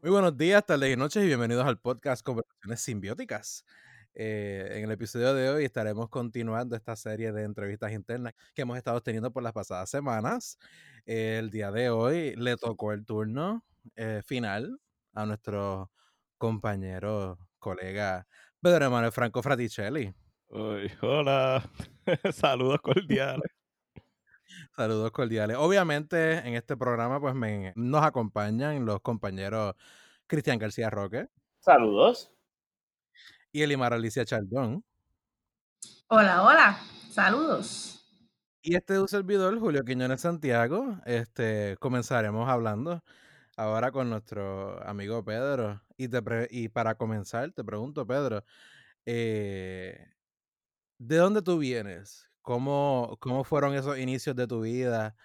Muy buenos días, tardes y noches y bienvenidos al podcast Conversaciones Simbióticas. Eh, en el episodio de hoy estaremos continuando esta serie de entrevistas internas que hemos estado teniendo por las pasadas semanas. el día de hoy le tocó el turno eh, final a nuestro compañero, colega Pedro Emanuel Franco Fraticelli. hola, saludos cordiales. Saludos cordiales. Obviamente en este programa pues me, nos acompañan los compañeros Cristian García Roque. Saludos. Y Elimar Alicia Chaldón. Hola, hola. Saludos. Y este es un servidor, Julio Quiñones Santiago. Este, comenzaremos hablando ahora con nuestro amigo Pedro. Y, te y para comenzar, te pregunto, Pedro, eh, ¿de dónde tú vienes? ¿Cómo, ¿Cómo fueron esos inicios de tu vida?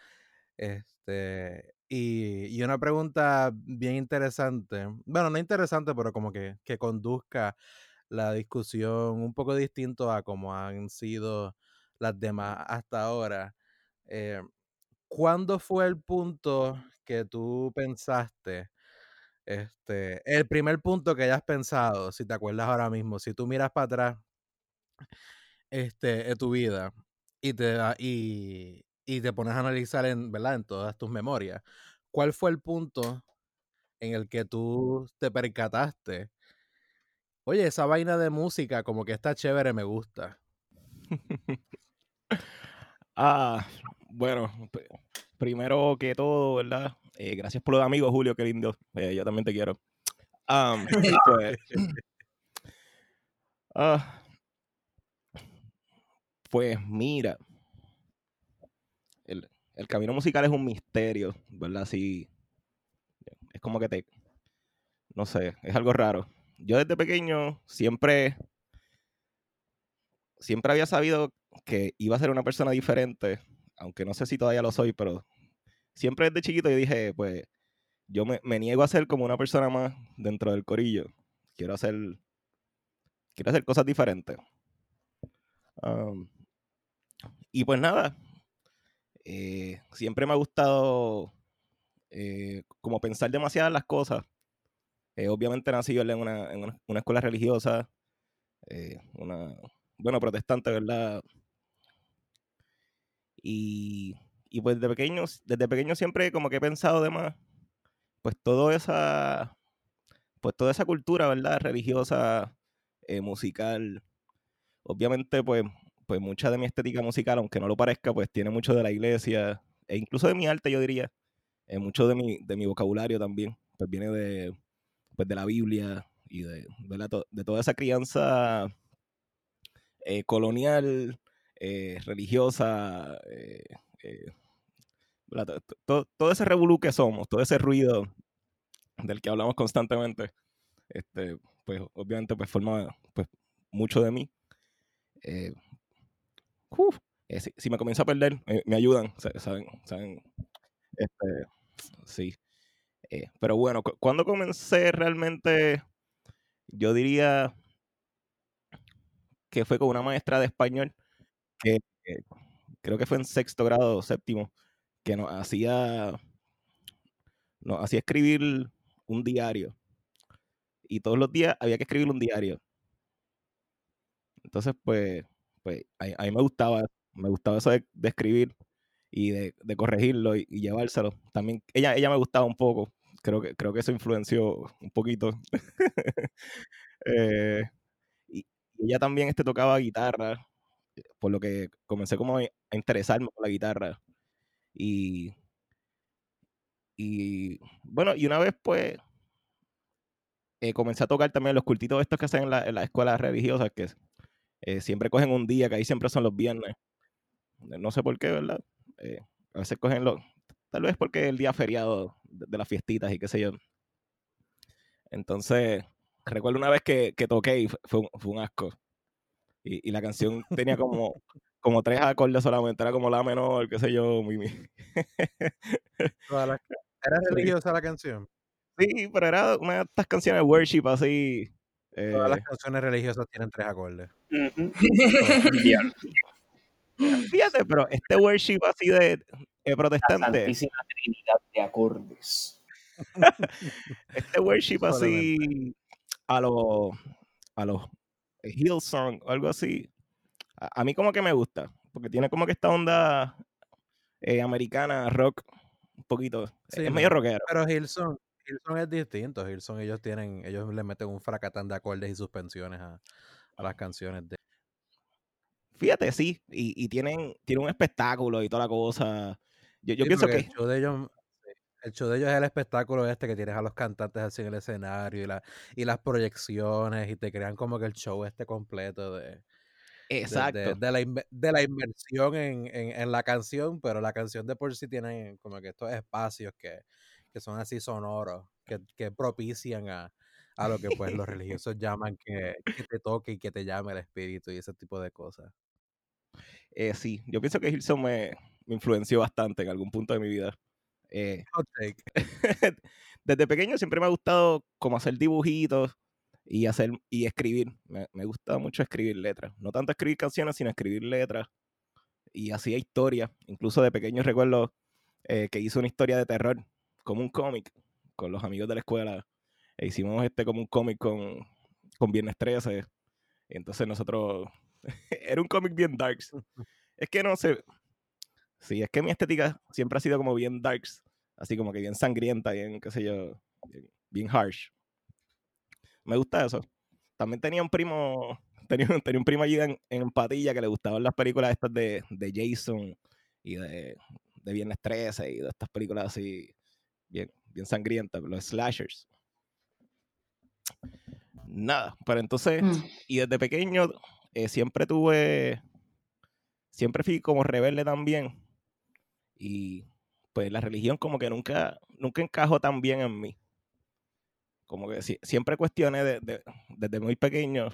Este, y, una pregunta bien interesante, bueno, no interesante, pero como que, que conduzca la discusión un poco distinto a como han sido las demás hasta ahora. Eh, ¿Cuándo fue el punto que tú pensaste? Este, el primer punto que hayas pensado, si te acuerdas ahora mismo, si tú miras para atrás este, en tu vida, y te, y te pones a analizar en, ¿verdad? en todas tus memorias, ¿cuál fue el punto en el que tú te percataste? Oye, esa vaina de música como que está chévere, me gusta. ah, bueno, primero que todo, ¿verdad? Eh, gracias por los amigos, Julio, qué lindo. Eh, yo también te quiero. pues, ah, pues mira, el, camino musical es un misterio, ¿verdad? Así, es como que te, no sé, es algo raro. Yo desde pequeño siempre, siempre había sabido que iba a ser una persona diferente, aunque no sé si todavía lo soy, pero siempre desde chiquito yo dije, pues, yo me, niego a ser como una persona más dentro del corillo. Quiero hacer, quiero hacer cosas diferentes. Y pues nada, eh, siempre me ha gustado eh, como pensar demasiado las cosas. Eh, obviamente nací en una, en escuela religiosa, una, bueno, protestante, ¿verdad? Y, y pues desde pequeño, desde pequeño siempre como que he pensado de más, pues toda esa, pues toda esa cultura, ¿verdad? Religiosa, musical, obviamente pues pues mucha de mi estética musical, aunque no lo parezca, pues tiene mucho de la iglesia, e incluso de mi arte, yo diría, eh, mucho de mi, de mi vocabulario también, pues viene de, pues de la Biblia y de, de, toda esa crianza eh, colonial, eh, religiosa, todo, ese revolú que somos, todo ese ruido del que hablamos constantemente, este, pues obviamente pues forma pues, mucho de mí. Eh, si, me comienzo a perder, me ayudan, ¿saben? ¿saben? Este, sí. Eh, pero bueno, cuando comencé realmente, yo diría que fue con una maestra de español, que, creo que fue en sexto grado, séptimo, que nos hacía, nos hacía escribir un diario. Y todos los días había que escribir un diario. Entonces, pues, pues a, mí me gustaba, me gustaba eso de, escribir y de, corregirlo y, llevárselo. También ella, ella me gustaba un poco, creo que, creo que eso influenció un poquito. Eh, y, ella también este, tocaba guitarra, por lo que comencé como a interesarme por la guitarra. Y, y bueno, y una vez pues eh, comencé a tocar también los cultitos estos que hacen en la, en las escuelas religiosas, que eh, siempre cogen un día, que ahí siempre son los viernes. No sé por qué, ¿verdad? Eh, a veces cogen los... Tal vez porque el día feriado de, las fiestitas y qué sé yo. Entonces, recuerdo una vez que, toqué y fue, un, asco. Y, y la canción tenía como, como tres acordes solamente, era como la menor, qué sé yo, muy, ¿Era religiosa la canción? Sí, pero era una de estas canciones de worship así. Todas las eh, canciones religiosas tienen tres acordes. Ujú. Todas. Fíjate, pero este worship así de eh, La protestante, santísima trinidad de acordes. este worship así a los a los Hillsong o algo así, a, a mí como que me gusta, porque tiene como que esta onda eh, americana, rock, un poquito, Sí, es medio rockero. Pero Hillsong, Hillsong es distinto. Hillsong ellos tienen, ellos le meten un fracatán de acordes y suspensiones a, a las canciones de Fíjate, sí, y, y tienen, tienen un espectáculo y toda la cosa. Yo, yo Sí, pienso que el show de ellos, sí, el show de ellos es el espectáculo este que tienes a los cantantes así en el escenario y, la, y las proyecciones y te crean como que el show este completo de, de- de, exacto. de la, inve- de la inmersión en, en, en la canción, pero la canción de por sí tiene como que estos espacios que, que son así sonoros, que, que propician a, a lo que pues los religiosos llaman que, que te toque y que te llame el espíritu y ese tipo de cosas. Eh, sí, yo pienso que Hillsong me, me influenció bastante en algún punto de mi vida. Eh, desde pequeño siempre me ha gustado como hacer dibujitos y hacer y escribir. Me, me gusta mucho escribir letras. No tanto escribir canciones, sino escribir letras. Y hacía historias. Incluso de pequeño recuerdo eh, que hice una historia de terror, como un cómic, con los amigos de la escuela. E hicimos este como un cómic con, con Viernes 13. Entonces nosotros... Era un cómic bien darks. Es que no sé... Sí, es que mi estética siempre ha sido como bien darks. Así como que bien sangrienta, bien, qué sé yo, bien, bien harsh. Me gusta eso. También tenía un primo, tenía, un- tenía un primo allí en, en Patilla que le gustaban las películas estas de, de Jason y de, de Viernes 13 y de estas películas así bien, bien sangrientas, los slashers. Nada, pero entonces, Mm. y desde pequeño eh, siempre tuve, siempre fui como rebelde también. Y pues la religión como que nunca, nunca encajó tan bien en mí. Como que si- siempre cuestioné de- de- desde muy pequeño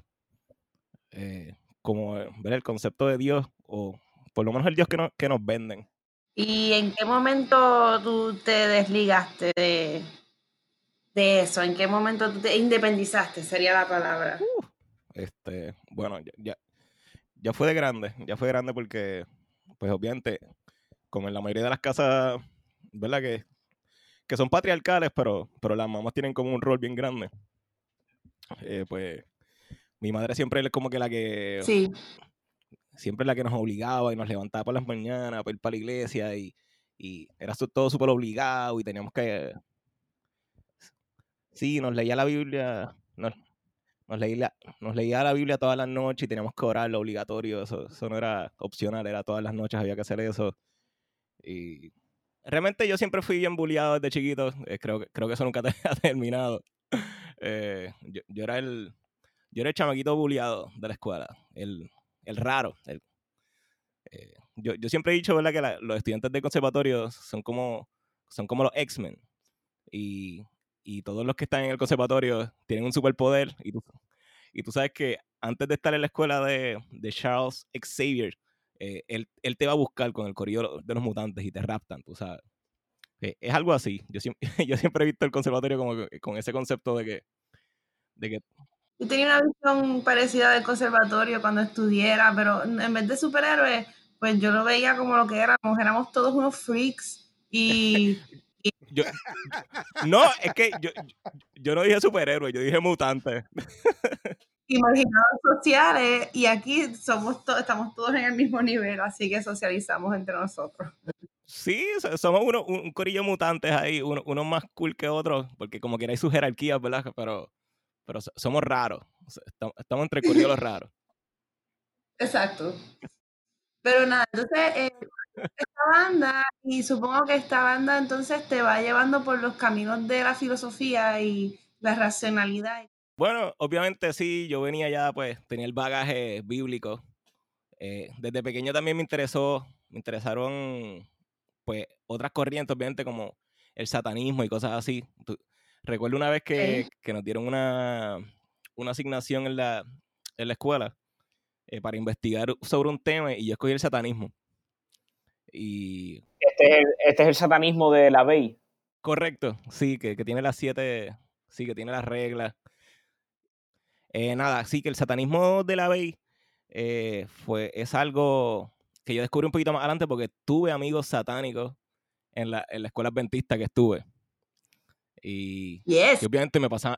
eh, como ver el concepto de Dios o por lo menos el Dios que, no- que nos venden. ¿Y en qué momento tú te desligaste de, de eso? ¿En qué momento tú te independizaste? Sería la palabra. Este, bueno, ya, ya, ya fue de grande, ya fue grande porque, pues obviamente, como en la mayoría de las casas, ¿verdad? Que, que son patriarcales, pero, pero las mamás tienen como un rol bien grande. Eh, pues mi madre siempre es como que la que, Sí. siempre la que nos obligaba y nos levantaba por las mañanas para ir para la iglesia y, y era todo súper obligado y teníamos que, sí, nos leía la Biblia, nos, nos leía, nos leía la Biblia todas las noches y teníamos que orar, lo obligatorio, eso, no era opcional, era todas las noches había que hacer eso. Y realmente yo siempre fui bien bulliado desde chiquito, eh, creo, creo que eso nunca te- ha terminado. Eh, yo, yo era el, yo era el chamaquito bulliado de la escuela, el, el raro. eh, yo, yo siempre he dicho, ¿verdad? Que los estudiantes de conservatorio son como, son como los X-Men. Y, y todos los que están en el conservatorio tienen un superpoder. Y tú, y tú sabes que antes de estar en la escuela de, de Charles Xavier, eh, él, él te va a buscar con el corillo de los mutantes y te raptan, tú sabes. Eh, es algo así. Yo siempre, yo siempre he visto el conservatorio como que- con ese concepto de que, de que Yo tenía una visión parecida del conservatorio cuando estudiara, pero en vez de superhéroes, pues yo lo veía como lo que éramos, éramos todos unos freaks y yo, no, es que yo, yo, no dije superhéroe, yo dije mutante. imaginados sociales y aquí somos to- estamos todos en el mismo nivel, así que socializamos entre nosotros. Sí, so- somos uno, un corillo mutantes ahí, uno, unos más cool que otros, porque como quiera hay sus jerarquías, ¿verdad? Pero, pero so- somos raros. Estamos, entre el corillo de los raros. Exacto. Pero nada, entonces eh, esta banda, y supongo que esta banda entonces te va llevando por los caminos de la filosofía y la racionalidad. Bueno, obviamente sí, yo venía ya, pues, tenía el bagaje bíblico. Eh, desde pequeño también me interesó, me interesaron, pues, otras corrientes, obviamente, como el satanismo y cosas así. Recuerdo una vez que, Ok. que nos dieron una, una asignación en la, en la escuela, eh, para investigar sobre un tema y yo escogí el satanismo. Y Este es el, este es el satanismo de la Bey. correcto, sí, que, que tiene las siete, sí, que tiene las reglas. Eh, nada, sí, que el satanismo de la Bey eh, fue, es algo que yo descubrí un poquito más adelante porque tuve amigos satánicos en la, en la escuela adventista que estuve. Y, Yes. y obviamente me pasaba,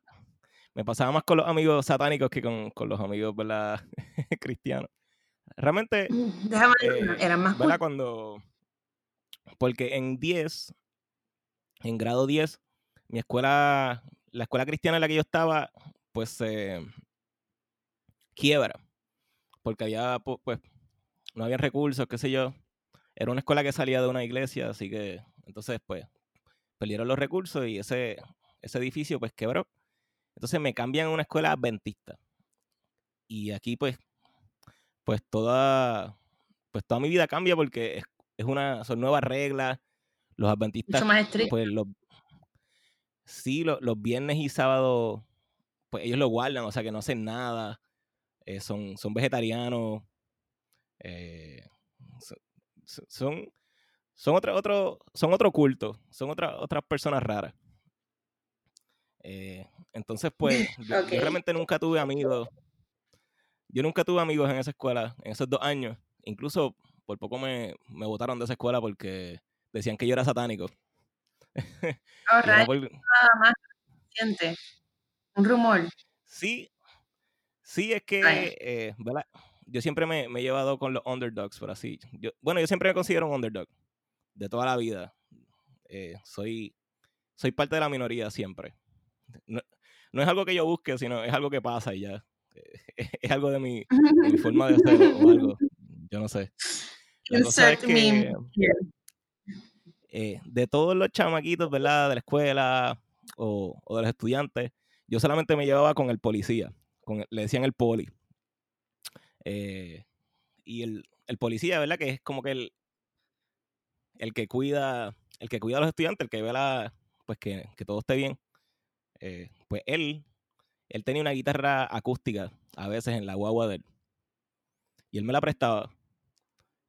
me pasaba más con los amigos satánicos que con, con los amigos ¿verdad? cristianos. Realmente, Déjame eh, eran más ¿verdad? Cuando. Porque en 10, en grado 10, mi escuela, la escuela cristiana en la que yo estaba, pues se quiebra. Porque había, pu- pues, no había recursos, qué sé yo. Era una escuela que salía de una iglesia, así que, entonces, pues, perdieron los recursos y ese, ese edificio, pues, quebró. Entonces me cambian a una escuela adventista. Y aquí, pues, pues toda, pues toda mi vida cambia porque es, es una, son nuevas reglas. Los adventistas, Mucho más pues los, sí, lo- los, viernes y sábados, pues ellos lo guardan, o sea que no hacen nada. eh, son, son vegetarianos. eh, so- so- son, son otro, otro, son otro culto, son otra- otras personas raras. Eh, entonces, pues, yo, realmente nunca tuve amigos. Yo nunca tuve amigos en esa escuela, en esos dos años. Incluso por poco me, me botaron de esa escuela porque decían que yo era satánico. Y era por- nada más reciente. Un rumor. Sí, sí, es que, eh, ¿verdad? Yo siempre me, me he llevado con los underdogs, por así. Yo, bueno, yo siempre me considero un underdog de toda la vida. Eh, soy, soy parte de la minoría siempre. No, no es algo que yo busque, sino es algo que pasa y ya. Eh, es algo de mi, de mi forma de ser o algo. Yo no sé. La cosa es que eh, de todos los chamaquitos, ¿verdad? De la escuela o, o de los estudiantes, yo solamente me llevaba con el policía. Con el- le decían el poli. Eh, y el, el policía, ¿verdad? Que es como que el, el que cuida, el que cuida a los estudiantes, el que ve la, pues que, que todo esté bien. Eh, pues él, él tenía una guitarra acústica a veces en la guagua de él. Y él me la prestaba.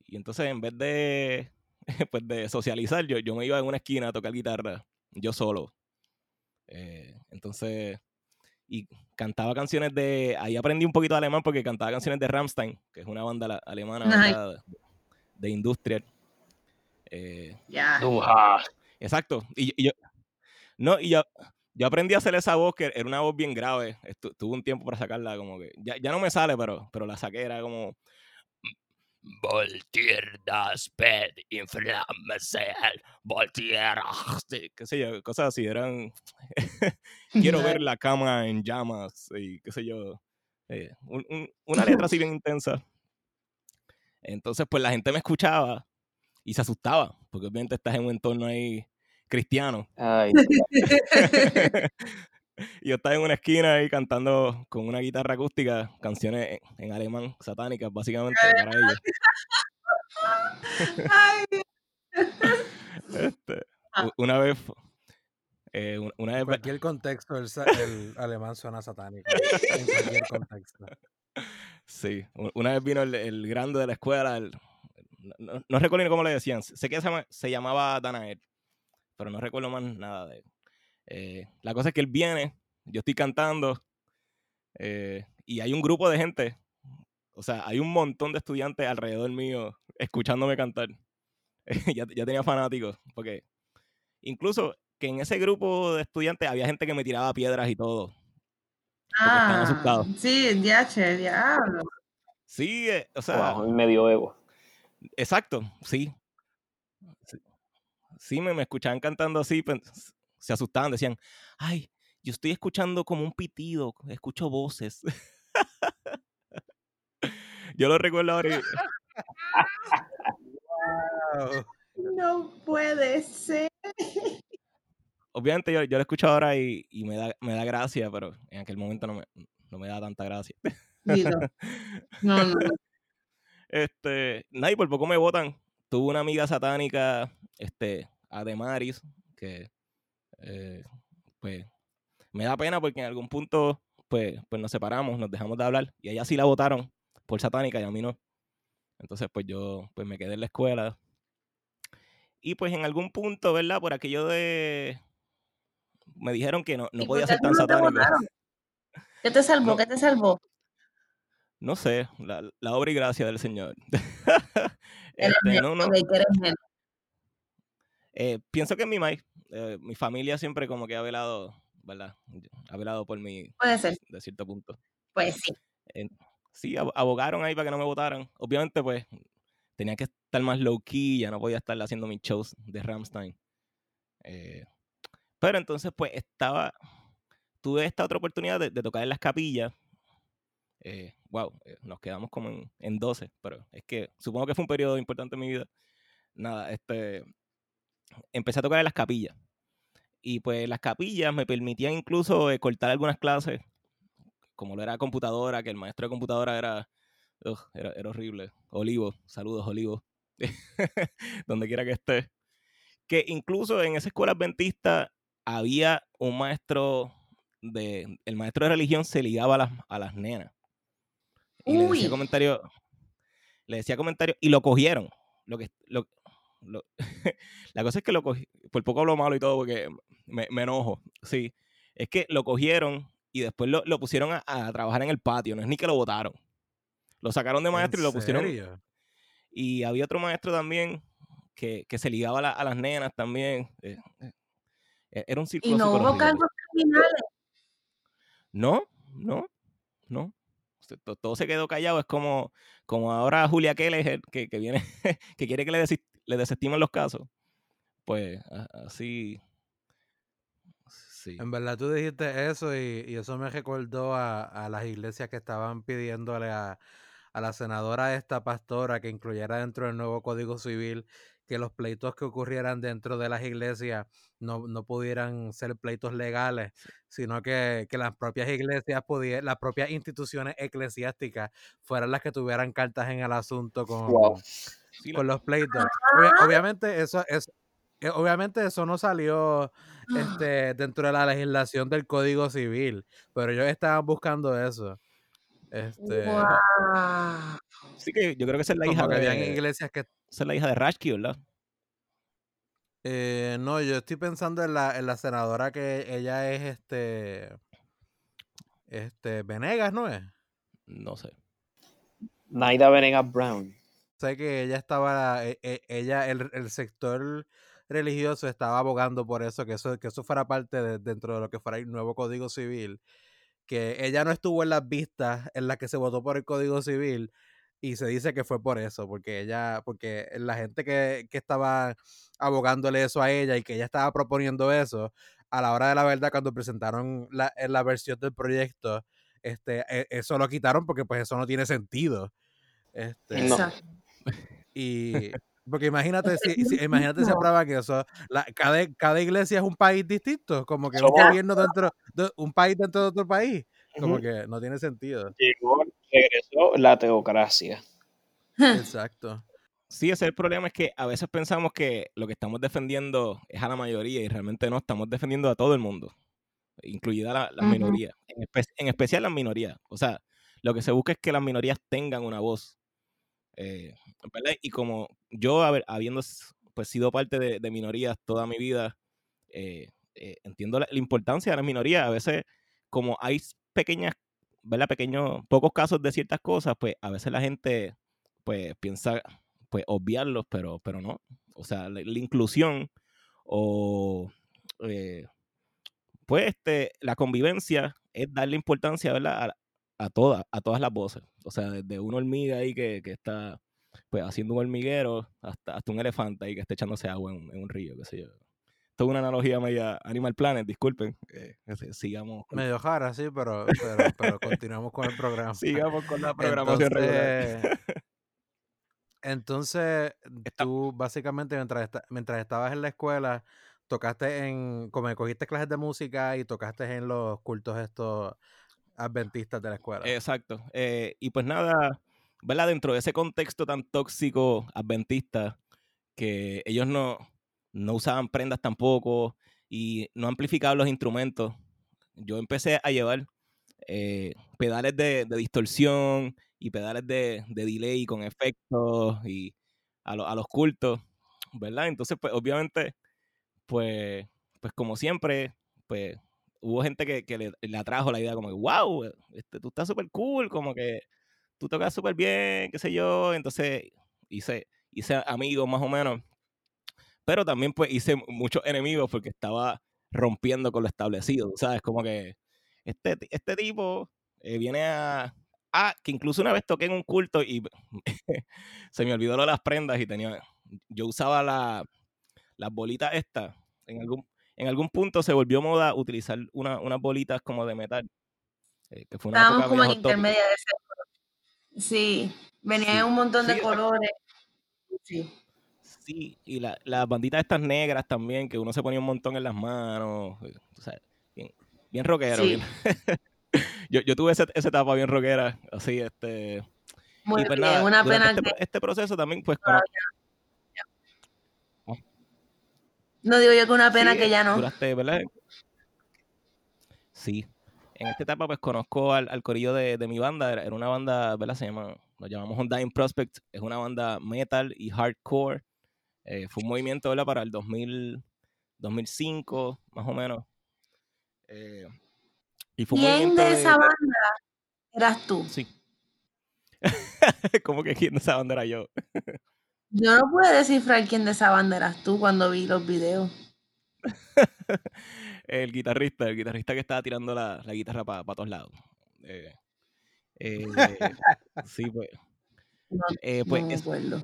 Y entonces en vez de, pues de socializar, yo, yo me iba en una esquina a tocar guitarra, yo solo. Eh, entonces, y cantaba canciones de, ahí aprendí un poquito de alemán porque cantaba canciones de Rammstein, que es una banda alemana Nice. ¿verdad? de industrial. Eh, Ya. Uja. Exacto. Y, y yo, no, y yo, yo aprendí a hacer esa voz que era una voz bien grave. Estu- tuve un tiempo para sacarla, como que ya, ya no me sale, pero, pero la saqué, era como. Voltier das Bett inflammesel, Voltier, qué sé yo, cosas así, eran. Quiero ver la cama en llamas y qué sé yo. eh, un- un- una letra así bien intensa. Entonces, pues la gente me escuchaba y se asustaba, porque obviamente estás en un entorno ahí cristiano. Ay, y yo estaba en una esquina ahí cantando con una guitarra acústica canciones en, en alemán, satánicas, básicamente, para ellos. Ay, Este, Ah. una vez, eh, un- una En vez, cualquier contexto, el, alemán suena satánico. En cualquier contexto. sí, una vez vino el, el grande de la escuela, el- no, no- recuerdo ni cómo le decían, sé que se, se llamaba Danael, pero no recuerdo más nada de él. Eh, la cosa es que él viene, yo estoy cantando, eh, y hay un grupo de gente, o sea, hay un montón de estudiantes alrededor mío escuchándome cantar. ya, ya tenía fanáticos, porque incluso que en ese grupo de estudiantes había gente que me tiraba piedras y todo. ah, asustados. sí, diache, diablo. Sí, eh, o sea, wow, el medioevo. exacto. Sí, Sí, me, me escuchaban cantando así, se asustaban, decían, ay, yo estoy escuchando como un pitido, escucho voces. yo lo recuerdo ahora y- Wow. No puede ser. obviamente yo, yo lo escucho ahora y, y me, da, me da gracia, pero en aquel momento no me, no me da tanta gracia. No, no. Este, nadie por poco me votan. Tuve una amiga satánica, este, Ademaris, que eh, pues me da pena porque en algún punto pues, pues nos separamos, nos dejamos de hablar y ella sí la votaron por satánica y a mí no. Entonces, pues yo pues me quedé en la escuela. Y pues en algún punto, ¿verdad? Por aquello de... Me dijeron que no, no ¿Y podía ser tan no votaron? ¿Qué te salvó? No. ¿Qué te salvó? No sé, la, la obra y gracia del Señor. Este, no, no. ok, que eres nene. Eh, pienso que mi maíz, eh, mi familia siempre como que ha velado, ¿verdad? Ha velado por mí Puede ser. de cierto punto. Pues sí. En- sí, ab- abogaron ahí para que no me votaran. Obviamente, pues, tenía que estar más low key, ya no podía estar haciendo mis shows de Ramstein. Eh, pero entonces, pues, estaba, tuve esta otra oportunidad de, de tocar en las capillas. Eh, wow, eh, nos quedamos como en, en 12, pero es que supongo que fue un periodo importante en mi vida. Nada, este, empecé a tocar en las capillas. Y pues las capillas me permitían incluso eh, cortar algunas clases, como lo era computadora, que el maestro de computadora era, ugh, era, era horrible. Olivo, saludos, Olivo, donde quiera que esté. Que incluso en esa escuela adventista había un maestro de, el maestro de religión se ligaba a las, a las nenas. Y le decía Uy. comentarios, le decía comentarios, y lo cogieron. Lo que, lo, lo- la cosa es que lo cogí, por poco hablo malo y todo porque me, me enojo, sí. Es que lo cogieron y después lo, lo pusieron a, a trabajar en el patio, no es ni que lo votaron. Lo sacaron de maestro y lo ¿En pusieron. serio? Y había otro maestro también que, que se ligaba a, la- a las nenas también. eh, eh, eh, Era un círculo Y no hubo cargos criminales. No, no, no. Todo se quedó callado. Es como, como ahora Julia Keller, que, que viene, que quiere que le, desis- le desestimen los casos. Pues así. Sí. En verdad tú dijiste eso y, y eso me recordó a, a las iglesias que estaban pidiéndole a, a la senadora esta pastora que incluyera dentro del nuevo Código Civil que los pleitos que ocurrieran dentro de las iglesias no, no pudieran ser pleitos legales, sino que, que las propias iglesias pudieran, las propias instituciones eclesiásticas fueran las que tuvieran cartas en el asunto con, Wow. Con los pleitos. Obvia- obviamente eso es eh, obviamente eso no salió este dentro de la legislación del Código Civil, pero ellos estaban buscando eso. Este, sí que yo creo que esa es la hija que de, iglesias que esa es la hija de Rashki, ¿verdad? eh, no, yo estoy pensando en la, en la senadora que ella es este este Venegas, ¿no es? No sé. Naida Venegas Brown. Sé que ella estaba, e- e- ella, el, el sector religioso estaba abogando por eso, que eso, que eso fuera parte de, dentro de lo que fuera el nuevo Código Civil, que ella no estuvo en las vistas en las que se votó por el Código Civil y se dice que fue por eso, porque ella, porque la gente que, que estaba abogándole eso a ella y que ella estaba proponiendo eso, a la hora de la verdad, cuando presentaron la, en la versión del proyecto, este, e- eso lo quitaron porque pues eso no tiene sentido. Este, No. Y porque imagínate si, si- imagínate si mismo. aprueban que eso, la- cada, cada iglesia es un país distinto, como que un gobierno dentro de un país dentro de otro país, como que no tiene sentido. Llegó, regresó la teocracia. Exacto. Sí, ese es el problema, es que a veces pensamos que lo que estamos defendiendo es a la mayoría y realmente no, estamos defendiendo a todo el mundo, incluida la- las Ujú. minorías, en, espe- en especial las minorías. O sea, lo que se busca es que las minorías tengan una voz. Eh. Y como yo, habiendo pues, sido parte de, de minorías toda mi vida, eh, eh, entiendo la, importancia de las minorías. A veces, como hay pequeñas, ¿verdad? Pequeños, pocos casos de ciertas cosas, pues a veces la gente pues piensa pues obviarlos, pero, pero no. O sea, la, inclusión o pues este, la convivencia es darle importancia ¿verdad? A, todas, a todas las voces. O sea, desde una hormiga ahí que, que está pues haciendo un hormiguero hasta, hasta un elefante ahí que está echándose agua en, un- en un río, qué sé yo. Esto es una analogía media Animal Planet, disculpen. eh, sigamos, con, Medio jara, sí, pero, pero, pero continuamos con el programa. sigamos con la programación regular. Entonces, entonces tú básicamente mientras, esta- mientras estabas en la escuela, tocaste en, como cogiste clases de música y tocaste en los cultos estos adventistas de la escuela. Exacto. eh, y pues nada, ¿verdad? Dentro de ese contexto tan tóxico adventista, que ellos no, no usaban prendas tampoco y no amplificaban los instrumentos, yo empecé a llevar eh, pedales de, de distorsión y pedales de, de delay con efectos y a, lo- a los cultos, ¿verdad? Entonces, pues obviamente, pues, pues como siempre, pues hubo gente que, le, atrajo la idea como que, wow, este, tú estás súper cool, como que tú tocas súper bien, qué sé yo. Entonces hice, hice amigos más o menos. Pero también pues hice muchos enemigos porque estaba rompiendo con lo establecido, ¿sabes? Como que este, este tipo eh, viene a... Ah, que incluso una vez toqué en un culto y se me olvidó lo de las prendas y tenía... Yo usaba la, las bolitas estas. En algún, en algún punto se volvió moda utilizar una- unas bolitas como de metal. eh, que fue una Estábamos como en intermedia de ese. Sí, venían Sí, en un montón sí, de colores. Sí. Sí, y la- las banditas estas negras también, que uno se ponía un montón en las manos. eh, bien, bien rockero. Sí. bien- yo, yo tuve ese- esa etapa bien rockera, así, este... Muy pues bien, nada, una pena este, que este proceso también, pues, no digo yo que una pena sí, que ya no. Duraste, ¿verdad? Sí. En esta etapa, pues, conozco al, al corillo de, de mi banda. Era, una banda, ¿verdad? Se llama... Nos llamamos Undying Prospect. Es una banda metal y hardcore. Eh, fue un movimiento, ¿verdad? Para el 2000, 2005, más o menos. Eh, y fue un ¿Quién de... esa banda eras tú? Sí. ¿Cómo que quién de esa banda era yo? Yo no pude descifrar quién de esa banda eras tú cuando vi los videos. el guitarrista, el guitarrista que estaba tirando la, la guitarra para todos lados. Eh, eh, sí, pues. No, eh, pues no me es- acuerdo.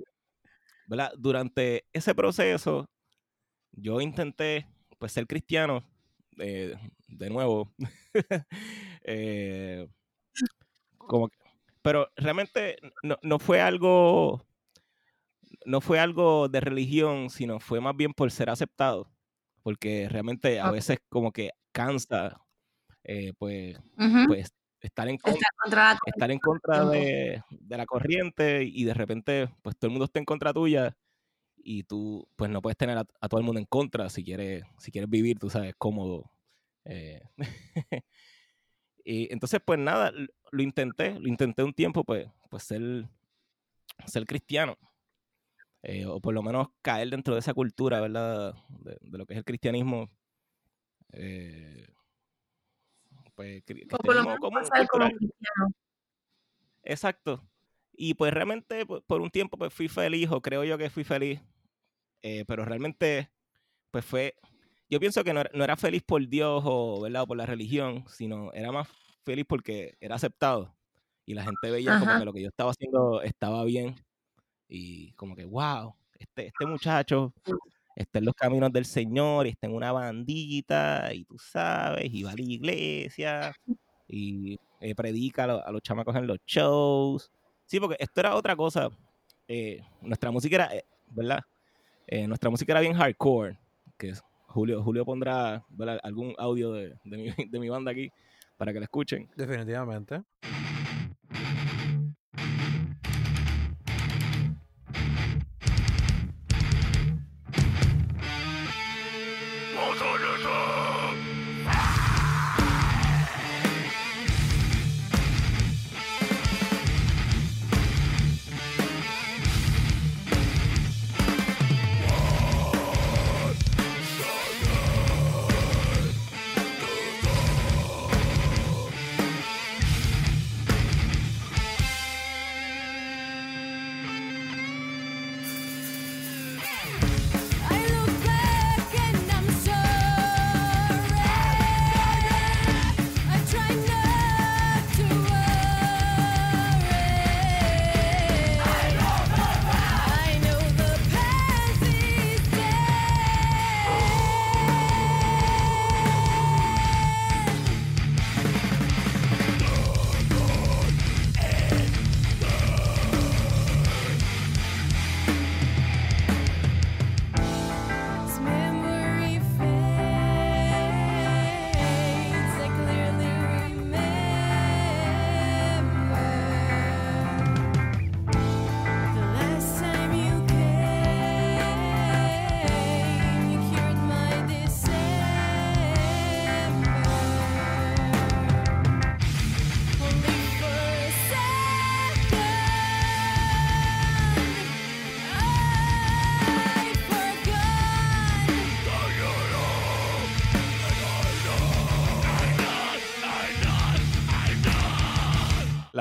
Durante ese proceso, yo intenté pues ser cristiano de nuevo. Como que- pero realmente no, no fue algo no fue algo de religión, sino fue más bien por ser aceptado. Porque realmente a veces como que cansa eh, pues, Ujú. pues estar en contra estar en contra de, de la corriente y de repente pues todo el mundo está en contra tuya y tú pues no puedes tener a, a todo el mundo en contra si quieres si quieres vivir tú sabes cómodo eh, y entonces pues nada lo intenté lo intenté un tiempo pues pues ser ser cristiano eh, o por lo menos caer dentro de esa cultura verdad de, de lo que es el cristianismo eh, pues cri- O por lo cristianismo menos común, pasar como cristiano. Exacto. Y pues realmente por, por un tiempo pues fui feliz, o creo yo que fui feliz, eh, pero realmente pues fue, yo pienso que no era, no era feliz por Dios o, ¿verdad? o por la religión, sino era más feliz porque era aceptado y la gente veía como que lo que yo estaba haciendo estaba bien y como que, wow, este, este muchacho está en los caminos del Señor y está en una bandita y tú sabes, y va a la iglesia y eh, predica a, lo- a los chamacos en los shows. Sí, porque esto era otra cosa. eh, nuestra música era, eh, ¿verdad? Nuestra música era bien hardcore. Que Julio, Julio pondrá algún audio de, de mi, de mi banda aquí para que la escuchen. Definitivamente.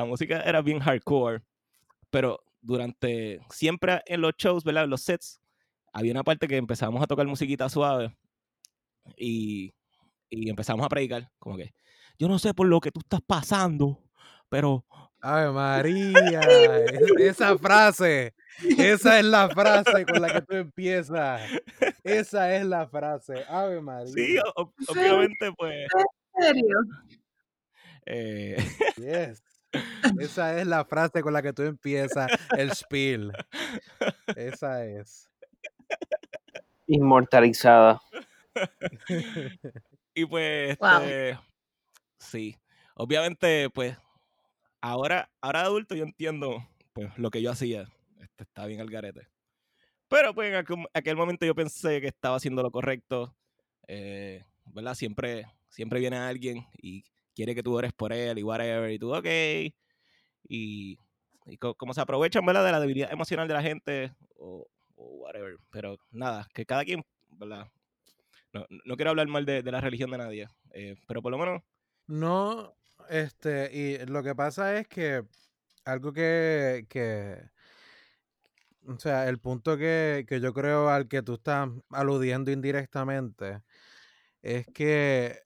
Música era bien hardcore, pero durante, siempre en los shows, ¿verdad? En los sets, había una parte que empezamos a tocar musiquita suave y, y empezamos a predicar, como que, yo no sé por lo que tú estás pasando, pero Ave María, es- esa frase, esa es la frase con la que tú empiezas. Esa es la frase, Ave María. sí, obviamente, pues, ¿En serio? eh, Yes. Esa es la frase con la que tú empiezas el spiel. Esa es. Inmortalizada. y pues, Wow. este, sí, obviamente, pues, ahora, ahora de adulto yo entiendo, pues, lo que yo hacía, este, está bien al garete. Pero, pues, en aquel, aquel momento yo pensé que estaba haciendo lo correcto, eh, ¿verdad? Siempre, siempre viene alguien y quiere que tú ores por él y whatever, y tú, ok, y, y co- como se aprovechan, ¿verdad? De la debilidad emocional de la gente o, whatever, pero nada, que cada quien, ¿verdad? No, no quiero hablar mal de, de la religión de nadie, eh, pero por lo menos, No, este, y lo que pasa es que algo que, que, o sea, el punto que, que yo creo al que tú estás aludiendo indirectamente es que,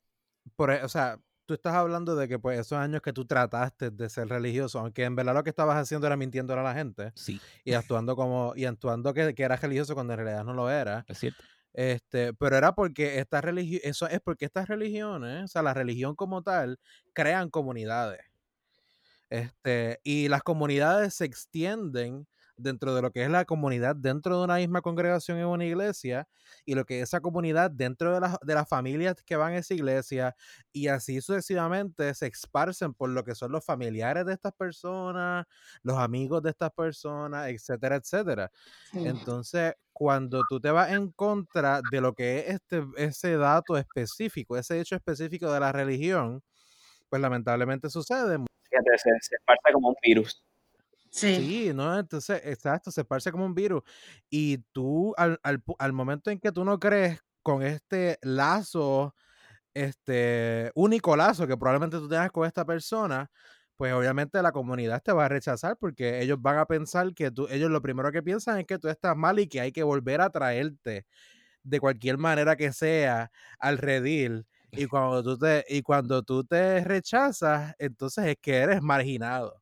por, e- o sea, tú estás hablando de que pues esos años que tú trataste de ser religioso, aunque en verdad lo que estabas haciendo era mintiendo a la gente sí, y actuando como, y actuando que, que eras religioso cuando en realidad no lo era. es cierto. Este, pero era porque estas religio- eso es porque estas religiones, o sea, la religión como tal, crean comunidades. Este, y las comunidades se extienden dentro de lo que es la comunidad dentro de una misma congregación en una iglesia y lo que es esa comunidad dentro de, las de las familias que van a esa iglesia y así sucesivamente se esparcen por lo que son los familiares de estas personas, los amigos de estas personas, etcétera, etcétera. Sí. Entonces, cuando tú te vas en contra de lo que es este, ese dato específico, ese hecho específico de la religión, pues lamentablemente sucede. Fíjate, se, se esparce como un virus. Sí. ¿no? Entonces, exacto, se esparce como un virus. Y tú, al, al al momento en que tú no crees con este lazo, este único lazo que probablemente tú tengas con esta persona, pues obviamente la comunidad te va a rechazar porque ellos van a pensar que tú, ellos lo primero que piensan es que tú estás mal y que hay que volver a traerte de cualquier manera que sea al redil. Y cuando tú te, y cuando tú te rechazas, entonces es que eres marginado.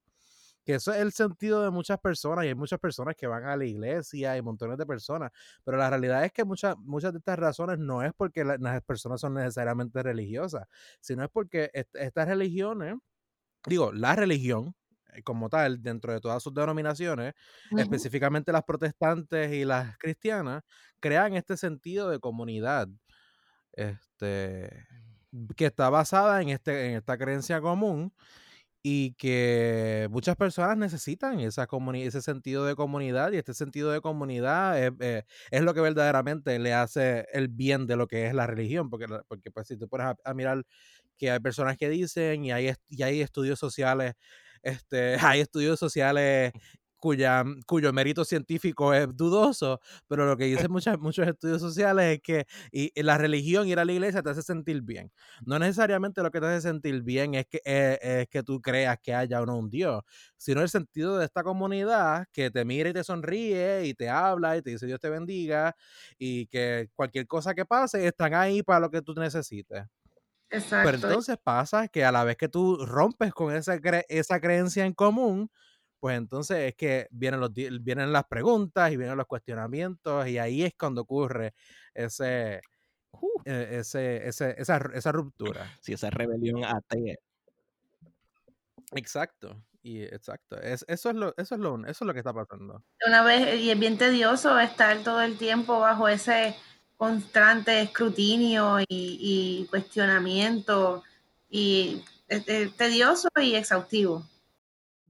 Que eso es el sentido de muchas personas, y hay muchas personas que van a la iglesia y montones de personas, pero la realidad es que muchas, muchas de estas razones no es porque la- las personas son necesariamente religiosas, sino es porque est- estas religiones, digo, la religión eh, como tal, dentro de todas sus denominaciones, específicamente las protestantes y las cristianas, crean este sentido de comunidad, este, que está basada en, este, en esta creencia común y que muchas personas necesitan esa ese sentido de comunidad y este sentido de comunidad es, eh, es lo que verdaderamente le hace el bien de lo que es la religión, porque, porque pues si tú pones a, a mirar que hay personas que dicen y hay, y hay estudios sociales, este, hay estudios sociales cuya, cuyo mérito científico es dudoso, pero lo que dicen muchas, muchos estudios sociales es que y, y la religión, ir a la iglesia te hace sentir bien. No necesariamente lo que te hace sentir bien es que, eh, es que tú creas que haya o no un Dios, sino el sentido de esta comunidad que te mira y te sonríe y te habla y te dice Dios te bendiga y que cualquier cosa que pase están ahí para lo que tú necesites. Exacto. Pero entonces pasa que a la vez que tú rompes con esa, cre- esa creencia en común, pues entonces es que vienen, los, di- vienen las preguntas y vienen los cuestionamientos y ahí es cuando ocurre ese, eh, ese, ese- esa, esa ruptura. Si esa rebelión atea. Exacto. Y exacto. Es, eso, es lo, eso, es lo, eso es lo que está pasando. Una vez, y es bien tedioso estar todo el tiempo bajo ese constante escrutinio y, y cuestionamiento y es- es tedioso y exhaustivo.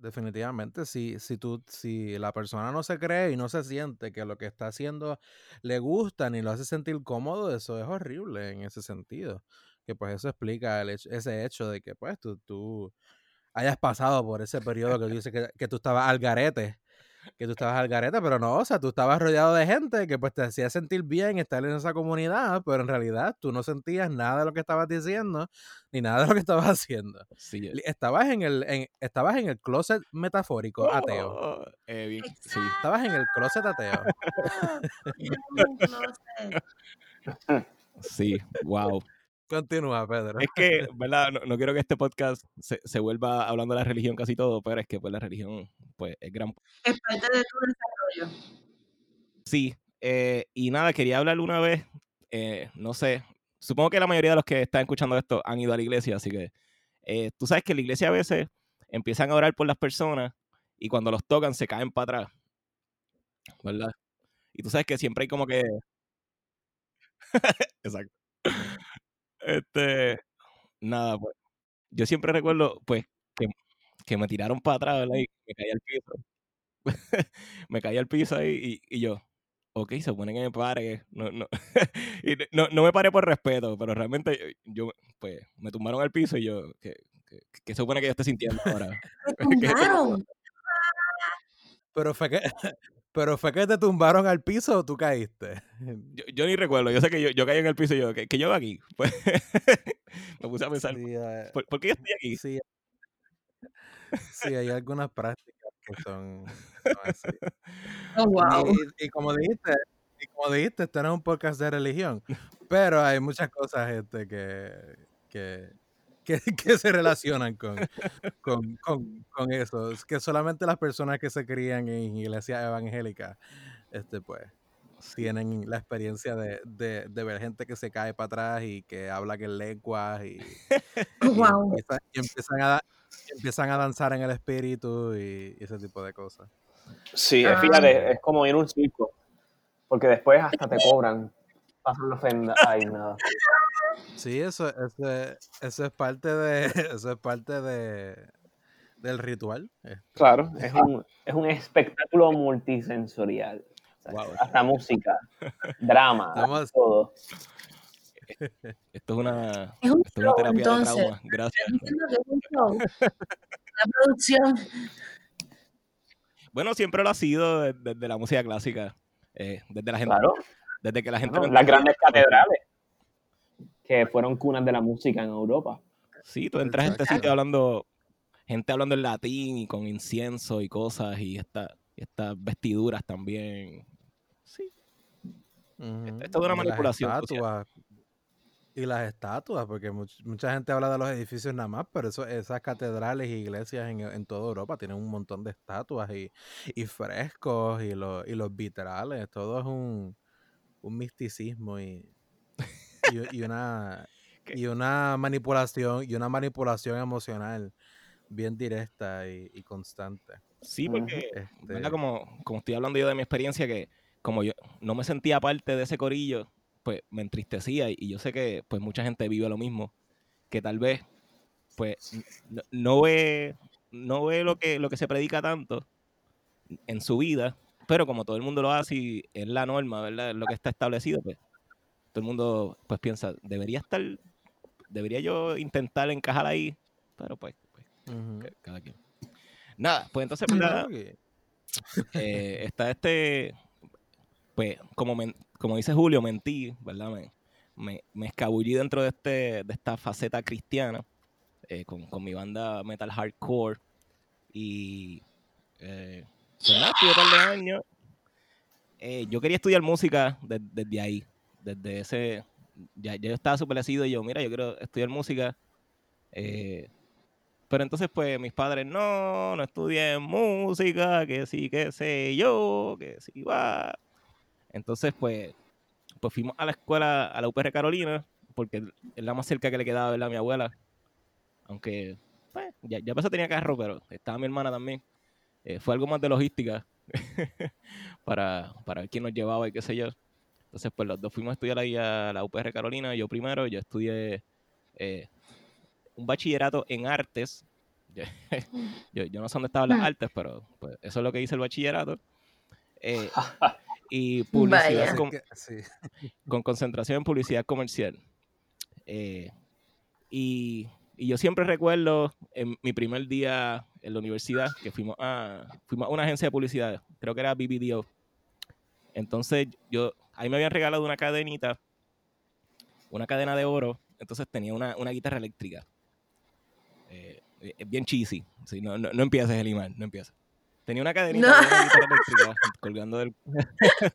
Definitivamente, si, si tú, si la persona no se cree y no se siente que lo que está haciendo le gusta ni lo hace sentir cómodo, eso es horrible en ese sentido. Que pues eso explica el hecho- ese hecho de que pues tú, tú hayas pasado por ese periodo que tú dices que, que tú estabas al garete, que tú estabas al garete, pero no, o sea, tú estabas rodeado de gente que pues te hacía sentir bien estar en esa comunidad, pero en realidad tú no sentías nada de lo que estabas diciendo, ni nada de lo que estabas haciendo. Sí, Estabas en el, en- estabas en el closet metafórico, ateo. oh, eh, bien, sí. Estabas en el closet ateo. Sí, wow. Continúa, Pedro. Es que, ¿verdad? No, no quiero que este podcast se, se vuelva hablando de la religión casi todo, pero es que pues la religión pues es gran... Es parte de tu desarrollo. Sí, eh, y nada, quería hablar una vez, eh, no sé, supongo que la mayoría de los que están escuchando esto han ido a la iglesia, así que eh, tú sabes que la iglesia a veces empiezan a orar por las personas y cuando los tocan se caen para atrás, ¿verdad? Y tú sabes que siempre hay como que... Exacto. Este, nada, pues. Yo siempre recuerdo, pues, que, que me tiraron para atrás, ¿verdad? Y me caí al piso. me caí al piso ahí y, y yo, ok, se supone que me pare. No, no. y no, no me paré por respeto, pero realmente yo, pues, me tumbaron al piso y yo, ¿qué, qué, qué se supone que yo esté sintiendo ahora? Me ¿Qué-. Pero fue que, pero fue que te tumbaron al piso o tú caíste. Yo, yo ni recuerdo, yo sé que yo, yo caí en el piso y yo, ¿qué, qué yo hago aquí? Pues, me puse a pensar, Sí, eh, ¿por, por qué yo estoy aquí? sí, sí, hay algunas prácticas que son, son así. Oh, wow. Y, y- y como dijiste, y como dijiste, este no es un podcast de religión, pero hay muchas cosas este, que, que, que, que se relacionan con, con, con, con eso. Es que solamente las personas que se crían en iglesias evangélicas, este, pues, tienen la experiencia de, de, de ver gente que se cae para atrás y que habla que en lenguas y, empiezan, a, empiezan a danzar en el espíritu y, y ese tipo de cosas. Sí, Ah. fíjate, es como ir a un circo. Porque después hasta te cobran. Pasan la ofrenda. Ay, nada. Sí, eso, eso, es- eso es parte de, eso es parte de, del ritual. este. Claro, es un, es un espectáculo multisensorial. O sea, Wow. Hasta música, drama, Estamos- todo. Esto es una, Es un esto es una show, terapia entonces. de trauma. Gracias. Show. La producción. Bueno, siempre lo ha sido de- desde, la música clásica. eh, desde la gente, Claro, desde que la gente no las grandes catedrales que fueron cunas de la música en Europa. Sí, tú entras a este sitio hablando, gente hablando en latín y con incienso y cosas y, esta, y estas vestiduras también. Sí, Ujú. es toda una Y las manipulación social. estatuas, y las estatuas, porque much- mucha gente habla de los edificios nada más, pero eso, esas catedrales y iglesias en, en toda Europa tienen un montón de estatuas y, y frescos y, los y los vitrales, todo es un, un misticismo y, y, y una y una manipulación y una manipulación emocional bien directa y, y constante. Sí, porque, Este, ¿verdad? Como, como estoy hablando yo de mi experiencia, que como yo no me sentía parte de ese corillo, pues me entristecía y, y yo sé que pues mucha gente vive lo mismo, que tal vez pues no ve no ve lo que lo que se predica tanto en su vida, pero como todo el mundo lo hace y es la norma, ¿verdad? Es lo que está establecido, pues todo el mundo pues piensa, debería estar debería yo intentar encajar ahí, pero pues, pues, cada quien. Nada, pues entonces, eh, está este, pues, como, men- como dice Julio, mentí, ¿verdad? Me, me, me escabullí dentro de, este, de esta faceta cristiana eh, con, con mi banda metal hardcore y eh, pues nada, estuve un par de años. Eh, yo quería estudiar música de- desde ahí, desde ese, ya, ya yo estaba suplecido y yo, mira, yo quiero estudiar música. eh, pero entonces, pues, mis padres, no, no estudié música, que sí, que sé yo, que sí va. Entonces, pues, pues fuimos a la escuela, a la UPR Carolina, porque es la más cerca que le quedaba, ¿verdad? Mi abuela. Aunque, pues, ya, ya pues tenía carro, pero estaba mi hermana también. Eh, fue algo más de logística para, para ver quién nos llevaba y qué sé yo. Entonces, pues los dos fuimos a estudiar ahí a la UPR Carolina. Yo primero, yo estudié eh, un bachillerato en artes. Yo, yo, yo no sé dónde estaban las Mm. artes, pero pues, eso es lo que hice el bachillerato. Eh, y publicidad sí. con concentración en publicidad comercial. Eh, y y yo siempre recuerdo en mi primer día en la universidad que fuimos a, fuimos a una agencia de publicidad, creo que era BBDO. Entonces yo, ahí me habían regalado una cadenita, una cadena de oro, entonces tenía una, una guitarra eléctrica. Eh, bien cheesy, sí, no, no, no empieces, Elimar, no empieces. Tenía una cadenita No. de una guitarra eléctrica colgando del,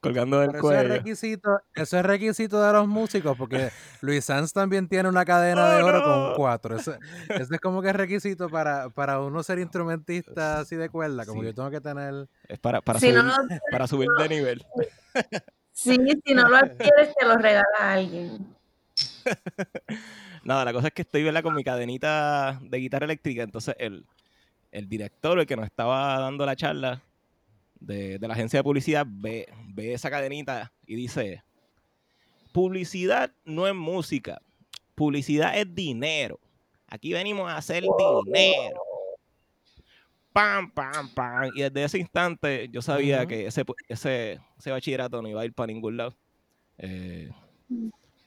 colgando del Pero eso es cuello. requisito, eso es requisito de los músicos, porque Luis Sanz también tiene una cadena de ¡Oh, oro con cuatro. Eso, eso es como que es requisito para, para uno ser instrumentista así de cuerda, como Sí. yo tengo que tener. Es para, para, Si subir, no lo- para subir de nivel. Sí, si no lo adquieres, te lo regala a alguien. Nada, la cosa es que estoy ¿verdad? con mi cadenita de guitarra eléctrica. Entonces, el, el director, el que nos estaba dando la charla de, de la agencia de publicidad, ve, ve esa cadenita y dice: Publicidad no es música, publicidad es dinero. Aquí venimos a hacer dinero. Pam, pam, pam. Y desde ese instante yo sabía que ese, ese, ese bachillerato no iba a ir para ningún lado. Eh,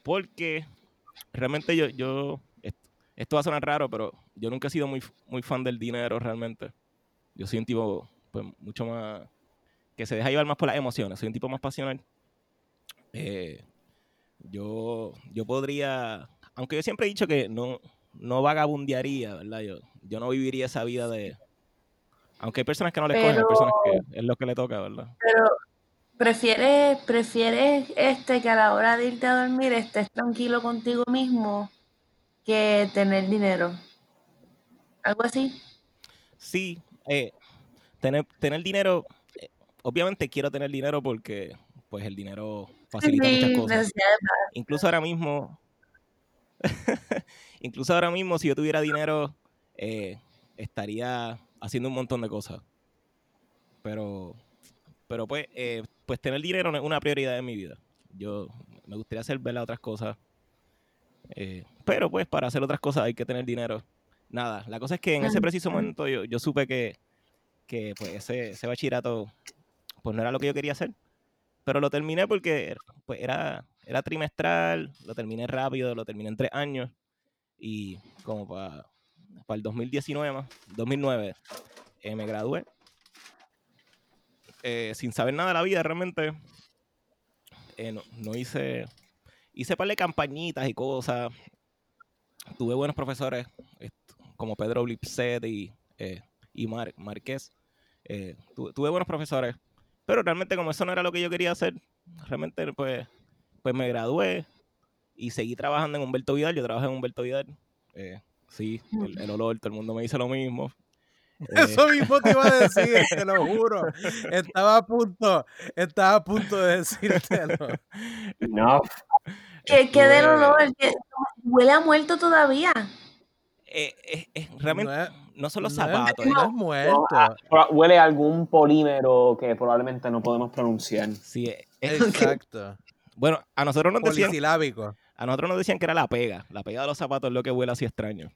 porque realmente yo, yo est- esto va a sonar raro, pero yo nunca he sido muy, muy fan del dinero realmente. Yo soy un tipo pues, mucho más que se deja llevar más por las emociones, soy un tipo más pasional. Eh, yo, yo podría, aunque yo siempre he dicho que no, no vagabundearía, ¿verdad? Yo, yo no viviría esa vida de... Aunque hay personas que no les cogen, hay personas que es lo que le toca, ¿verdad? Pero prefieres, prefieres este que a la hora de irte a dormir estés tranquilo contigo mismo que tener dinero. Algo así. Sí, eh, tener, tener dinero, obviamente quiero tener dinero porque pues el dinero facilita muchas Sí, cosas. necesidades Incluso ahora mismo, incluso ahora mismo si yo tuviera dinero, eh, estaría haciendo un montón de cosas. Pero, pero pues, eh, pues tener dinero no es una prioridad en mi vida. Yo me gustaría hacer ver otras cosas. eh, pero pues para hacer otras cosas hay que tener dinero. Nada, la cosa es que en ese preciso momento yo, yo supe que, que pues ese, ese bachillerato pues no era lo que yo quería hacer. Pero lo terminé porque pues era, era trimestral, lo terminé rápido, lo terminé en tres años. Y como para el 2019, más, 2009, eh, me gradué. Eh, sin saber nada de la vida realmente. eh, no, no hice... Hice par de campañitas y cosas. Tuve buenos profesores como Pedro Blipset y, eh, y Mar- tu- tuve buenos profesores. Pero realmente como eso no era lo que yo quería hacer, realmente pues, pues me gradué y seguí trabajando en Humberto Vidal. Yo trabajé en Humberto Vidal. Eh, sí, el, el olor, todo el mundo me dice lo mismo. Eh, Eso mismo te iba a decir, te lo juro. Estaba a punto, estaba a punto de decírtelo. No, Que, que del olor, huele a muerto todavía. eh, eh, eh, realmente No es- no son los no es- zapatos. no es muerto. pro- huele a algún polímero que probablemente no podemos pronunciar. Sí, eh, eh, Exacto. bueno, a nosotros nos decían, a nosotros nos decían que era la pega. La pega de los zapatos es lo que huele así extraño.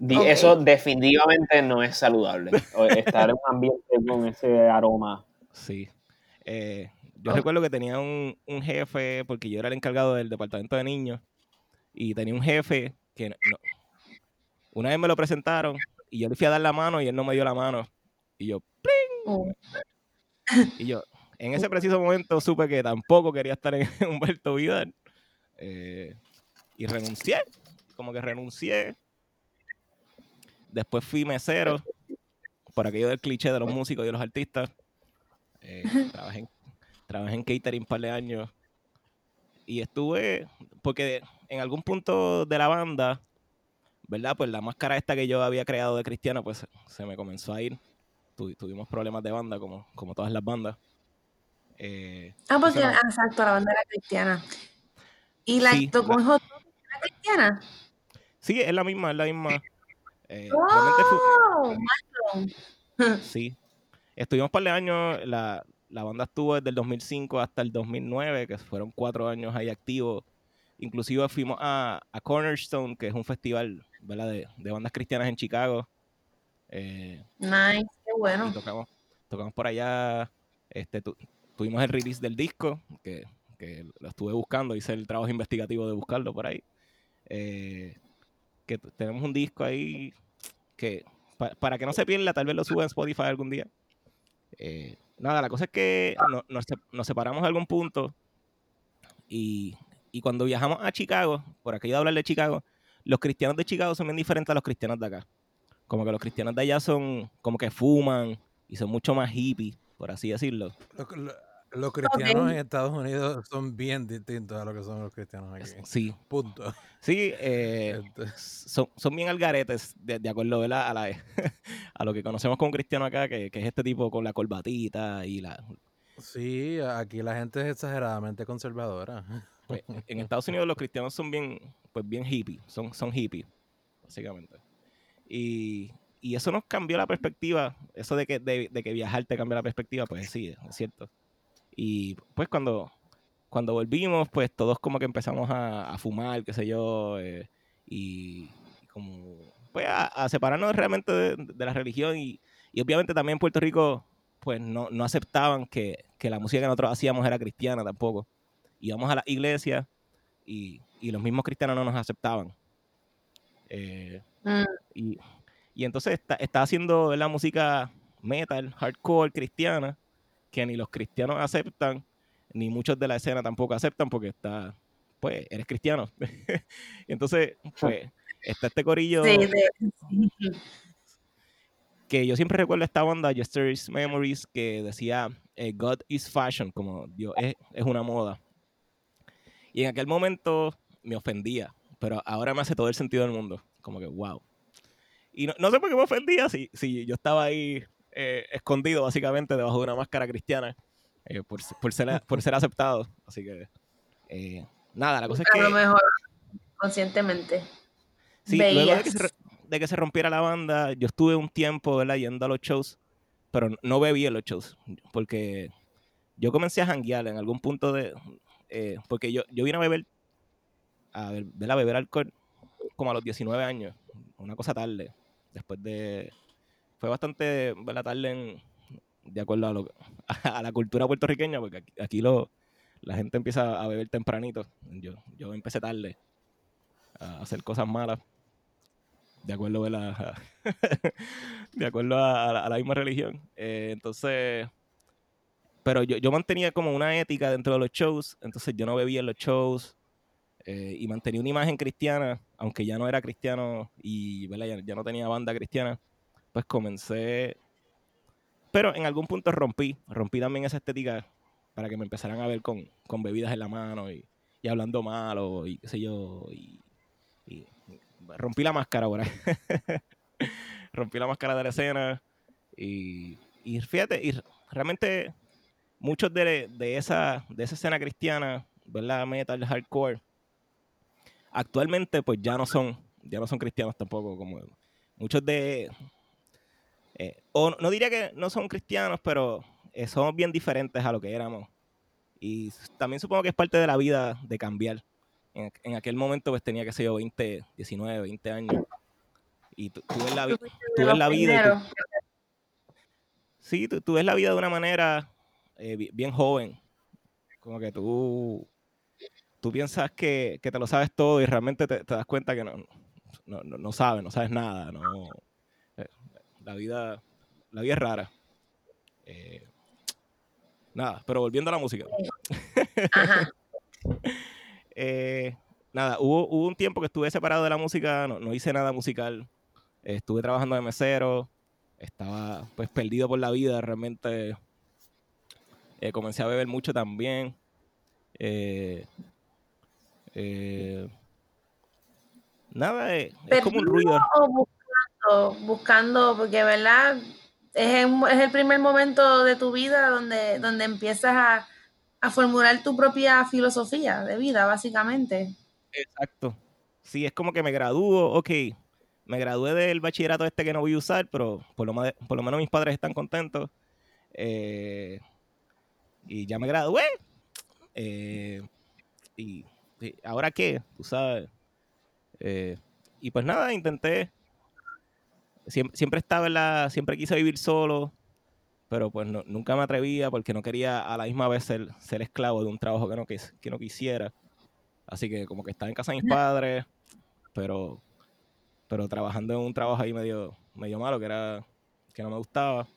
Eso definitivamente no es saludable. Estar en un ambiente con ese aroma. Sí. Eh, yo Oh. recuerdo que tenía un, un jefe, porque yo era el encargado del departamento de niños, y tenía un jefe que no- no- una vez me lo presentaron y yo le fui a dar la mano y él no me dio la mano. Y yo, Oh. y yo, en ese preciso momento supe que tampoco quería estar en Humberto Vidal. eh, y renuncié, como que renuncié. Después fui mesero, por aquello del cliché de los músicos y los artistas. Eh, trabajé, en, trabajé en catering un par de años. Y estuve, porque en algún punto de la banda, ¿verdad? Pues la máscara esta que yo había creado de cristiano, pues se me comenzó a ir. Tu- tuvimos problemas de banda, como, como todas las bandas. Eh, Ah, porque, no. ah, exacto, la banda era cristiana. ¿Y la Sí, tocó la- era cristiana? sí, es la misma, es la misma. Eh, fue- ¡Oh! Sí. Estuvimos un par de años, la, la banda estuvo desde el 2005 hasta el 2009, que fueron cuatro años ahí activos. Inclusive fuimos a, a Cornerstone, que es un festival ¿verdad? De, de bandas cristianas en Chicago. Eh, Nice, qué y bueno. tocamos, tocamos por allá. Este, tu- tuvimos el release del disco, que, que lo estuve buscando, hice el trabajo investigativo de buscarlo por ahí. Eh, que tenemos un disco ahí que pa- para que no se pierda, tal vez lo suba en Spotify algún día. Eh, nada, la cosa es que no- nos, nos separamos a algún punto y, y cuando viajamos a Chicago, por aquello de hablar de Chicago, los cristianos de Chicago son bien diferentes a los cristianos de acá. Como que los cristianos de allá son como que fuman y son mucho más hippies, por así decirlo. Los, lo- los cristianos en Estados Unidos son bien distintos a lo que son los cristianos aquí. Sí, Punto. sí, eh, Este, son, son bien algaretes, de, de acuerdo ¿verdad? A, la, a lo que conocemos como cristiano acá, que, que es este tipo con la corbatita y la... sí, aquí la gente es exageradamente conservadora. pues, en Estados Unidos los cristianos son bien, pues bien hippies, son, son hippies, básicamente. Y, y eso nos cambió la perspectiva, eso de que, de, que viajar te cambia la perspectiva, pues sí, es cierto. Y pues cuando, cuando volvimos, pues todos como que empezamos a, fumar, qué sé yo, eh, y, como, pues a, separarnos realmente de, de la religión y, y obviamente también en Puerto Rico, pues no, no aceptaban que, que la música que nosotros hacíamos era cristiana tampoco. Íbamos a la iglesia y, y los mismos cristianos no nos aceptaban. Eh, Mm. y, y entonces está, está haciendo la música metal, hardcore, cristiana, que ni los cristianos aceptan, ni muchos de la escena tampoco aceptan porque está, pues, eres cristiano. entonces, pues, está este corillo Sí, que yo siempre recuerdo esta banda, Yesterday's Memories, que decía eh, God is fashion, como Dios es, es una moda. Y en aquel momento me ofendía, pero ahora me hace todo el sentido del mundo. Como que, wow. Y no, no sé por qué me ofendía si, si yo estaba ahí eh, escondido, básicamente, debajo de una máscara cristiana, eh, por, por, ser, por ser aceptado. Así que, eh, nada, la cosa es a lo que... mejor conscientemente. Sí, luego de que, se, de que se rompiera la banda, yo estuve un tiempo, ¿verdad? Yendo a los shows, pero no bebí en los shows, porque yo comencé a janguear en algún punto de... eh, porque yo, yo vine a beber, a, ver a beber alcohol como a los 19 años, una cosa tarde, después de... Fue bastante, ¿verdad? Tarde en, de acuerdo a, lo, a la cultura puertorriqueña, porque aquí, aquí lo, la gente empieza a beber tempranito. Yo, yo empecé tarde a hacer cosas malas de acuerdo a la, de acuerdo la, a la misma religión. Eh, entonces, pero yo, yo mantenía como una ética dentro de los shows, entonces yo no bebía en los shows eh, y mantenía una imagen cristiana, aunque ya no era cristiano y. Ya, ya no tenía banda cristiana, pues comencé, pero en algún punto rompí, rompí también esa estética para que me empezaran a ver con, con bebidas en la mano y, y hablando mal o y qué sé yo, y, y rompí la máscara ahora. rompí la máscara de la escena y, y fíjate, y realmente muchos de, de, esa, de esa escena cristiana, ¿verdad? Metal, hardcore, actualmente pues ya no son, ya no son cristianos tampoco, como muchos de, eh, o no diría que no son cristianos, pero eh, somos bien diferentes a lo que éramos. Y también supongo que es parte de la vida de cambiar. En, en aquel momento pues tenía que ser yo 20, 19, 20 años. Y tú, ves la, tú ves la vida y tú- primeros. Sí, tú, tú ves la vida de una manera eh, bi- bien joven. Como que tú, tú piensas que, que te lo sabes todo y realmente te, te das cuenta que no, no, no, no sabes, no sabes nada. No, eh, la, vida, la vida es rara. Eh, nada, pero volviendo a la música. Ajá. Eh, nada, hubo, hubo un tiempo que estuve separado de la música, no, no hice nada musical. Estuve trabajando de mesero, estaba pues perdido por la vida, realmente. Eh, comencé a beber mucho también. Eh, eh, nada, eh, es como un ruido. buscando, buscando, porque verdad es el, es el primer momento de tu vida donde, donde empiezas a, a formular tu propia filosofía de vida, básicamente. Exacto. Sí, es como que me gradúo, ok, me gradué del bachillerato este que no voy a usar, pero por lo, por lo menos mis padres están contentos. Eh, y ya me gradué. Eh, y, y ahora qué, tú sabes. Eh, y pues nada, intenté. Siempre, siempre estaba en la. Siempre quise vivir solo. Pero pues no- nunca me atrevía porque no quería a la misma vez ser, ser esclavo de un trabajo que no, que no quisiera. Así que como que estaba en casa de mis padres, pero pero trabajando en un trabajo ahí medio, medio malo, que era que no me gustaba.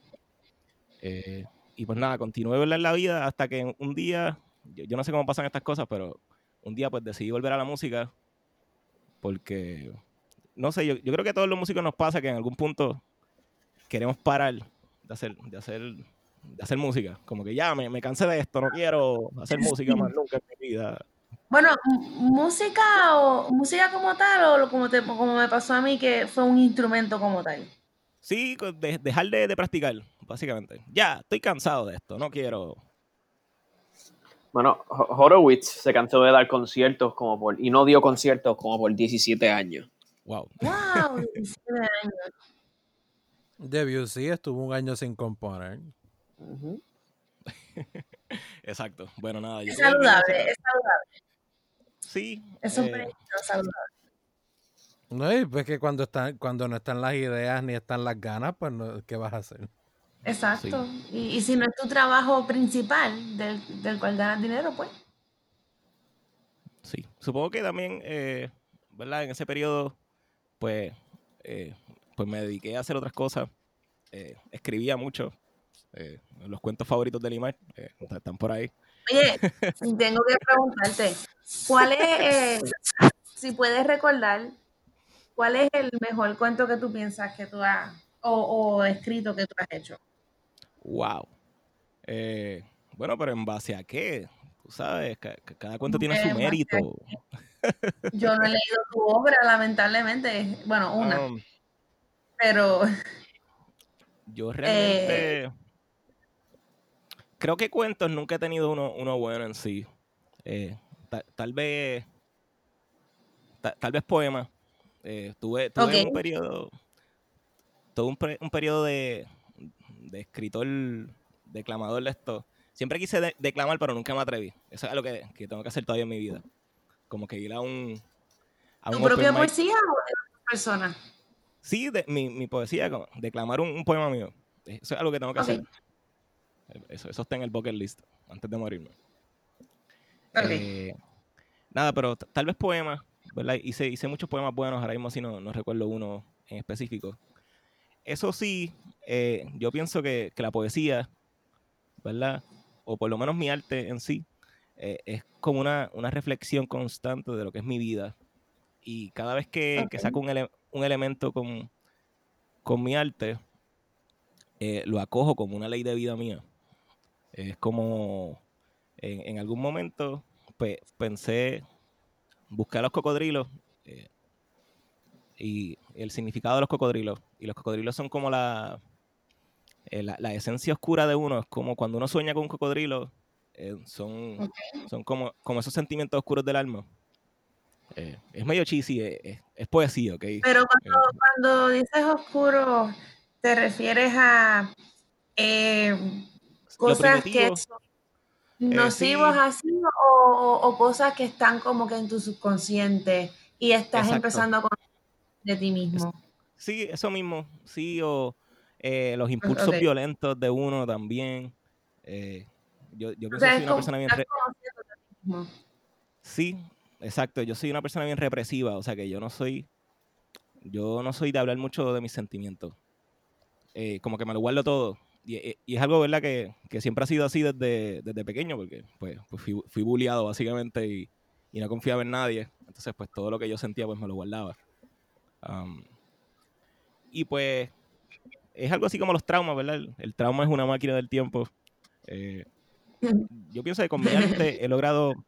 Eh, y pues nada, continué en la vida hasta que un día, yo, yo no sé cómo pasan estas cosas, pero un día pues decidí volver a la música porque, no sé, yo, yo creo que a todos los músicos nos pasa que en algún punto queremos parar de hacer, de hacer, de hacer música. Como que ya me, me cansé de esto, no quiero hacer música más nunca en mi vida. Bueno, música o música como tal o como, te, como me pasó a mí que fue un instrumento como tal. Sí, de- dejar de, de practicar, básicamente. Ya, estoy cansado de esto, no quiero. Bueno, Ho- Horowitz se cansó de dar conciertos como por, y no dio conciertos como por 17 años. Wow. Wow, 17 años. Debussy estuvo un año sin componer. Exacto. Bueno, nada. yo Es saludable, es saludable. Sí. Es un eh, saludable. No, y pues que cuando están, cuando no están las ideas ni están las ganas, pues no, ¿qué vas a hacer? Exacto. Y, y si no es tu trabajo principal del, del cual ganas dinero, pues. Sí, supongo que también, eh, ¿verdad? En ese periodo, pues, eh, pues me dediqué a hacer otras cosas. Eh, escribía mucho. eh, los cuentos favoritos de Limar eh, están por ahí. Oye, tengo que preguntarte, ¿cuál es, eh, si puedes recordar, cuál es el mejor cuento que tú piensas que tú has, o, o escrito que tú has hecho? ¡Wow! Eh, bueno, pero ¿en base a qué? Tú sabes, ca- ca- cada cuento tiene En su mérito. Yo no he leído tu obra, lamentablemente, bueno, una, Um, pero yo Eh, realmente creo que cuentos nunca he tenido uno, uno bueno en sí. Eh, ta- tal vez ta- tal vez poemas. Tuve tuve un periodo tuve un, pre- un periodo de, de escritor declamador de esto. Siempre quise de- declamar, pero nunca me atreví. Eso es algo que, que tengo que hacer todavía en mi vida. Como que ir a un a tu un propia poesía o de otra persona. Sí, de, mi, mi poesía, como declamar un, un poema mío. Eso es algo que tengo que hacer. Eso, eso está en el bucket list antes de morirme. Ok. Eh, nada, pero tal vez poemas, ¿verdad? Hice, hice muchos poemas buenos, ahora mismo sí no, no recuerdo uno en específico. Eso sí, eh, yo pienso que, que la poesía, ¿verdad? O por lo menos mi arte en sí, eh, es como una, una reflexión constante de lo que es mi vida. Y cada vez que, saco un, ele- un elemento con, con mi arte, eh, lo acojo como una ley de vida mía. Es como en, en algún momento pues, pensé buscar los cocodrilos y el significado de los cocodrilos. Y los cocodrilos son como la, eh, la, la esencia oscura de uno. Es como cuando uno sueña con un cocodrilo, eh, son, son como, como esos sentimientos oscuros del alma. Eh, es medio cheesy, es, es poesía, ¿ok? Pero cuando, cuando dices oscuro, ¿te refieres a cosas que son nocivos sí, así o, o- cosas que están como que en tu subconsciente y estás exacto. empezando a de ti mismo? Sí, eso mismo, sí, o eh, los impulsos violentos de uno también. Eh, yo, yo O pienso que soy una persona bien... re- mismo. Sí, exacto, yo soy una persona bien represiva, o sea que yo no soy, yo no soy de hablar mucho de mis sentimientos. Eh, como que me lo guardo todo. Y, y- y es algo, ¿verdad? Que, que siempre ha sido así desde, desde pequeño, porque pues, pues fui, fui bulliado básicamente y, y no confiaba en nadie. Entonces, pues todo lo que yo sentía, pues me lo guardaba. Am, y pues es algo así como los traumas, ¿verdad? El, el trauma es una máquina del tiempo. Eh, yo pienso que con mi arte he logrado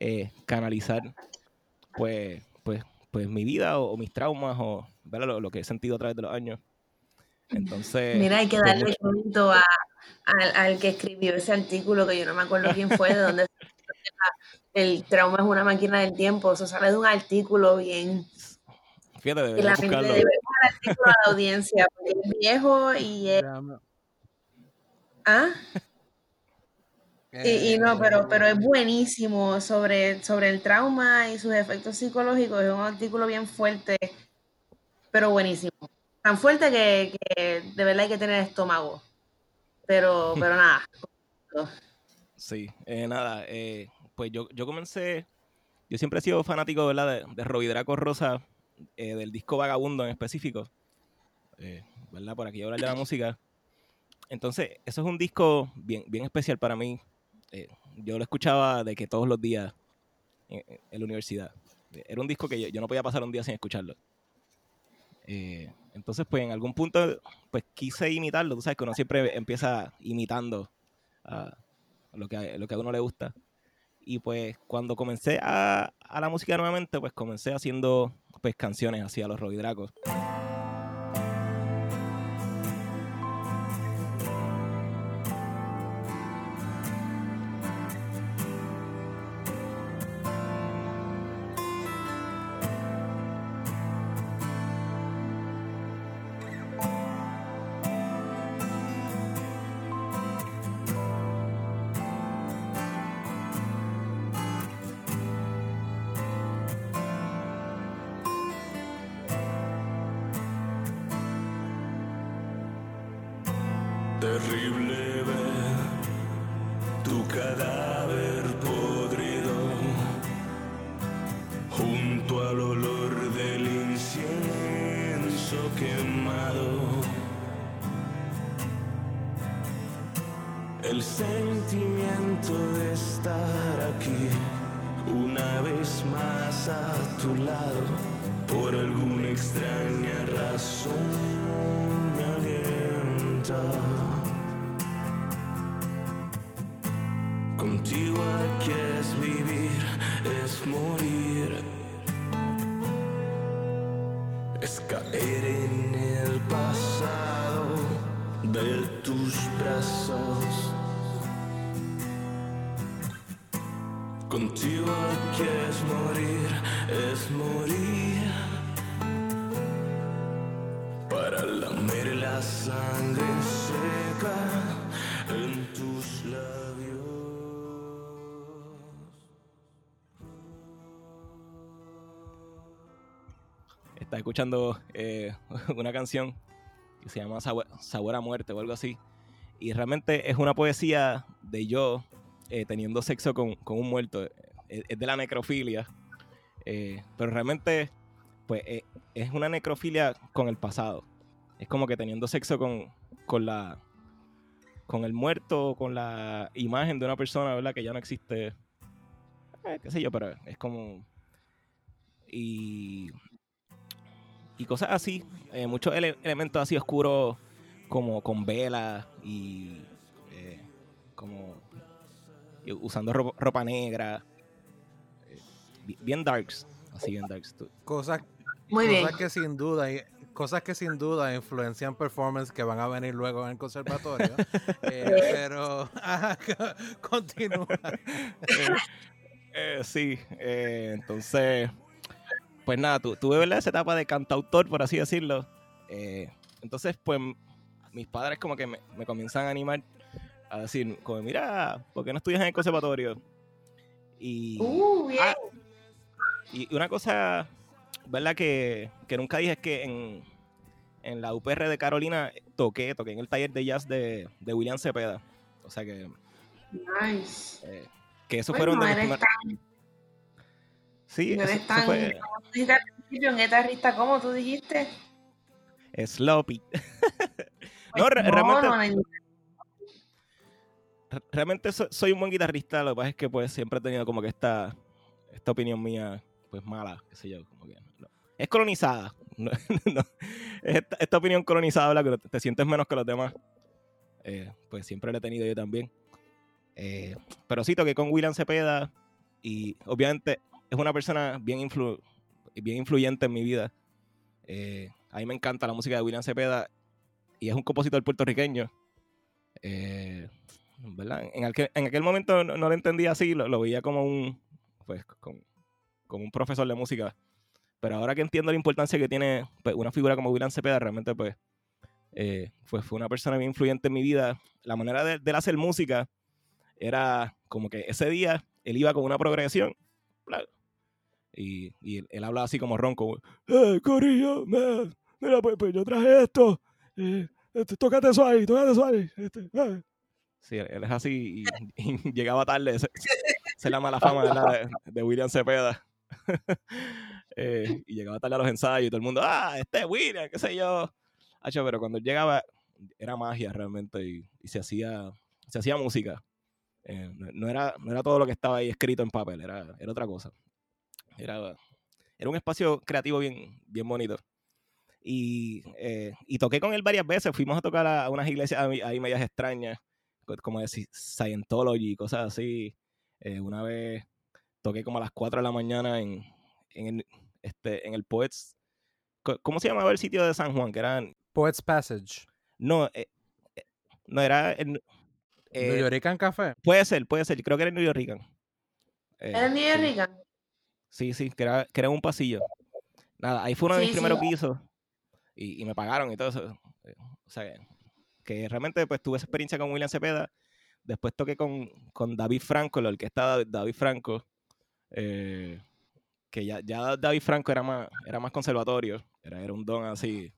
eh, canalizar pues, pues, pues mi vida o, o mis traumas o. Lo, lo que he sentido a través de los años. Entonces, Mira, hay que pues, darle crédito a- al, al que escribió ese artículo, que yo no me acuerdo quién fue, de donde el trauma es una máquina del tiempo. Eso sale de un artículo bien. Fíjate, la gente buscarlo. debe dar el artículo a la audiencia, porque es viejo y es. ¿Ah? Y, y no, pero, pero es buenísimo sobre, sobre el trauma y sus efectos psicológicos. Es un artículo bien fuerte, pero buenísimo. Tan fuerte que, que de verdad hay que tener estómago. Pero, pero nada. Sí, eh, nada, eh, pues yo, yo comencé, yo siempre he sido fanático, ¿verdad? De, de Robbie Draco Rosa eh, del disco Vagabundo en específico, eh, ¿verdad? Por aquí hablar de la música. Entonces, eso es un disco bien, bien especial para mí. Eh, yo lo escuchaba de que todos los días en, la universidad. Era un disco que yo, yo no podía pasar un día sin escucharlo. Eh, entonces, pues en algún punto, pues quise imitarlo. Tú sabes que uno siempre empieza imitando lo que, lo que a uno le gusta. Y pues cuando comencé a, a la música nuevamente, pues comencé haciendo pues canciones así a los Robidracos. Terrible escuchando eh, una canción que se llama Sabor, Sabor a Muerte o algo así. Y realmente es una poesía de yo eh, teniendo sexo con, con un muerto. Es, es de la necrofilia. Eh, pero realmente, pues, eh, es una necrofilia con el pasado. Es como que teniendo sexo con, con la con el muerto, con la imagen de una persona, ¿verdad? Que ya no existe. Eh, qué sé yo, pero es como. Y. Y cosas así. eh, muchos ele- elementos así oscuros, como con velas y. eh, como. y usando ro- ropa, negra. eh, bi- bien darks. Así bien darks. Tú- Cosas, Muy bien. cosas que sin duda, y- cosas que sin duda influencian performance que van a venir luego en el conservatorio. Eh, pero ajá, co- continúa. Eh, sí, eh, entonces, pues nada, tu- tuve ¿verdad? esa etapa de cantautor, por así decirlo. Eh, entonces, pues, mis padres como que me, me comienzan a animar a decir, como, mira, ¿por qué no estudias en el conservatorio? Y, Uh. Ah, y una cosa, ¿verdad? Que, que nunca dije es que en, en la UPR de Carolina toqué, toqué en el taller de jazz de, de William Cepeda. O sea que, Nice. eh, que eso Bueno, fueron de mis eres primeros... tan, Sí, no eres tan, fue como tú dijiste al principio, un guitarrista, ¿cómo tú dijiste? sloppy. No, Pues, realmente- no, no, Re- Realmente so- soy un buen guitarrista, lo que pasa es que pues siempre he tenido como que esta, esta opinión mía, pues mala, qué sé yo, como que no. Es colonizada. no- no. Es esta, esta opinión colonizada. Que te, te sientes menos que los demás. Eh, pues siempre la he tenido yo también. Eh, pero sí, toqué con William Cepeda y obviamente es una persona bien, influ- bien influyente en mi vida. Eh, a mí me encanta la música de William Cepeda y es un compositor puertorriqueño. Eh, ¿verdad? En aquel, en aquel momento no, no lo entendía así, lo, lo veía como un, pues, como, como un profesor de música. Pero ahora que entiendo la importancia que tiene pues, una figura como William Cepeda, realmente pues, eh, pues fue una persona bien influyente en mi vida. La manera de, de él hacer música era como que ese día él iba con una progresión. Y, y él, él hablaba así como ronco. ¡Eh, Corillo! man, mira, pues, pues yo traje esto. Eh, este, tócate suave, tócate suave. Este, eh". Sí, él, es así y, y llegaba tarde. Esa es la mala fama de, de William Cepeda. Eh, y llegaba tarde a los ensayos y todo el mundo, ah, este es William, qué sé yo. Hacho, pero cuando él llegaba, era magia realmente y, y se, hacía, se hacía música. Eh, no, no era, no era todo lo que estaba ahí escrito en papel, era, era otra cosa. Era, era un espacio creativo bien, bien bonito. Y, eh, y toqué con él varias veces. Fuimos a tocar a, a unas iglesias ahí, medias extrañas, co- como decir Scientology y cosas así. Eh, una vez toqué como a las 4 de la mañana en, en, el, este, en el Poets. ¿Cómo se llamaba el sitio de San Juan? Que eran. Poets Passage. No, eh, eh, no era. el- New eh, Yorican Café. puede ser, puede ser. Creo que era en New York. Eh, ¿Era de Rican? Sí, sí, que era, que era un pasillo. Nada, ahí fue uno de mis Sí, sí. primeros pisos y, y me pagaron y todo eso. Eh, O sea, que, que realmente pues tuve esa experiencia con William Cepeda. Después toqué con, con David Franco, la orquesta David Franco. eh, que ya, ya David Franco era más, era más conservatorio. Era, era un don así.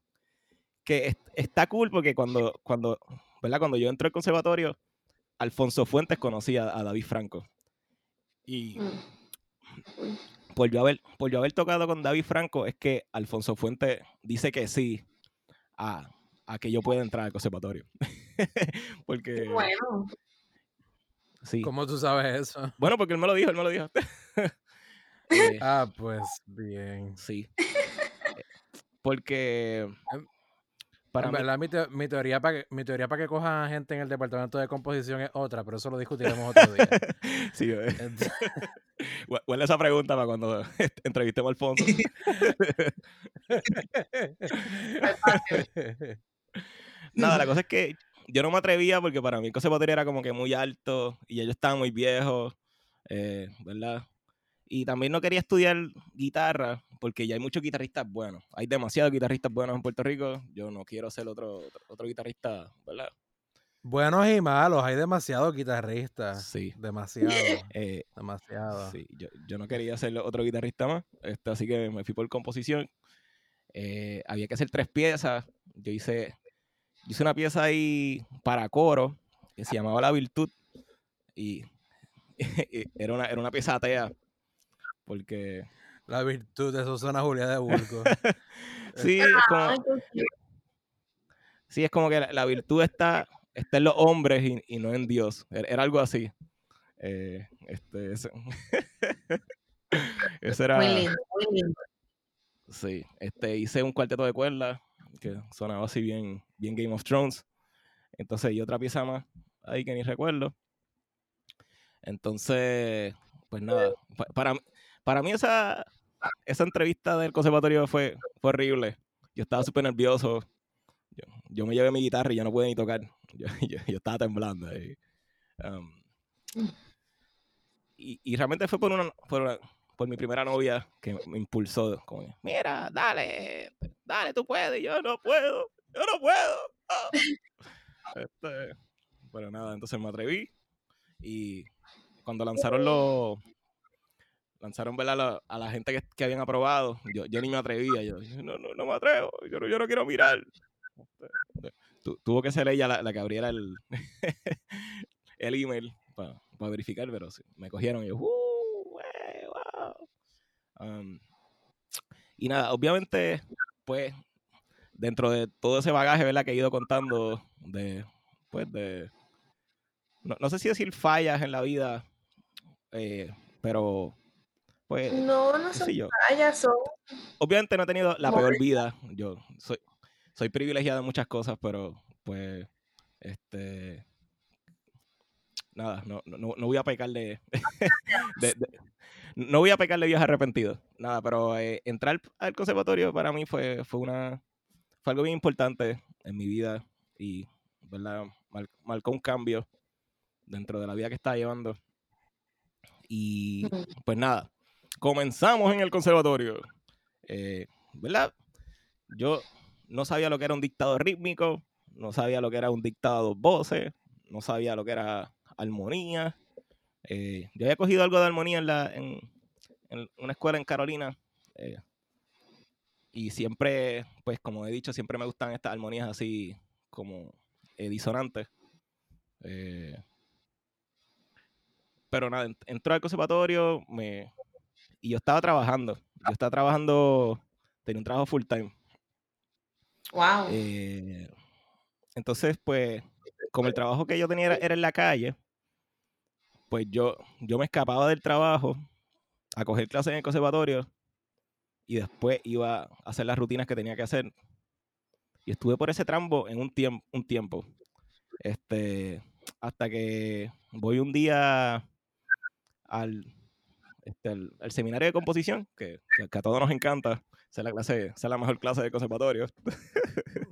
Que es- está cool porque cuando, cuando, ¿verdad? cuando yo entré al conservatorio, Alfonso Fuentes conocía a David Franco. Y, Mm. Por yo haber, por yo haber tocado con David Franco, es que Alfonso Fuente dice que sí a, a que yo pueda entrar al conservatorio. porque Bueno, sí. ¿Cómo tú sabes eso? Bueno, porque él me lo dijo, él me lo dijo. Eh, Ah, pues bien. sí. Eh, Porque Em, para mí, verdad, mi, teo- mi teoría para que, mi teoría para que cojan gente en el departamento de composición es otra, pero eso lo discutiremos otro día. sí, eh, guarda esa pregunta para cuando entrevistemos a Alfonso. Nada, la cosa es que yo no me atrevía porque para mí el conservatorio era como que muy alto y ya yo estaba muy viejo, eh, ¿verdad? Y también no quería estudiar guitarra porque ya hay muchos guitarristas buenos. Hay demasiados guitarristas buenos en Puerto Rico. Yo no quiero ser otro, otro, otro guitarrista, ¿verdad? Buenos y malos, hay demasiados guitarristas. Sí. Demasiado, Eh, demasiado. Sí, yo, yo no quería ser otro guitarrista más, este, así que me fui por composición. Eh, había que hacer tres piezas. Yo hice, hice una pieza ahí para coro que se llamaba La Virtud y, y era, una, era una pieza atea porque La virtud, eso suena a Julia de Burgos. sí, es como, sí, es como que la, la virtud está, está en los hombres y, y no en Dios. Era, era algo así. Eh, este, ese, ese era... Muy lindo, muy lindo. Sí, este, hice un cuarteto de cuerdas que sonaba así bien, bien Game of Thrones. Entonces, y otra pieza más ahí que ni recuerdo. Entonces, pues nada, pa- para, para mí esa, esa entrevista del conservatorio fue, fue horrible. Yo estaba súper nervioso. Yo, yo me llevé mi guitarra y yo no pude ni tocar. Yo, yo- yo estaba temblando ahí. Um, y, y realmente fue por una, por una- por mi primera novia que me impulsó, como, mira, dale, dale, tú puedes, y yo no puedo, yo no puedo. ah". Este, pero nada, entonces me atreví y cuando lanzaron los, lanzaron a la gente que, que habían aprobado, yo, yo ni me atrevía, yo no, no, no me atrevo, yo no, yo no quiero mirar. Tu- tuvo que ser ella la, la que abriera el, el email para verificar, pero me cogieron y yo, "Uh, wey, wow". Um, y nada, obviamente, pues, dentro de todo ese bagaje, ¿verdad? Que he ido contando de, pues, de, no, no sé si decir fallas en la vida, eh, pero, pues, No, no son sé yo. son Obviamente no he tenido la peor vida. Yo soy, soy privilegiado en muchas cosas, pero pues, este, nada, no, no, no voy a pecar de, de- de- no voy a pecar de Dios arrepentido. Nada, pero eh, entrar al conservatorio para mí fue, fue una, fue algo bien importante en mi vida y, ¿verdad? Mar- marcó un cambio dentro de la vida que estaba llevando. Y Mm. pues nada, comenzamos en el conservatorio. Eh, ¿Verdad? Yo no sabía lo que era un dictado rítmico, no sabía lo que era un dictado dos voces, no sabía lo que era armonía. Eh, yo había cogido algo de armonía en, la, en, en una escuela en Carolina. eh, y siempre, pues como he dicho, siempre me gustan estas armonías así como eh, disonantes. Eh, pero nada, ent- entró al conservatorio me, y yo estaba trabajando. yo estaba trabajando, tenía un trabajo full time. Wow. Eh, entonces, pues, como el trabajo que yo tenía era, era en la calle, pues yo, yo me escapaba del trabajo a coger clases en el conservatorio y después iba a hacer las rutinas que tenía que hacer. Y estuve por ese trambo en un, tiempo un tiempo. Este, hasta que voy un día al, este, al seminario de composición, que, a todos nos encanta. Es la, clase, es la mejor clase de conservatorio.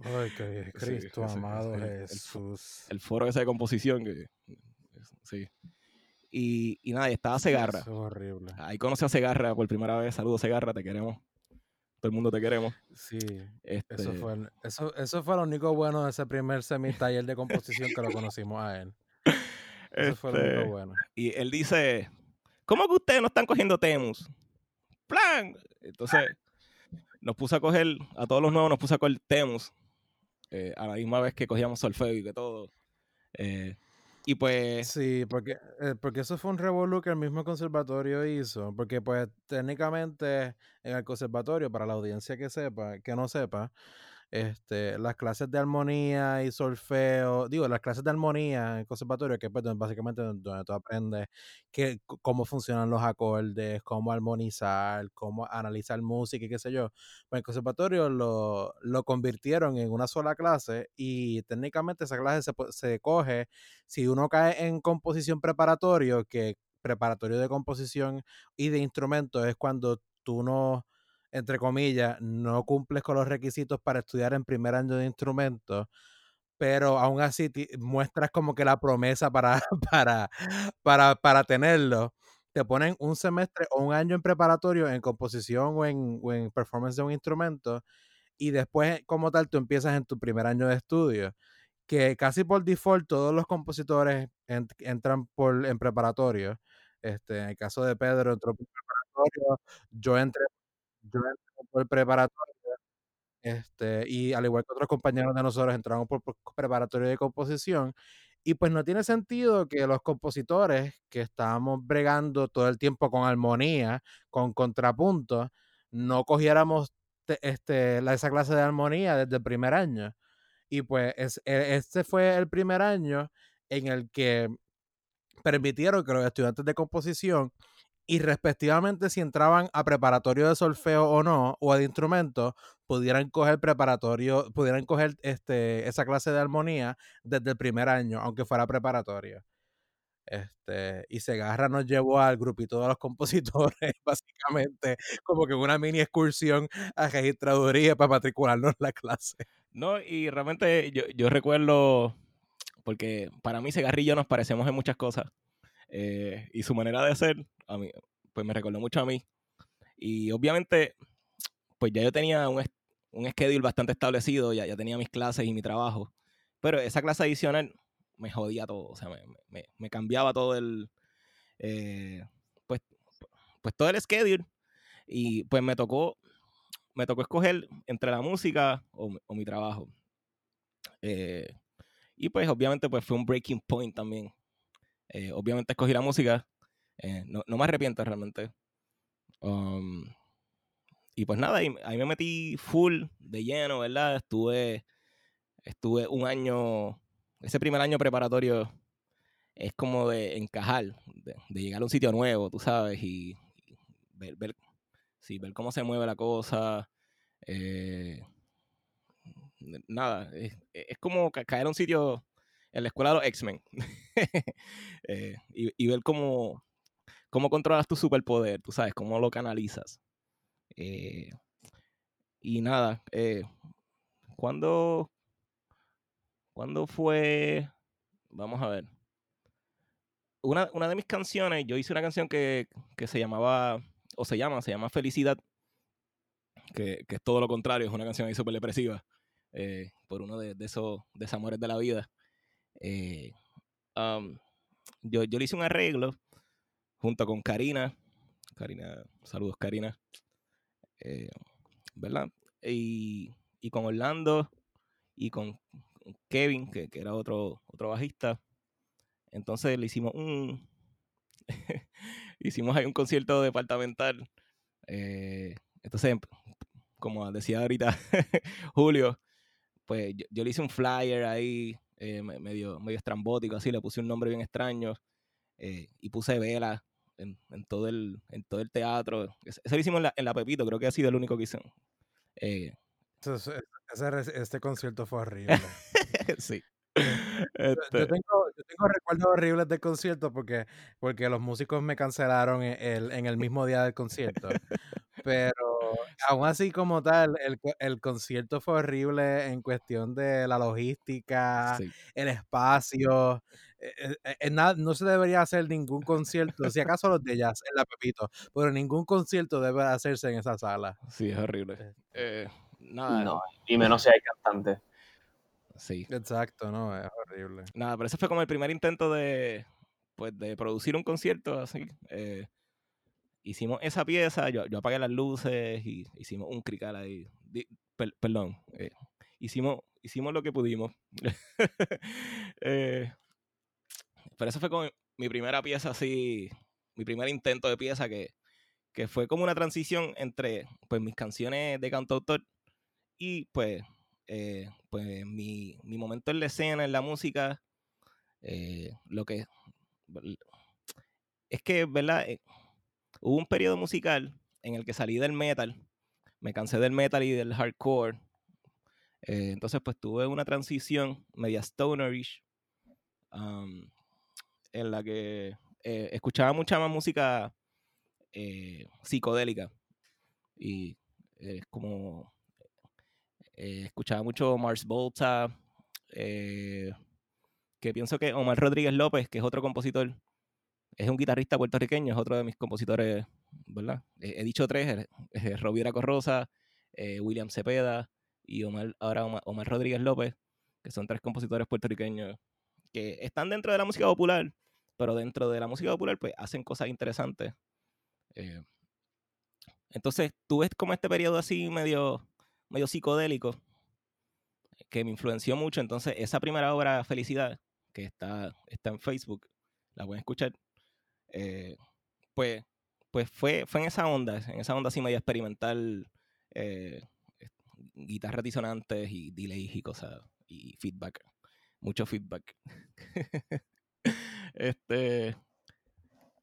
Ay, que Cristo amado ese- el- el- Jesús. el foro ese de composición. Que, sí. Y, y nada, y estaba Segarra. Eso es horrible. Ahí conocí a Segarra por primera vez. Saludos, Segarra, te queremos. Todo el mundo te queremos. Sí, Este, eso fue, el- eso, eso fue lo único bueno de ese primer semi-taller de composición que lo conocimos a él. Eso fue lo este, único bueno. Y él dice, ¿cómo que ustedes no están cogiendo Temus? ¡Plan! Entonces, nos puso a coger, a todos los nuevos nos puso a coger Temus, eh, a la misma vez que cogíamos solfeo y que todo. Eh, y pues, Sí, porque, eh, porque eso fue un revolú que el mismo conservatorio hizo. Porque, pues, técnicamente en el conservatorio, para la audiencia que sepa, que no sepa, este, las clases de armonía y solfeo, digo, las clases de armonía en el conservatorio, que pues, donde- básicamente donde tú aprendes que, cómo funcionan los acordes, cómo armonizar, cómo analizar música y qué sé yo. Pues el conservatorio lo, lo convirtieron en una sola clase y técnicamente esa clase se, se coge si uno cae en composición preparatorio, que preparatorio de composición y de instrumentos es cuando tú no, entre comillas, no cumples con los requisitos para estudiar en primer año de instrumentos, pero aún así muestras como que la promesa para, para, para, para tenerlo. Te ponen un semestre o un año en preparatorio en composición o en, en performance de un instrumento y después como tal tú empiezas en tu primer año de estudio que casi por default todos los compositores ent- entran por, en preparatorio. Este, en el caso de Pedro entró por preparatorio, yo entré, yo entré por preparatorio, este, y al igual que otros compañeros de nosotros entramos por, por preparatorio de composición. Y pues no tiene sentido que los compositores que estábamos bregando todo el tiempo con armonía, con contrapunto, no cogiéramos te- este, la- esa clase de armonía desde el primer año. Y pues es- e- este fue el primer año en el que permitieron que los estudiantes de composición y respectivamente si entraban a preparatorio de solfeo o no, o de instrumento, pudieran coger preparatorio, pudieran coger este, esa clase de armonía desde el primer año, aunque fuera preparatorio. Este, y Segarra nos llevó al grupito de los compositores, básicamente, como que una mini excursión a registraduría para matricularnos en la clase. no, y realmente yo, yo recuerdo, porque para mí Segarrillo nos parecemos en muchas cosas. Eh, y su manera de ser, a mí, pues me recordó mucho a mí. Y obviamente, pues ya yo tenía un, un schedule bastante establecido, ya, ya tenía mis clases y mi trabajo. Pero esa clase adicional me jodía todo, o sea, me, me- me cambiaba todo el, eh, pues, pues todo el schedule. Y pues me tocó, me tocó escoger entre la música o, o mi trabajo. Eh, y pues obviamente pues fue un breaking point también. Eh, obviamente escogí la música. eh, no, no me arrepiento realmente. Um, y pues nada, ahí, ahí me metí full de lleno, ¿verdad? Estuve, estuve un año, ese primer año preparatorio es como de encajar, de, de llegar a un sitio nuevo, tú sabes, y, ver, ver, sí, ver cómo se mueve la cosa. eh, nada, es, es como ca- caer a un sitio en la escuela de los X-Men eh, y, ver cómo, cómo controlas tu superpoder, tú sabes, cómo lo canalizas. Eh, y nada, eh, ¿cuándo, ¿cuándo fue? Vamos a ver. Una, una de mis canciones, yo hice una canción que, que se llamaba, o se llama, se llama Felicidad, que, que es todo lo contrario, es una canción ahí súper depresiva, eh, por uno de, de esos desamores de la vida. Eh, yo, yo le hice un arreglo junto con Karina. Karina, saludos Karina. Eh, ¿Verdad? Y, y con Orlando y con Kevin, que, que era otro, otro bajista. Entonces le hicimos un. hicimos ahí un concierto departamental Eh, entonces, como decía ahorita Julio, pues yo, yo le hice un flyer ahí, eh, me- medio, medio estrambótico, así, le puse un nombre bien extraño eh, y puse vela en, en todo el, en todo el teatro. Eso lo hicimos en la, en la Pepito, creo que ha sido el único que hice. Eh, Eso es- ese este concierto fue horrible. sí. Yo, Este, yo tengo, yo tengo recuerdos horribles del concierto porque, porque los músicos me cancelaron en el, en el mismo día del concierto. Pero aún así como tal, el, el concierto fue horrible en cuestión de la logística, sí. el espacio. eh, eh, eh, nada- no se debería hacer ningún concierto, si acaso los de jazz en la Pepito, pero ningún concierto debe hacerse en esa sala. Sí, es horrible. Eh, nada, No, y menos si hay cantante. sí. Exacto, no, es horrible. Nada, pero ese fue como el primer intento de, pues, de producir un concierto así. eh, hicimos esa pieza, yo, yo apagué las luces y hicimos un crical ahí. Perdón, eh, hicimos, hicimos lo que pudimos. Eh, pero esa fue como mi primera pieza así, mi primer intento de pieza que, que fue como una transición entre pues mis canciones de cantautor y pues, eh, pues mi, mi momento en la escena, en la música, eh, lo que es que, ¿verdad? Hubo un periodo musical en el que salí del metal, me cansé del metal y del hardcore, eh, entonces pues tuve una transición media stonerish, um, en la que eh, escuchaba mucha más música eh, psicodélica y eh, como escuchaba mucho Mars Volta, que pienso que Omar Rodríguez López, que es otro compositor, es un guitarrista puertorriqueño, es otro de mis compositores, ¿verdad? He dicho tres, eh, Robiera Corrosa, eh, William Cepeda y Omar, ahora Omar, Rodríguez López, que son tres compositores puertorriqueños que están dentro de la música popular, pero dentro de la música popular pues hacen cosas interesantes. Eh, entonces tuve como este periodo así medio, medio psicodélico que me influenció mucho. Entonces esa primera obra, Felicidad, que está, está en Facebook, la pueden escuchar, eh, pues, pues fue, fue en esa onda, en esa onda así medio experimental, eh, guitarras disonantes y delays y cosas, y feedback, mucho feedback. este,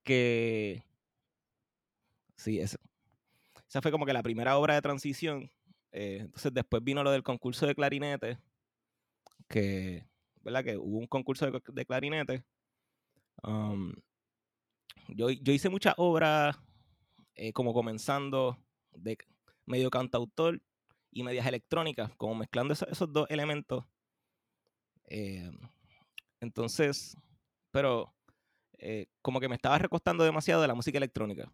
que, sí, esa, esa fue como que la primera obra de transición. eh, entonces después vino lo del concurso de clarinete, que, ¿verdad? Que hubo un concurso de, de clarinete. Um, yo, yo hice muchas obras eh, como comenzando de medio cantautor y medias electrónicas, como mezclando esos, esos dos elementos. Eh, entonces, pero eh, como que me estaba recostando demasiado de la música electrónica.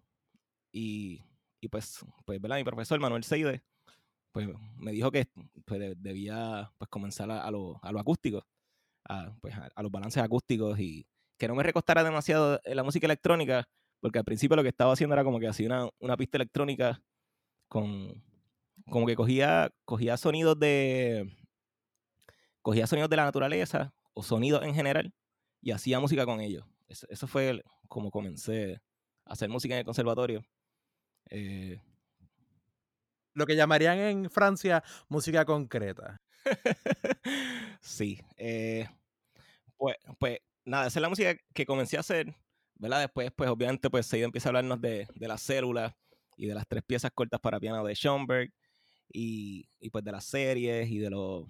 Y, y pues, pues, ¿verdad? Mi profesor Manuel Seide, pues me dijo que pues, de- debía pues, comenzar a, a lo, a lo acústico, a, pues, a, a los balances acústicos y que no me recostara demasiado en la música electrónica, porque al principio lo que estaba haciendo era como que hacía una, una pista electrónica con, como que cogía, cogía sonidos de, cogía sonidos de la naturaleza o sonidos en general y hacía música con ellos. Eso, eso fue el- como comencé a hacer música en el conservatorio. Eh, Lo que llamarían en Francia música concreta. sí. eh, pues, pues nada, esa es la música que comencé a hacer, ¿verdad? Después, pues obviamente, pues se empieza a hablarnos de, de las células y de las tres piezas cortas para piano de Schoenberg y, y pues de las series y de los,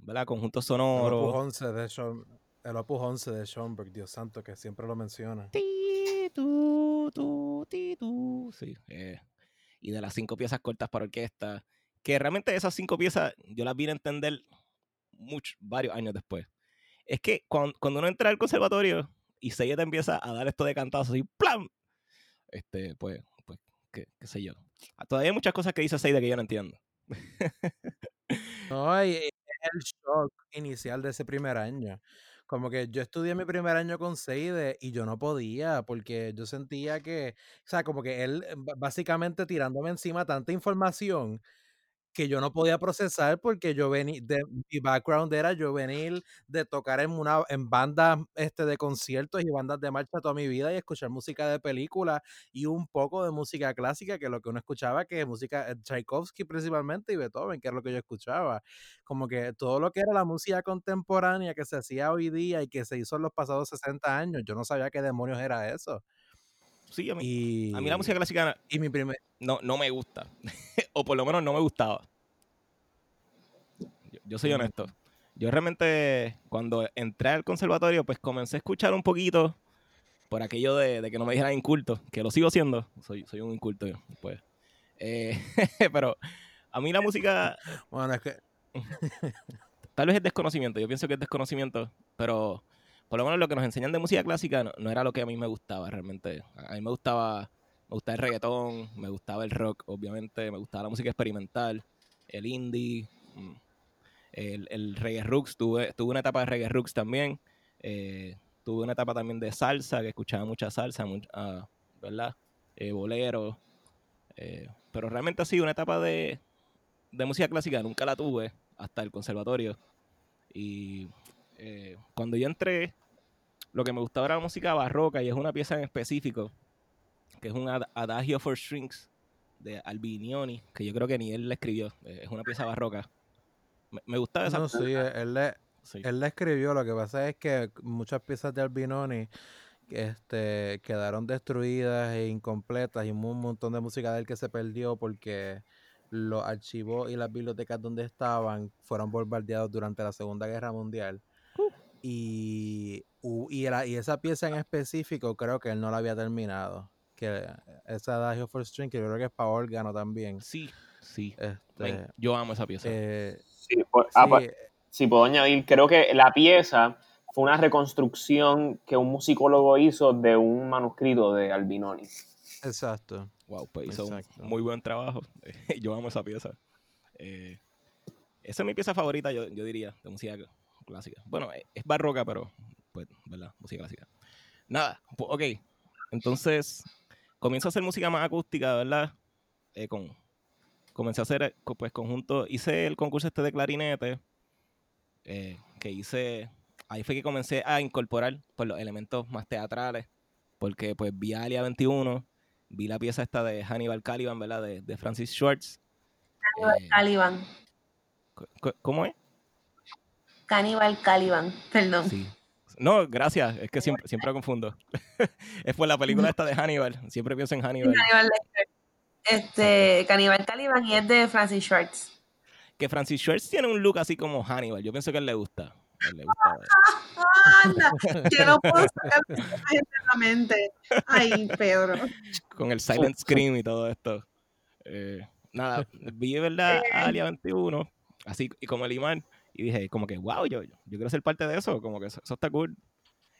¿verdad? Conjuntos El Opus sonoros. 11 de, Schoen- el Opus 11 de Schoenberg, Dios santo, que siempre lo menciona. Ti, tu, tu, ti, tu. Sí, eh, y de las cinco piezas cortas para orquesta, que realmente esas cinco piezas yo las vine a entender muchos, varios años después. Es que cuando, cuando uno entra al conservatorio y Seiya te empieza a dar esto de cantazos y ¡plam! Este, pues, pues qué, qué sé yo. Ah, Todavía hay muchas cosas que dice Seida que yo no entiendo. No, y el shock inicial de ese primer año. Como que yo estudié mi primer año con Seide y yo no podía porque yo sentía que, o sea, como que él eh, básicamente tirándome encima tanta información que yo no podía procesar porque yo venía, de, mi background era yo venir de tocar en una en bandas este, de conciertos y bandas de marcha toda mi vida y escuchar música de película y un poco de música clásica, que lo que uno escuchaba, que es música eh, Tchaikovsky principalmente y Beethoven, que es lo que yo escuchaba. Como que todo lo que era la música contemporánea que se hacía hoy día y que se hizo en los pasados 60 años, yo no sabía qué demonios era eso. Sí, a mí, Y, a mí la música clásica y mi primer, no, no me gusta. o por lo menos no me gustaba. Yo, yo soy honesto. Yo realmente, cuando entré al conservatorio, pues comencé a escuchar un poquito por aquello de, de que no me dijeran inculto, que lo sigo siendo. Soy, soy un inculto, yo, pues. Eh, pero a mí la música, bueno, es que tal vez es desconocimiento. Yo pienso que es desconocimiento, pero por lo menos lo que nos enseñan de música clásica no, era lo que a mí me gustaba realmente. A mí me gustaba, me gustaba el reggaetón, me gustaba el rock, obviamente, me gustaba la música experimental, el indie, mm, el, el reggae rooks. Tuve, tuve una etapa de reggae rooks también. eh, tuve una etapa también de salsa, que escuchaba mucha salsa, much- ah, ¿verdad? Eh, bolero. eh, pero realmente sido una etapa de, de música clásica, nunca la tuve hasta el conservatorio. Y eh, cuando yo entré, lo que me gustaba era la música barroca y es una pieza en específico, que es un ad- Adagio for Strings de Albinioni, que yo creo que ni él la escribió, eh, es una pieza barroca. Me, me gustaba esa no, sí, él le, sí. él la escribió, lo que pasa es que muchas piezas de Albinoni este, quedaron destruidas e incompletas y un montón de música de él que se perdió porque los archivos y las bibliotecas donde estaban fueron bombardeados durante la Segunda Guerra Mundial. Y, y, la- y esa pieza en específico creo que él no la había terminado. Que esa Adagio for String, que yo creo que es para órgano también. Sí, sí. Este, yo amo esa pieza. eh, Sí, por- ah, sí, pues, si puedo añadir, creo que la pieza fue una reconstrucción que un musicólogo hizo de un manuscrito de Albinoni. exacto. Wow, pues hizo un muy buen trabajo. yo amo esa pieza. Eh, esa es mi pieza favorita, yo, yo diría, de música clásica. Bueno, eh, es barroca, pero, pues, ¿verdad? Música clásica. Nada, pu- ok. Entonces, comienzo a hacer música más acústica, ¿verdad? Eh, con, comencé a hacer, eh, pues, conjunto, hice el concurso este de clarinete, eh, que hice, ahí fue que comencé a incorporar, pues, los elementos más teatrales, porque, pues, vi a Alia 21, vi la pieza esta de Hannibal Caliban, ¿verdad? De, de Francis Schwartz. Eh, Caliban. ¿Cómo es? Cannibal Caliban, perdón. Sí. No, gracias. Es que siempre, siempre confundo. es por la película esta de Hannibal. Siempre pienso en Hannibal. Cannibal Lecter. Este, Cannibal Caliban y es de Francis Schwartz. Que Francis Schwartz tiene un look así como Hannibal. Yo pienso que a él le gusta. A él le gusta. Anda, yo no puedo sacar la mente. Ay, Pedro. Con el Silent Scream y todo esto. Eh, nada, vi verdad a Alia 21, así y como el imán, y dije, como que, wow, yo, yo quiero ser parte de eso, como que eso, eso está cool.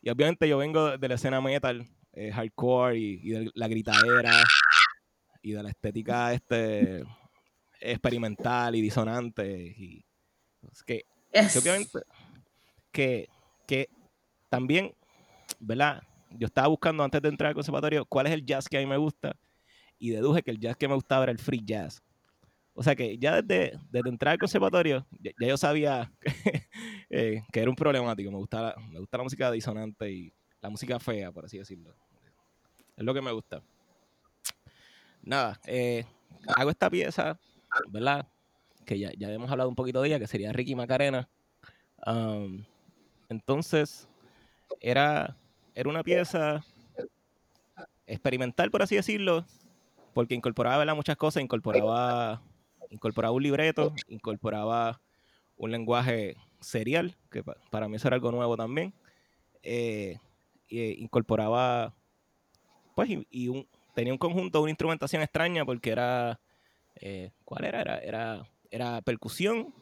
Y obviamente yo vengo de la escena metal, eh, hardcore y, y de la gritadera y de la estética este experimental y disonante. Y, es que Es- que obviamente que, que también, ¿verdad? Yo estaba buscando antes de entrar al conservatorio cuál es el jazz que a mí me gusta y deduje que el jazz que me gustaba era el free jazz. O sea que ya desde, entrar al conservatorio, ya, yo sabía eh, que era un problemático. Me gusta, la, me gusta música disonante y la música fea, por así decirlo. Es lo que me gusta. Nada, eh, hago esta pieza, ¿verdad? Que ya, ya hemos hablado un poquito de ella, que sería Ricky Macarena. Entonces, era, era una pieza experimental, por así decirlo, porque incorporaba ¿verdad? muchas cosas, incorporaba, incorporaba un libreto, incorporaba un lenguaje serial, que pa- para mí eso era algo nuevo también, eh, eh, incorporaba, pues, y, tenía un conjunto, una instrumentación extraña, porque era, eh, ¿cuál era? Era, era, era percusión,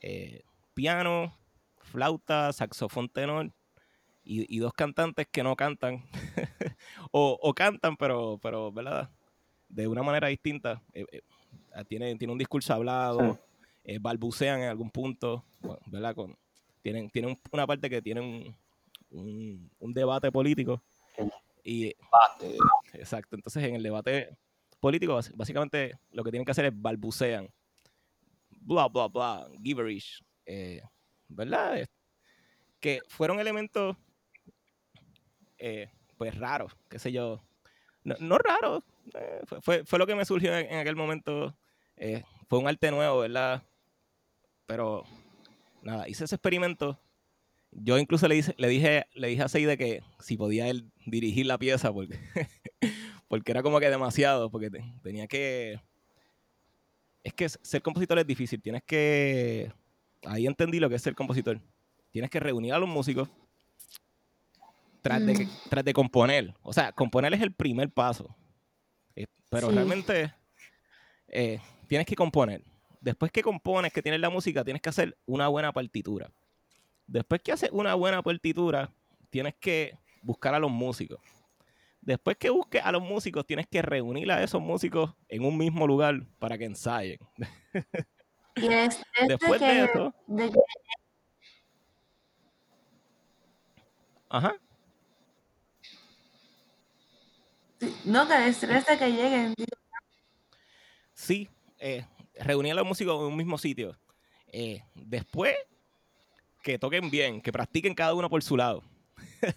eh, piano, flauta, saxofón tenor y, y dos cantantes que no cantan o, o cantan pero pero verdad de una manera distinta ah, tienen tiene un discurso hablado eh, balbucean en algún punto bueno, verdad con tienen tienen un- una parte que tienen un, un- un debate político y. Exacto. Entonces, en el debate político, básicamente lo que tienen que hacer es balbucean. bla, bla, bla, gibberish, eh, ¿verdad? Es- Que fueron elementos, eh, pues raros, qué sé yo. No, no raros, eh, fue, fue, fue lo que me surgió en, en aquel momento. Eh, fue un arte nuevo, ¿verdad? Pero nada, hice ese experimento. Yo incluso le, hice- le dije le dije a Seide que si podía él dirigir la pieza porque, porque era como que demasiado, porque te- tenía que... Es que ser compositor es difícil, tienes que... Ahí entendí lo que es ser compositor. Tienes que reunir a los músicos tras, de, Mm. tras de componer. O sea, componer es el primer paso. Eh, pero Sí. realmente eh, tienes que componer. Después que compones, que tienes la música, tienes que hacer una buena partitura. Después que haces una buena partitura, tienes que buscar a los músicos. Después que busques a los músicos, tienes que reunir a esos músicos en un mismo lugar para que ensayen. Y es, es Después de de que, eso, de que ajá, no, que el estrés de que lleguen. sí, eh, reunir a los músicos en un mismo sitio. Eh, después que toquen bien, que practiquen cada uno por su lado.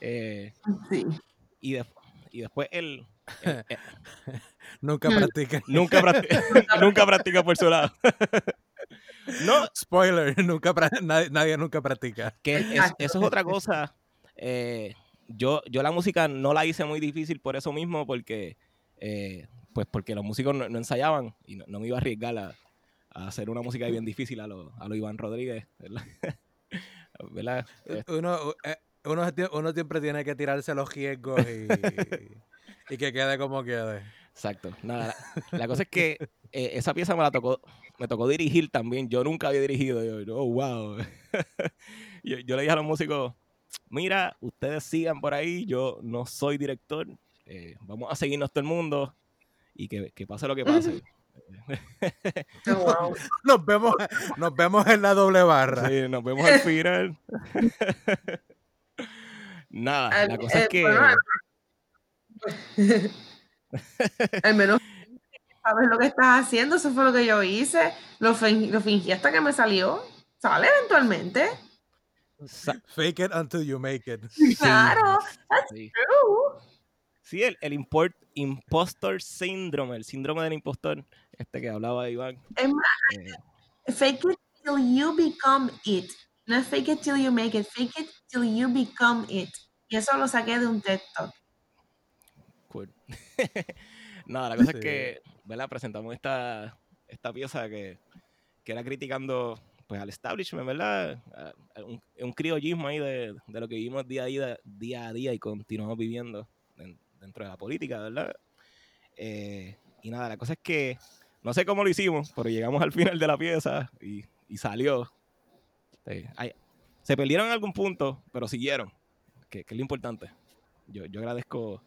Eh, Sí. y, de- y después el, el- el- Nunca Hmm. practica. nunca, practica, nunca practica por su lado. no, Spoiler, nunca nadie, nadie nunca practica. que es- eso es otra cosa. Eh, yo, yo la música no la hice muy difícil por eso mismo, porque eh, pues porque los músicos no, no ensayaban y no, no me iba a arriesgar a, a hacer una música bien difícil a lo, a lo Iván Rodríguez, ¿verdad? ¿Verdad? Eh, Uno, eh, uno, uno siempre tiene que tirarse los riesgos y, y que quede como quede. Exacto. Nada, la, la cosa es que eh, esa pieza me la tocó, me tocó dirigir también. Yo nunca había dirigido. Yo, oh, wow. yo, yo le dije a los músicos, mira, ustedes sigan por ahí, yo no soy director, eh, vamos a seguirnos todo el mundo y que, que pase lo que pase. Oh, wow. Nos vemos, nos vemos en la doble barra. Sí, nos vemos al final. Nada, Al- la cosa eh, es que... bueno, Al menos sabes lo que estás haciendo, eso fue lo que yo hice. Lo, fin- lo fingí hasta que me salió. Sale eventualmente. sa- Fake it until you make it. Claro. sí. true. Sí, el, el import, impostor síndrome, el síndrome del impostor, este que hablaba Iván. Es más, eh, fake it till you become it. No es fake it till you make it. Fake it till you become it. Y eso lo saqué de un TED Talk. Cool. Nada, la cosa Sí. es que, ¿verdad? Presentamos esta, esta pieza que, que era criticando pues al establishment, ¿verdad? A- a un, un criollismo ahí de, de lo que vivimos día a día, día a día y continuamos viviendo dentro de la política, ¿verdad? Eh, y nada, la cosa es que no sé cómo lo hicimos, pero llegamos al final de la pieza y, y salió. Eh, ay- se perdieron en algún punto, pero siguieron, que, que es lo importante. Yo, yo agradezco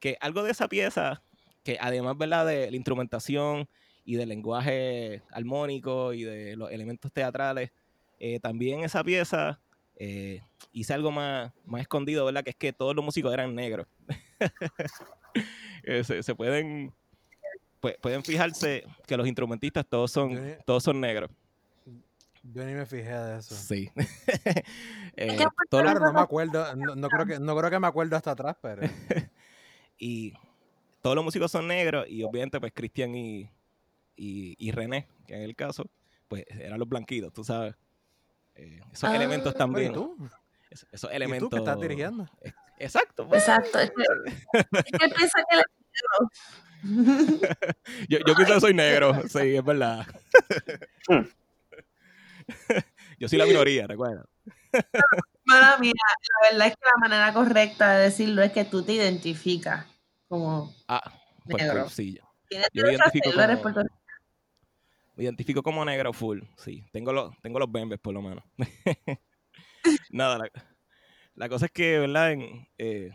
que algo de esa pieza, que además ¿verdad? de la instrumentación y del lenguaje armónico y de los elementos teatrales, eh, también esa pieza eh, hice algo más, más escondido, ¿verdad? Que es que todos los músicos eran negros. Eh, se, se pueden, pu- pueden fijarse que los instrumentistas todos son, Yo ni- todos son negros. Yo ni me fijé de eso. Sí. Eh, los- Claro, no me acuerdo, no, no creo que, no creo que me acuerdo hasta atrás, pero y todos los músicos son negros y obviamente pues Cristian y, y, y René, que en el caso, pues eran los blanquitos, tú sabes. Eh, esos Ah. elementos Pero ¿y también. tú? Esos ¿Y tú elementos. que estás dirigiendo? Exacto. pues. Exacto. Es que, es que él piensa que él es negro. Yo, yo pienso que soy negro, sí, es verdad. yo soy la minoría, recuerda. Mala mía, la verdad es que la manera correcta de decirlo es que tú te identificas como Ah, pues, Negro. pues, sí, yo me identifico como- me identifico como negro full, sí. Tengo los, tengo los bembes por lo menos. Nada, la, la cosa es que, ¿verdad? En, eh,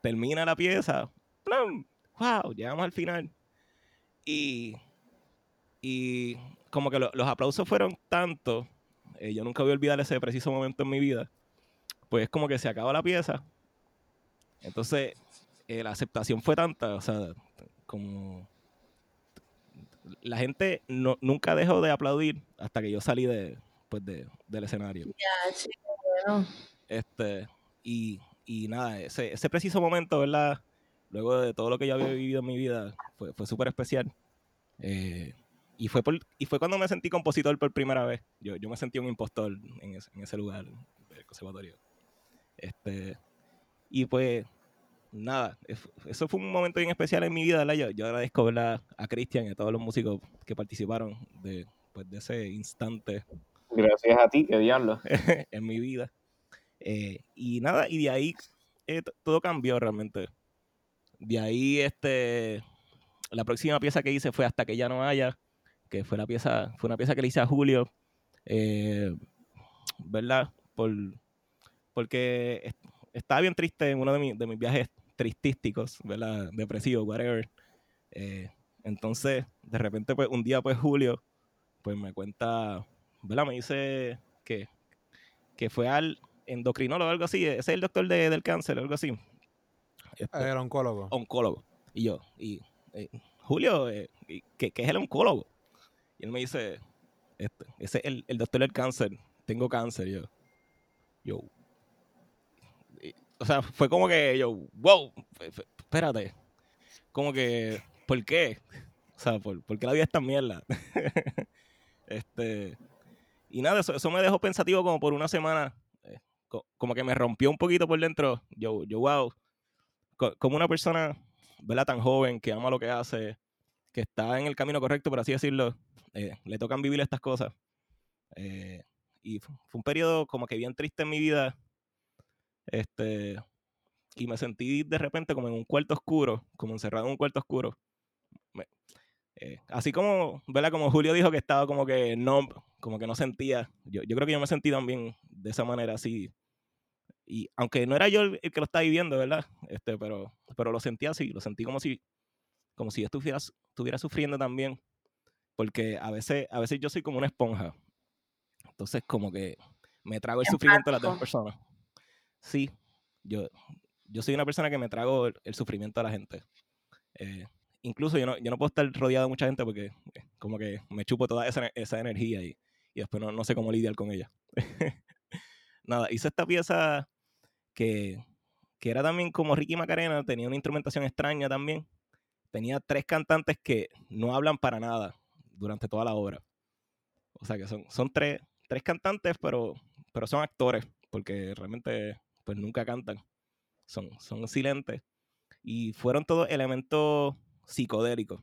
termina la pieza, ¡plum! ¡Wow! Llegamos al final. Y, y como que lo- los aplausos fueron tantos, eh, yo nunca voy a olvidar ese preciso momento en mi vida, pues como que se acaba la pieza. Entonces, eh, la aceptación fue tanta, o sea, como la gente no, nunca dejó de aplaudir hasta que yo salí de, pues de, del escenario. Ya, chico, bueno. Este, y, y nada, ese, ese preciso momento, ¿verdad? Luego de todo lo que yo había vivido en mi vida, fue, fue súper especial. Eh, y, fue por- y fue cuando me sentí compositor por primera vez. Yo, yo me sentí un impostor en ese, en ese lugar del conservatorio. Este, y pues, nada, es- eso fue un momento bien especial en mi vida, ¿verdad? Yo, yo agradezco ¿verdad? a Cristian y a todos los músicos que participaron de, pues, de ese instante Gracias a ti, qué diablo. en mi vida. Eh, y nada, y de ahí eh, todo cambió realmente. De ahí, este, la próxima pieza que hice fue Hasta que ya no haya, que fue la pieza, fue una pieza que le hice a Julio, eh, ¿verdad? Por, porque est- estaba bien triste en uno de, mi- de mis viajes tristísticos, ¿verdad? Depresivos, whatever. Eh, entonces, de repente, pues, un día, pues, Julio, pues, me cuenta, ¿verdad? Me dice que, que fue al endocrinólogo o algo así, ese es el doctor de- del cáncer, algo así. Este, Era oncólogo. oncólogo. Y yo, y eh, Julio, eh, ¿qué, qué es el oncólogo? Y él me dice, este, ese es el, el doctor del cáncer, tengo cáncer. Y yo, yo, y- o sea, fue como que yo, wow, espérate, como que, ¿por qué? O sea, ¿por, por qué la vida es tan mierda? este, y nada, eso, eso me dejó pensativo como por una semana, como que me rompió un poquito por dentro. Yo, yo, wow, co- como una persona, ¿verdad? Tan joven, que ama lo que hace, que está en el camino correcto, por así decirlo, eh, le tocan vivir estas cosas. Eh, y fu- fue un periodo como que bien triste en mi vida. Este, y me sentí de repente como en un cuarto oscuro, como encerrado en un cuarto oscuro. Me- eh, así como, ¿verdad? Como Julio dijo que estaba como que no, como que no sentía. Yo, yo creo que yo me sentí también de esa manera así. Y aunque no era yo el, el que lo estaba viviendo, ¿verdad? Este, pero, pero lo sentí así, lo sentí como si, como si yo estuviera, estuviera sufriendo también. Porque a veces, a veces yo soy como una esponja. Entonces, como que me trago el sufrimiento de las demás personas. Sí, yo, yo soy una persona que me trago el, el sufrimiento de la gente. Eh, incluso yo no, yo no puedo estar rodeado de mucha gente porque eh, como que me chupo toda esa, esa energía y, y después no, no sé cómo lidiar con ella. Nada, hice esta pieza que, que era también como Ricky Macarena, tenía una instrumentación extraña también. Tenía tres cantantes que no hablan para nada durante toda la obra. O sea que son, son tres, tres cantantes, pero, pero son actores, porque realmente pues nunca cantan. Son, son silentes. Y fueron todos elementos psicodélicos.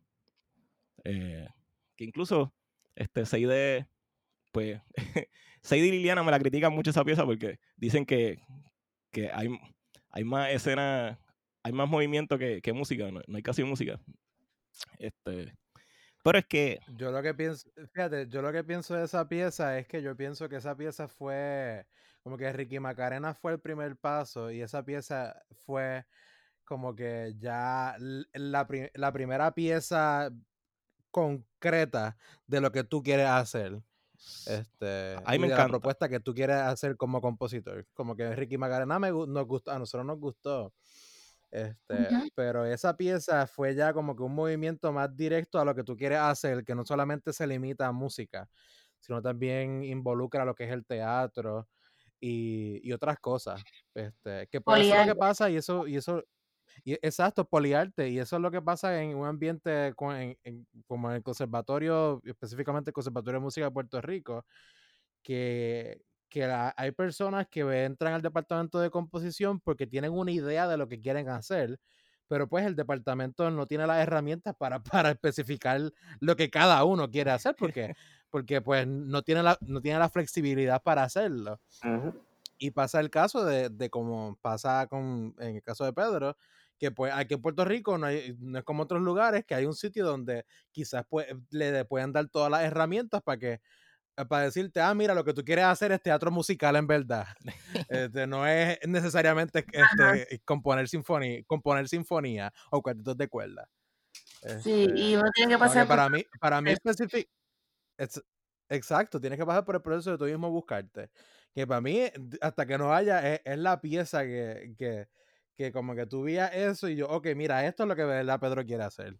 Eh, que incluso este Seide, pues, Seide y Liliana me la critican mucho esa pieza porque dicen que, que hay, hay más escena, hay más movimiento que, que música, no, no hay casi música. Este, pero es que Yo lo que pienso, fíjate, yo lo que pienso de esa pieza es que yo pienso que esa pieza fue como que Ricky Macarena fue el primer paso y esa pieza fue como que ya la, la primera pieza concreta de lo que tú quieres hacer. Este, A mí y me encanta. la propuesta que tú quieres hacer como compositor. Como que Ricky Macarena me, nos gustó, a nosotros nos gustó. Este, Ujú. pero esa pieza fue ya como que un movimiento más directo a lo que tú quieres hacer, que no solamente se limita a música, sino también involucra lo que es el teatro y, y otras cosas. Este, que es lo que pasa y eso, y eso, y, exacto, poliarte, y eso es lo que pasa en un ambiente co- en- en- como en el conservatorio, específicamente el Conservatorio de Música de Puerto Rico, que, que la- hay personas que entran al departamento de composición porque tienen una idea de lo que quieren hacer, pero pues el departamento no tiene las herramientas para, para especificar lo que cada uno quiere hacer, porque, porque pues no tiene, la, no tiene la flexibilidad para hacerlo. Ujú. Y pasa el caso de, de como pasa con, en el caso de Pedro, que pues aquí en Puerto Rico no, hay, no es como otros lugares, que hay un sitio donde quizás pues, le pueden dar todas las herramientas para que eh, para decirte, ah, mira, lo que tú quieres hacer es teatro musical en verdad. Este, no es necesariamente este, componer, sinfonía, componer sinfonía o cuartetos de cuerda. Sí, Este, y uno tiene que pasar por para mí, para mí específico. Exacto, tienes que pasar por el proceso de tú mismo buscarte. Que para mí, hasta que no haya, es, es la pieza que, que, que como que tú eso y yo, ok, mira, esto es lo que de verdad Pedro quiere hacer.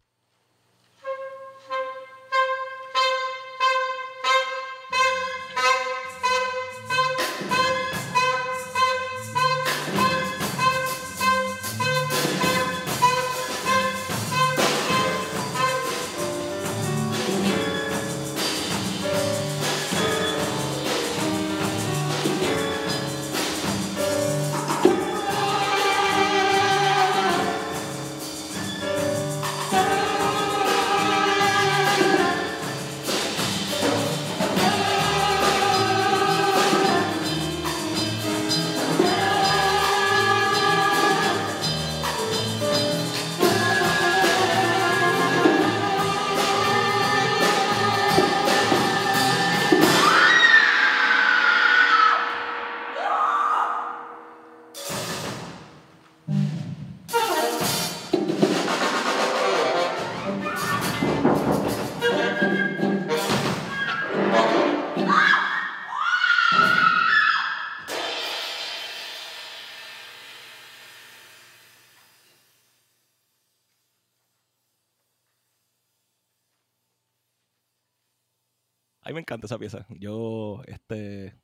Mí me encanta esa pieza. Yo, este,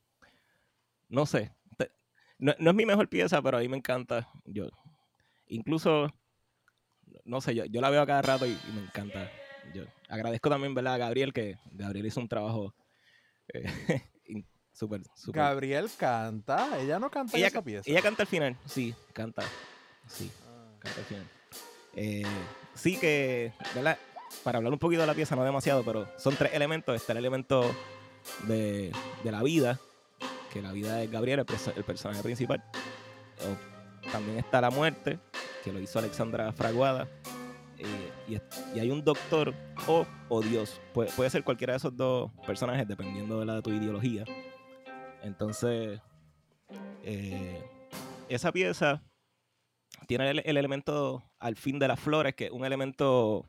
no sé, te- no, no es mi mejor pieza, pero a mí me encanta. Yo, incluso, no sé, yo, yo la veo a cada rato y, y me encanta. Yo agradezco también, ¿verdad? A Gabriel, que Gabriel hizo un trabajo eh, súper, súper. Gabriel canta. Ella no canta Ella, esa pieza. ella canta al final, sí, canta, sí, Ah. canta al final. Eh, sí que, ¿verdad? Para hablar un poquito de la pieza, no demasiado, pero son tres elementos. Está el elemento de, de la vida, que la vida es Gabriel, el, el personaje principal. También está la muerte, que lo hizo Alexandra Fraguada. Eh, y, hay un doctor o, o Dios. Puede, puede ser cualquiera de esos dos personajes, dependiendo de, la, de tu ideología. Entonces, eh, esa pieza tiene el, el elemento al fin de las flores, que es un elemento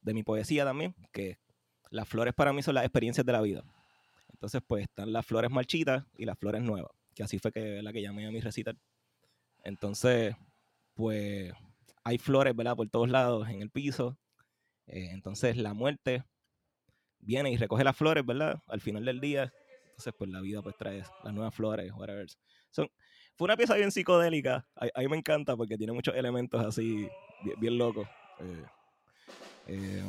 de mi poesía también, que las flores para mí son las experiencias de la vida. Entonces, pues están las flores marchitas y las flores nuevas, que así fue que la que llamé a mi recital. Entonces, pues hay flores, ¿verdad? Por todos lados en el piso. Eh, entonces, la muerte viene y recoge las flores, ¿verdad? Al final del día. Entonces, pues la vida pues trae las nuevas flores, whatever. Son, fue una pieza bien psicodélica. A, a mí me encanta porque tiene muchos elementos así, bien, bien locos. Eh, eh,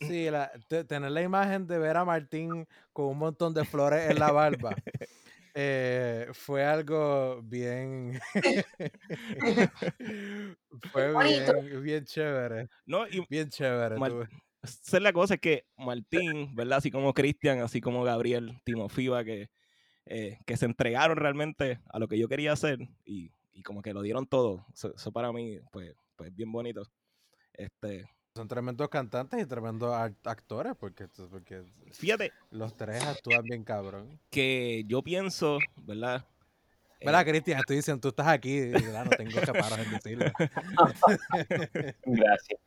Sí, la- tener la imagen de ver a Martín con un montón de flores en la barba eh, fue algo bien. fue bien, bien chévere. no, y Bien chévere. Mar- tú. esa es la cosa, es que Martín, ¿verdad? Así como Cristian, así como Gabriel, Timo Fiba, que, eh, que se entregaron realmente a lo que yo quería hacer y, y como que lo dieron todo. Eso, eso para mí, pues, pues bien bonito. Este, Son tremendos cantantes y tremendos act- actores porque, porque fíjate los tres actúan bien cabrón. que yo pienso, ¿verdad? ¿Verdad, Eh, Cristian? Estoy diciendo, tú estás aquí y ¿verdad? no tengo que parar en decirlo. Gracias.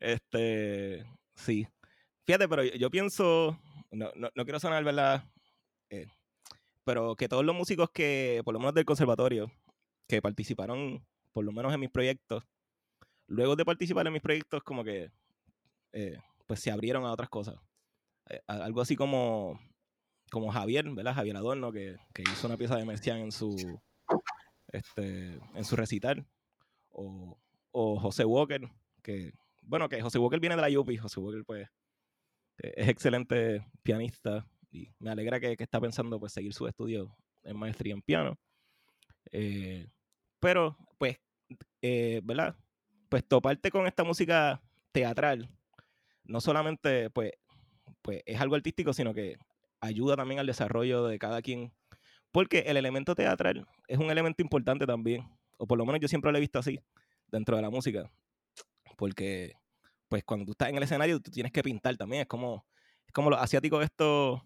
Este, sí. Fíjate, pero yo, yo pienso, no, no, no quiero sonar, ¿verdad? Eh, pero que todos los músicos que, por lo menos del conservatorio, que participaron, por lo menos en mis proyectos, luego de participar en mis proyectos, como que, eh, pues se abrieron a otras cosas. Eh, algo así como, como Javier, ¿verdad? Javier Adorno, que, que hizo una pieza de Messiaen en su, este, en su recital. O, o José Walker, que, bueno, que José Walker viene de la Yupi. José Walker, pues, eh, es excelente pianista y me alegra que, que está pensando, pues, seguir sus estudios en maestría en piano. Pero, pues, eh, ¿verdad? Pues toparte con esta música teatral, no solamente, pues, pues, es algo artístico, sino que ayuda también al desarrollo de cada quien. Porque el elemento teatral es un elemento importante también, o por lo menos yo siempre lo he visto así, dentro de la música. Porque, pues, cuando tú estás en el escenario, tú tienes que pintar también. Es como, es como los asiáticos estos,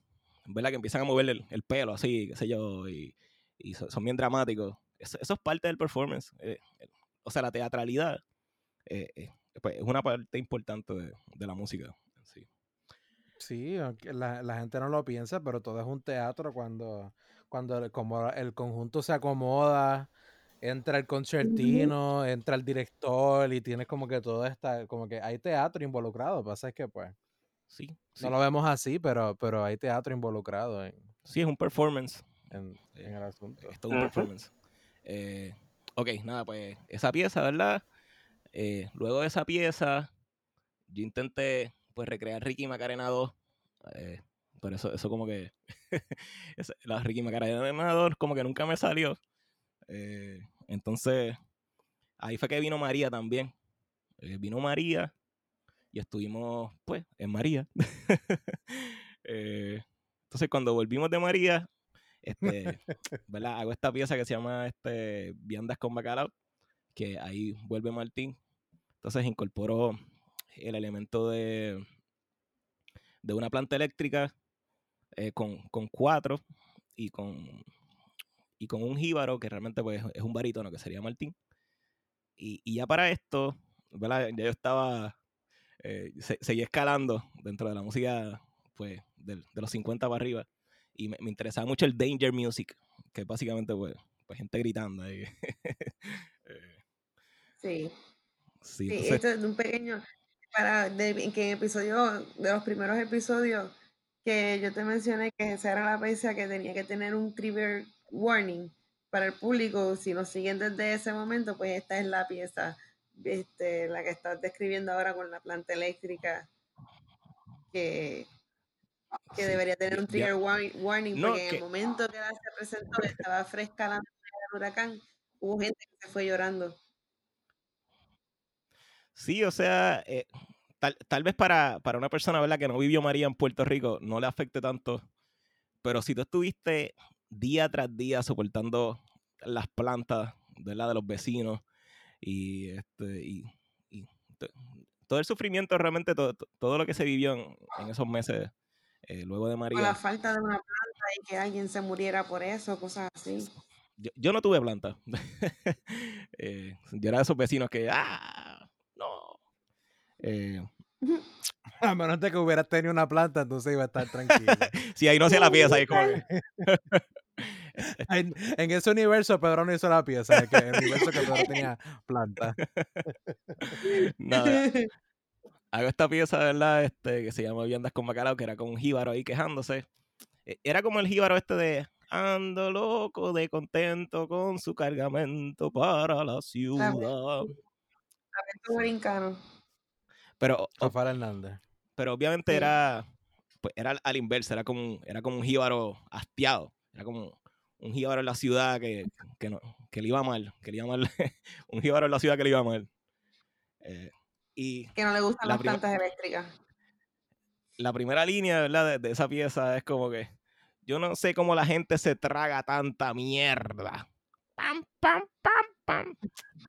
¿verdad? Que empiezan a mover el, el pelo así, qué sé yo, y, y so- son bien dramáticos. Eso, eso es parte del performance. eh, eh, o sea, la teatralidad eh, eh, pues, es una parte importante de, de la música. en sí. Sí, la, la gente no lo piensa, pero todo es un teatro cuando, cuando el, como el conjunto se acomoda, entra el concertino, entra el director y tienes como que todo está, como que hay teatro involucrado. Pasa es que pues Sí, sí, no lo vemos así, pero, pero hay teatro involucrado en, sí, es un performance. en, en el asunto. Es todo un performance. Eh, ok, nada, pues esa pieza, ¿verdad? Eh, luego de esa pieza, yo intenté pues recrear Ricky Macarena 2. eh, pero eso, eso como que. la Ricky Macarena 2 como que nunca me salió. Eh, entonces, ahí fue que vino María también. Eh, vino María y estuvimos, pues, en María. Entonces, cuando volvimos de María, este, ¿verdad? Hago esta pieza que se llama este, Viandas con Bacalao, que ahí vuelve Martín. Entonces incorporó el elemento de, de una planta eléctrica eh, con, con cuatro y con, y con un jíbaro que realmente pues, es un barítono que sería Martín. Y, y ya para esto, ¿verdad? Ya yo estaba, eh, se- escalando dentro de la música pues, del- de los 50 para arriba y me, me interesaba mucho el danger music, que básicamente pues, pues gente gritando ahí. Eh, Sí, sí, esto es un pequeño, para, de, que en episodio, de los primeros episodios, que yo te mencioné que esa era la pieza que tenía que tener un trigger warning para el público. Si nos siguen desde ese momento, pues esta es la pieza, este, la que estás describiendo ahora con la planta eléctrica, que, que Sí. debería tener un trigger war- warning, No, porque en el momento que se presentó, estaba fresca la del huracán, hubo gente que se fue llorando. Sí, o sea, eh, tal, tal vez para, para una persona ¿verdad? que no vivió María en Puerto Rico no le afecte tanto, pero si tú estuviste día tras día soportando las plantas ¿verdad? de los vecinos y, este, y, y to- todo el sufrimiento, realmente todo, to- todo lo que se vivió en, en esos meses eh, luego de O la María. falta de una planta y que alguien se muriera por eso, cosas así. Yo, yo no tuve planta. Eh, yo era de esos vecinos que, ¡ah! Eh, A menos de que hubieras tenido una planta, entonces iba a estar tranquilo. sí, ahí no hacía la pieza, ahí como en, en ese universo, Pedro no hizo la pieza. En el universo que Pedro tenía planta. Nada. Hago esta pieza, ¿verdad? Este, que se llama Viandas con Bacalao, que era con un jíbaro ahí quejándose. E- Era como el jíbaro este de ando loco de contento con su cargamento para la ciudad. Lamento borincano. Pero, o- Rafael Hernández. pero obviamente Sí. era, pues era al- inverso, era como un, era como un jíbaro hastiado. Era como un jíbaro en la ciudad que, que, no, que le iba mal, que le iba mal. un jíbaro en la ciudad que le iba mal. Eh, y Que no le gustan La las plantas eléctricas. la primera línea, ¿verdad? De, de esa pieza es como que yo no sé cómo la gente se traga tanta mierda. Pam, pam, pam, pam.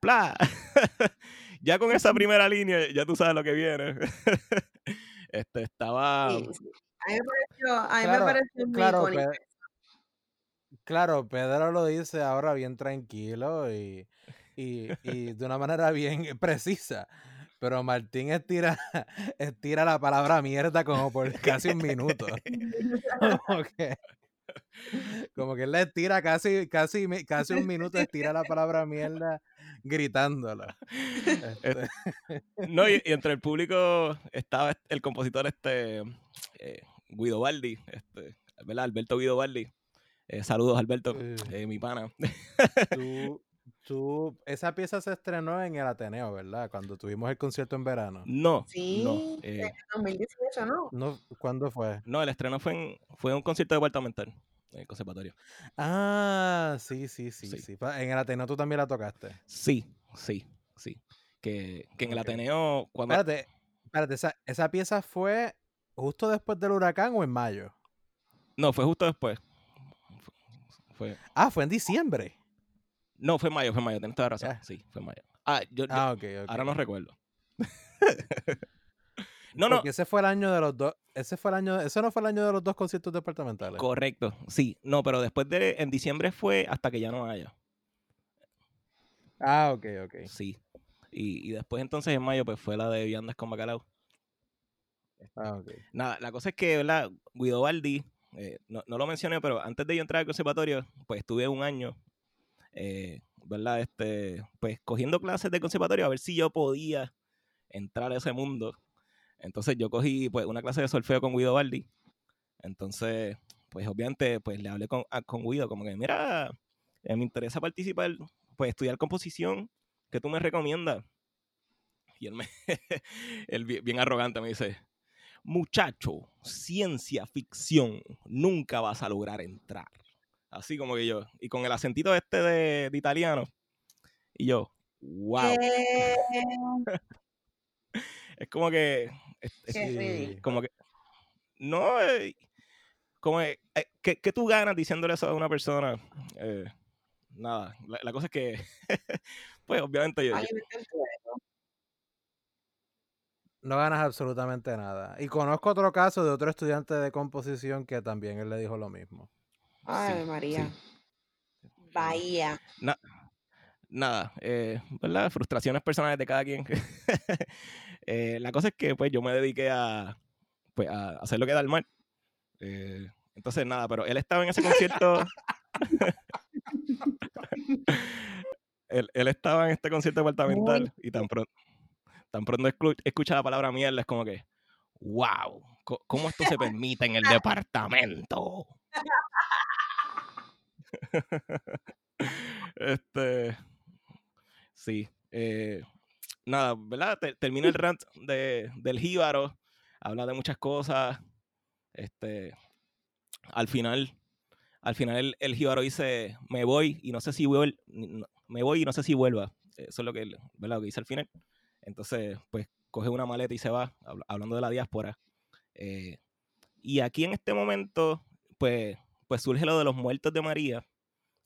Bla. ya con esa primera línea, ya tú sabes lo que viene. este estaba. Sí, sí. A mí me pareció, a mí Claro, me pareció muy Claro, icónico. Pe- claro, Pedro lo dice ahora bien tranquilo y, y, y de una manera bien precisa. Pero Martín estira, estira la palabra mierda como por casi un minuto. Que, como que él le estira casi, casi, casi un minuto, estira la palabra mierda gritándola. Este, No, y, y entre el público estaba est- el compositor este eh, Guido Baldi, este, ¿verdad? Alberto Guido Baldi. Eh, saludos, Alberto, Eh. mi pana. tú, tú, esa pieza se estrenó en el Ateneo, ¿verdad? Cuando tuvimos el concierto en verano. No, Sí, no. en eh, el 2018, ¿no? No, ¿Cuándo fue? no, el estreno fue en, fue en un concierto departamental en el conservatorio. Ah, sí, sí, sí, Sí. En el Ateneo tú también la tocaste. Sí, sí, sí. Que, que en el. Ateneo, cuando. Espérate, espérate, esa, esa pieza fue justo después del huracán o en mayo. No, fue justo después. Fue, fue- Ah, fue en diciembre. no, fue en mayo, fue en mayo, tienes toda la razón. Sí, fue en mayo. Ah, yo, yo- Ah, ok, ok. ahora no recuerdo. no, no, Porque ese fue el año de los dos. Ese fue el año. Ese no fue el año de los dos conciertos departamentales. correcto. Sí, no, pero después de. En diciembre fue hasta que ya no haya. Ah, ok, ok. Sí. Y, y después entonces en mayo, pues fue la de Viandas con Bacalao. Ah, ok. Nada, la cosa es que, ¿verdad? Guido Baldi, eh, no, no lo mencioné, pero antes de yo entrar al conservatorio, pues estuve un año, eh, ¿verdad? Este, pues cogiendo clases de conservatorio a ver si yo podía entrar a ese mundo. Entonces yo cogí pues una clase de solfeo con Guido Baldi. Entonces, pues obviamente, pues le hablé con, a- con Guido como que, mira, eh, me interesa participar, pues estudiar composición, ¿qué tú me recomiendas? Y él, me, él bien, bien arrogante me dice, muchacho, ciencia ficción, nunca vas a lograr entrar. Así como que yo, y con el acentito este de, de italiano, y yo, wow, es como que, es- es Qué Sí. ridículo. como que, no, eh, como, eh, ¿qué, qué tú ganas diciéndole eso a una persona? Eh, nada, la, la cosa es que, pues obviamente yo, yo-. No ganas absolutamente nada. Y conozco otro caso de otro estudiante de composición que también él le dijo lo mismo. Ay, Sí, María. sí. Bahía. nada, eh, ¿verdad? Frustraciones personales de cada quien. Eh, la cosa es que pues yo me dediqué a, pues, a hacer lo que da el mar. Eh, entonces nada, pero él estaba en ese concierto. él, él estaba en este concierto departamental y tan pronto, tan pronto escu- escucha la palabra mierda, es como que, wow, ¿Cómo esto se permite en el departamento? este. Sí. eh, nada, ¿verdad? Te- termina el rant de, del jíbaro. Habla de muchas cosas. Este. Al final. Al final el, el jíbaro dice: Me voy y no sé si vuel me voy y no sé si vuelva. Eso es lo que, ¿verdad? lo que dice al final. Entonces, pues, coge una maleta y se va, habl- hablando de la diáspora. Eh, y aquí en este momento, pues, pues surge lo de los muertos de María,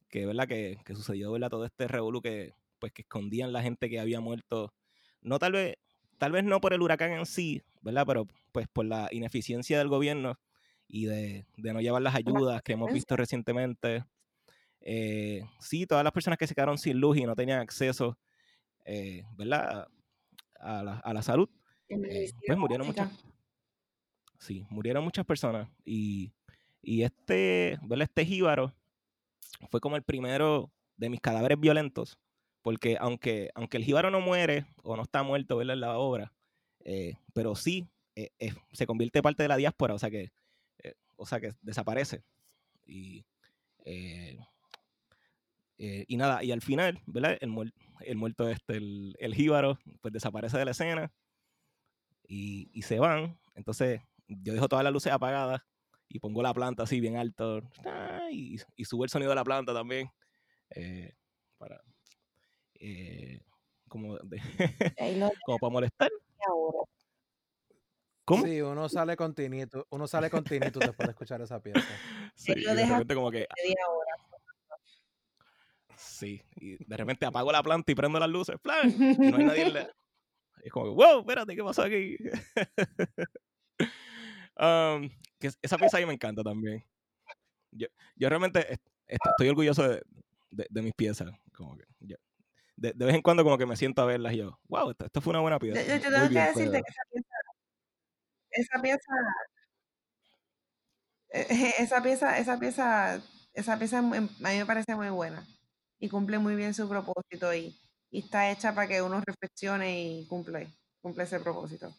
que verdad que, que sucedió ¿verdad? todo este revolú que, pues, que escondían la gente que había muerto. No tal vez, tal vez no por el huracán en sí, ¿verdad? Pero pues por la ineficiencia del gobierno y de, de no llevar las ayudas que hemos visto recientemente. Eh, sí, todas las personas que se quedaron sin luz y no tenían acceso, eh, ¿verdad? A la, a la salud. Eh, pues murieron muchas, sí, murieron muchas personas. Y, y este, ¿verdad? Este jíbaro fue como el primero de mis cadáveres violentos. Porque aunque, aunque el jíbaro no muere o no está muerto, ¿verdad? En la obra, eh, pero sí eh, se convierte parte de la diáspora, o sea que, eh, o sea que desaparece. Y, y nada, y al final, ¿verdad? El, muer- el muerto este, el, el jíbaro, pues desaparece de la escena y, se van. Entonces yo dejo todas las luces apagadas y pongo la planta así bien alto y, y subo el sonido de la planta también para eh, como, de- como para molestar. ¿Cómo? Sí, uno sale con tinnitus, uno sale con tinnitus después de escuchar esa pieza. Sí, y lo de dejas repente como que, media hora. sí, y de repente apago la planta y prendo las luces, ¡plan! no hay nadie en la... Es como que, wow, espérate, ¿qué pasó aquí? Um, que esa pieza ahí me encanta también. Yo, yo realmente est- est- estoy orgulloso de, de- de mis piezas. Como que yo- de, de vez en cuando como que me siento a verlas y yo, wow, esto, esto fue una buena pieza. yo- tengo que bien, decirte Pedro". que esa pieza, esa pieza, eh, esa pieza, esa pieza, esa pieza a mí me parece muy buena y cumple muy bien su propósito y, y está hecha para que uno reflexione y cumple, cumple ese propósito.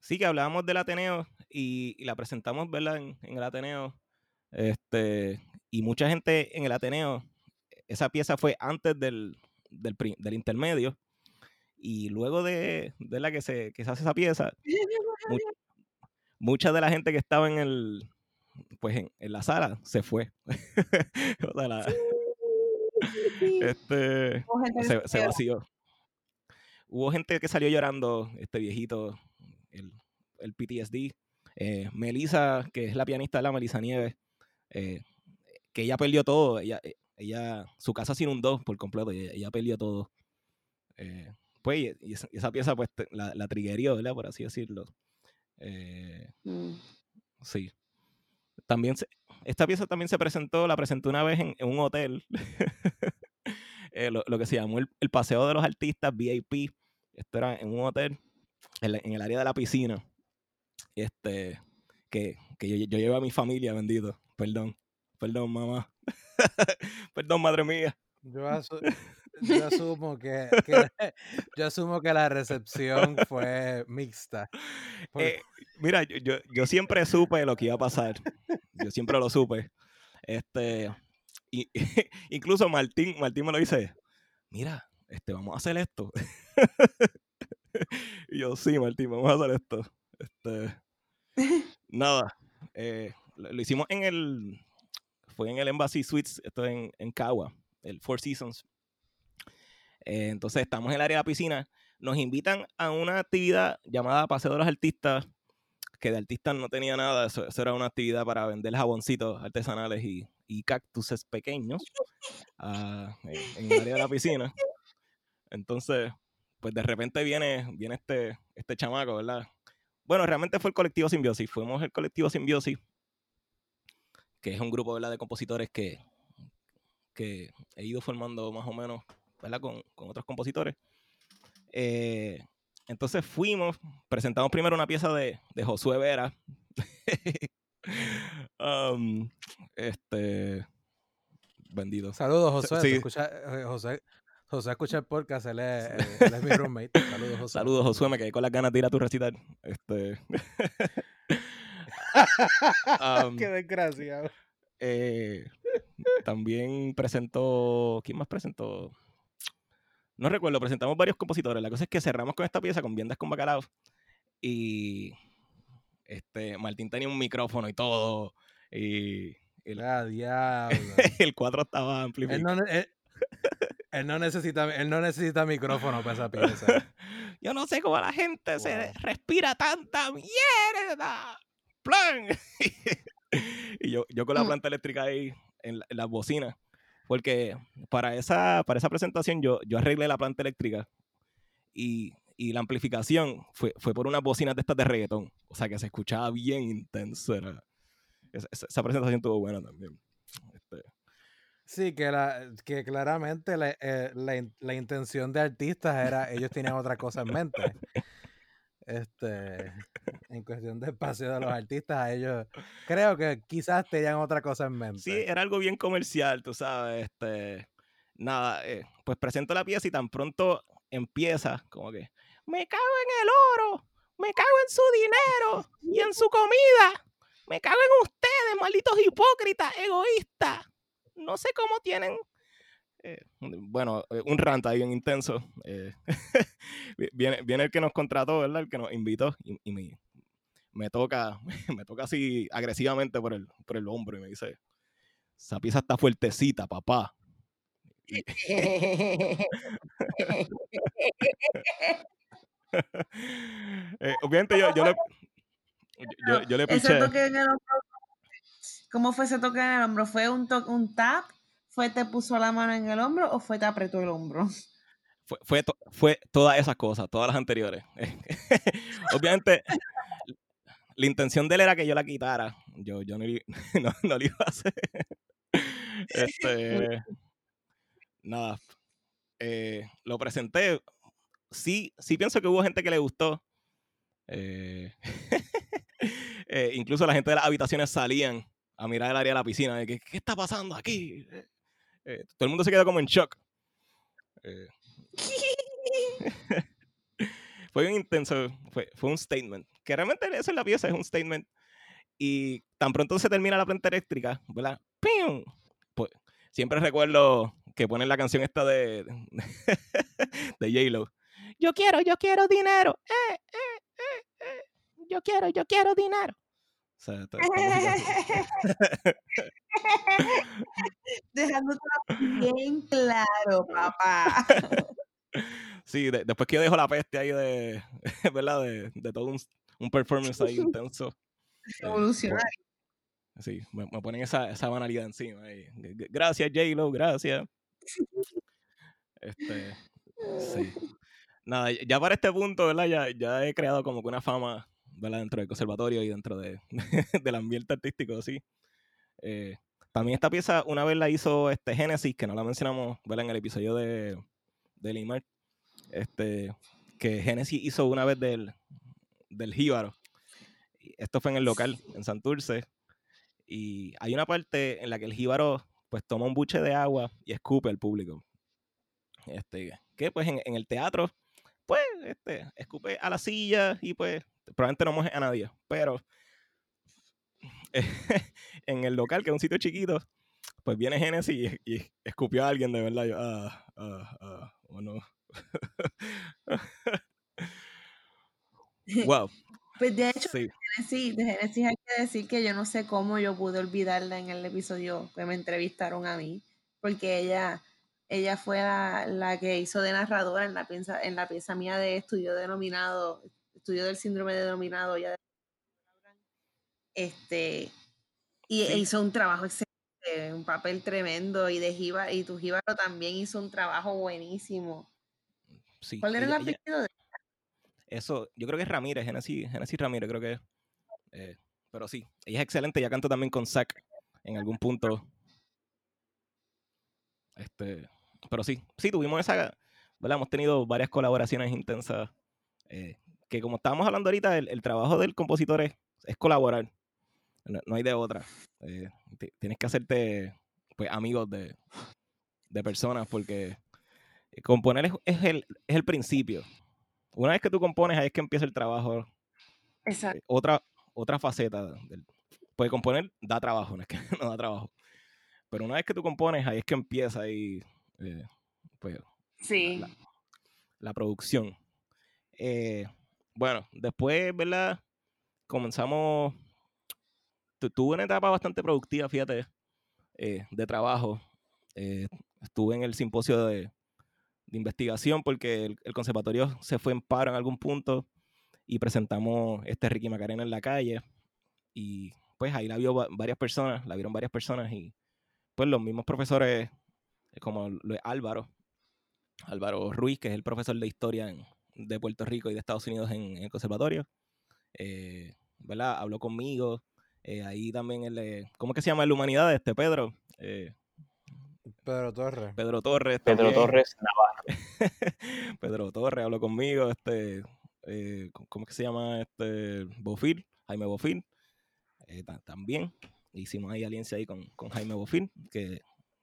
Sí, que hablábamos del Ateneo y, y la presentamos, ¿verdad? En, en el Ateneo. Este, y mucha gente en el Ateneo, esa pieza fue antes del, del, intermedio. Y luego de, de la que se, que se hace esa pieza, mu- mucha de la gente que estaba en el pues en, en la sala se fue. O sea, la- este, se, se vació. Hubo gente que salió llorando, este viejito, el, el PTSD. Eh, Melissa, que es la pianista de la Melissa Nieves, eh, que ella perdió todo. Ella, eh, ella, su casa se inundó por completo. y Ella, ella perdió todo. Eh, pues, y, esa, y esa pieza, pues, la, la triggerió, ¿verdad? Por así decirlo. Eh, Mm. Sí. También se- esta pieza también se presentó, la presenté una vez en, en un hotel. Eh, lo, lo que se llamó el, el Paseo de los Artistas VIP. Esto era en un hotel en, la- en el área de la piscina. Este, que, que yo, yo llevo a mi familia, bendito. Perdón. Perdón, mamá. Perdón, madre mía. Yo, asu- yo asumo que, que- yo asumo que la recepción fue mixta. Por- Eh, mira, yo, yo, yo siempre supe lo que iba a pasar. Yo siempre lo supe. Este, y, incluso Martín, Martín me lo dice, mira, este, vamos a hacer esto. y yo, sí, Martín, vamos a hacer esto. Este, nada, eh, lo, lo hicimos en el, fue en el Embassy Suites, esto en, en Cagua, el Four Seasons. Eh, entonces estamos en el área de la piscina, nos invitan a una actividad llamada Paseo de los Artistas, que de artistas no tenía nada, eso, eso era una actividad para vender jaboncitos artesanales y, y cactuses pequeños ah, en, en el área de la piscina. Entonces, pues de repente viene, viene este, este chamaco, ¿verdad? Bueno, realmente fue el colectivo Simbiosis, fuimos el colectivo Simbiosis, que es un grupo, ¿verdad? de compositores que, que he ido formando más o menos, ¿verdad? Con, con otros compositores. Eh, entonces fuimos, presentamos primero una pieza de, de Josué Vera. Um, este. Bendito. Saludos, José. Sí. escucha- eh, José. José escucha el podcast, él es, él es mi roommate. Saludos, José. Saludos, Josué. Me quedé con las ganas de ir a tu recital. Este. Um, Qué desgraciado. eh, también presentó. ¿Quién más presentó? No recuerdo, presentamos varios compositores. La cosa es que cerramos con esta pieza con Viendas con Bacalao. Y este, Martín tenía un micrófono y todo. Y el, Ah, diablo. el cuadro estaba él, amplificado. no, él- él no necesita, él no necesita micrófono para esa pieza. Yo no sé cómo la gente se respira tanta mierda. Plan. y yo, yo con la Mm. planta eléctrica ahí en, la- en las bocinas. Porque para esa, para esa presentación yo, yo arreglé la planta eléctrica y, y la amplificación fue, fue por unas bocinas de estas de reggaetón. O sea que se escuchaba bien intenso. era- esa, presentación estuvo buena también. Este, Sí, que, la, que claramente la, eh, la la intención de artistas era, ellos tenían otra cosa en mente. Este, en cuestión de espacio de los artistas, a ellos creo que quizás tenían otra cosa en mente. Sí, era algo bien comercial, tú sabes. Este, nada, eh, pues presento la pieza y tan pronto empieza, como que, me cago en el oro, me cago en su dinero y en su comida, me cago en ustedes, malditos hipócritas, egoístas. No sé cómo tienen. Eh, bueno, eh, un rant ahí bien intenso. eh, vi- viene, viene el que nos contrató, ¿verdad? El que nos invitó y, y me, me toca, me toca así agresivamente por el, por el hombro y me dice, esa pieza está fuertecita, papá. Y- Eh, obviamente yo, yo le, yo, le Ese piché. toque en el hombro, ¿cómo fue ese toque en el hombro? ¿Fue un, to- un tap? ¿Fue te puso la mano en el hombro o fue te apretó el hombro? Fue, fue, fue todas esas cosas, todas las anteriores. Obviamente, la intención de él era que yo la quitara. Yo, yo no, no, no lo iba a hacer. Este, nada. eh, lo presenté. Sí, sí pienso que hubo gente que le gustó. Eh, eh, incluso la gente de las habitaciones salían a mirar el área de la piscina. De que, ¿Qué está pasando aquí? Eh, todo el mundo se quedó como en shock. Eh, fue bien intenso, fue, fue un statement. Que realmente eso es la pieza, es un statement. Y tan pronto se termina la planta eléctrica, ¿verdad? ¡Pium! Pues, siempre recuerdo que ponen la canción esta de, de J-Lo. Yo quiero, yo quiero dinero. Eh. Yo quiero, yo quiero dinero. Sea, esta- esta música- Dejándote bien claro, papá. Sí, de- después que yo dejo la peste ahí de, ¿verdad? De, de todo un, un performance ahí intenso. eh, Revolucionario. Sí, me, me ponen esa, esa banalidad encima. ahí. Gracias, J-Lo, gracias. Este, sí. Nada, ya para este punto, ¿verdad? Ya, ya he creado como que una fama, ¿verdad? Dentro del conservatorio y dentro de, del ambiente artístico, sí. Eh, también esta pieza una vez la hizo este Genesis, que no la mencionamos, ¿verdad? En el episodio de, de Limar. Este, que Genesis hizo una vez del, del Jíbaro. Esto fue en el local, en Santurce. Y hay una parte en la que el jíbaro pues toma un buche de agua y escupe al público. Este, que pues en, en el teatro, pues, este, escupe a la silla y pues probablemente no moje a nadie. Pero en el local, que es un sitio chiquito, pues viene Genesis y, y escupió a alguien de verdad. Yo, ah, ah, ah, oh no. wow, Pues de hecho, sí. Genesis, de Genesis hay que decir que yo no sé cómo yo pude olvidarla en el episodio que me entrevistaron a mí, porque ella, ella fue la, la que hizo de narradora en la pieza, en la pieza mía de estudio denominado, estudio del síndrome denominado ya este y Sí. hizo un trabajo excelente, un papel tremendo y de Jíbaro, y tu Jíbaro también hizo un trabajo buenísimo. sí. ¿Cuál era el Ella- ella- apellido de Eso, yo creo que es Ramírez, Genesis, Genesis Ramírez, creo que es. Eh, pero sí, ella es excelente, ya cantó también con Zack en algún punto. Este, pero sí, sí, tuvimos esa, ¿verdad? Hemos tenido varias colaboraciones intensas. eh, que como estábamos hablando ahorita, el, el trabajo del compositor es, es colaborar. No, no hay de otra. Eh, ti- tienes que hacerte pues, amigos de, de personas porque componer es, es el, es el principio. Una vez que tú compones, ahí es que empieza el trabajo. Exacto. Eh, Otra, otra faceta. Del, pues componer da trabajo, no es que no da trabajo. Pero una vez que tú compones, ahí es que empieza ahí, eh, pues, Sí. la, la producción. Eh, bueno, después, ¿verdad? Comenzamos. tu- Tuve una etapa bastante productiva, fíjate, eh, de trabajo. Eh, estuve en el simposio de, investigación porque el, el conservatorio se fue en paro en algún punto y presentamos este Ricky Macarena en la calle. Y pues ahí la vio va- varias personas, la vieron varias personas y pues los mismos profesores, eh, como Álvaro, Álvaro Ruiz, que es el profesor de historia en- de Puerto Rico y de Estados Unidos en, en el conservatorio, eh, ¿verdad? Habló conmigo. eh, ahí también el, ¿cómo es que se llama el de Humanidades? Este Pedro. Eh, Pedro Torres. Pedro Torres. Pedro también. Torres Navarro. Pedro Torres habló conmigo, este, eh, ¿cómo es que se llama? Este, Bofil, Jaime Bofil, eh, ta- también. Hicimos ahí alianza ahí con, con Jaime Bofil, que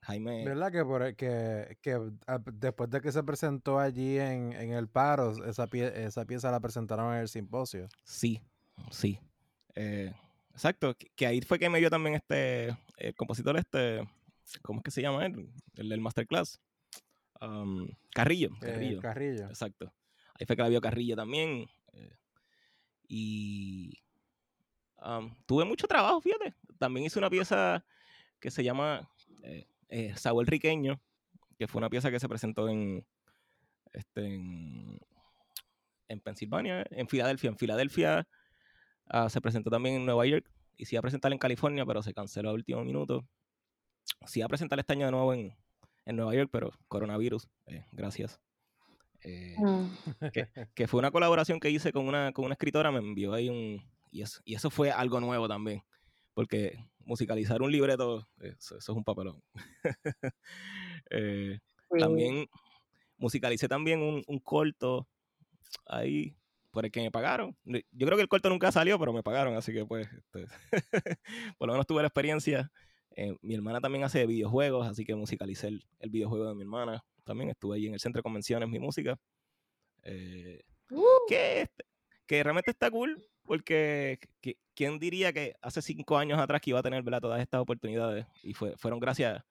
Jaime, ¿Verdad que, por, que, que a- después de que se presentó allí en, en el paro, esa, pie- esa pieza la presentaron en el simposio? sí, sí. Eh, exacto, que, que ahí fue que me dio también este, el compositor este, ¿cómo es que se llama él? El del Masterclass. Um, Carrillo, Eh, Carrillo. Carrillo. Exacto. Ahí fue que la vio Carrillo también. eh, y am, tuve mucho trabajo, fíjate. También hice una pieza que se llama eh, eh, Sabor Riqueño, que fue una pieza que se presentó en, este, en, en Pensilvania, en Filadelfia. En Filadelfia ah, se presentó también en Nueva York y se iba a presentar en California, pero se canceló a último minuto. Se iba a presentar este año de nuevo en, en Nueva York, pero coronavirus, eh, gracias. Eh, Mm. que fue una colaboración que hice con una, con una escritora, me envió ahí un... Y eso, y eso fue algo nuevo también, porque musicalizar un libreto, eso, eso es un papelón. Eh, Sí. también musicalicé también un, un corto ahí por el que me pagaron. Yo creo que el corto nunca salió, pero me pagaron, así que pues, este, por lo menos tuve la experiencia. Eh, mi hermana también hace videojuegos, así que musicalicé el, el videojuego de mi hermana. También estuve ahí en el centro de convenciones, mi música. Eh, Uh, que, este- que realmente está cool, porque que- ¿quién diría que hace cinco años atrás que iba a tener ¿verdad? todas estas oportunidades? Y fue, fueron gracias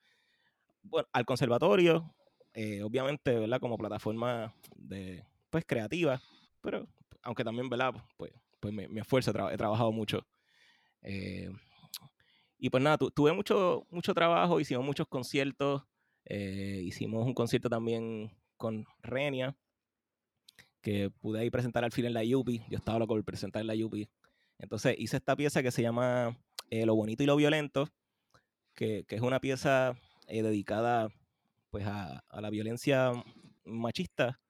bueno, al conservatorio, eh, obviamente, ¿verdad? Como plataforma de, pues, creativa, pero aunque también, ¿verdad? Pues, pues mi esfuerzo, he, tra- he trabajado mucho. Eh, y pues nada, tu- tuve mucho, mucho trabajo, hicimos muchos conciertos, eh, hicimos un concierto también con Renia, que pude ahí presentar al fin en la Yupi. Yo estaba loco por presentar en la Yupi. Entonces hice esta pieza que se llama eh, Lo bonito y lo violento, que, que es una pieza eh, dedicada pues a, a la violencia machista.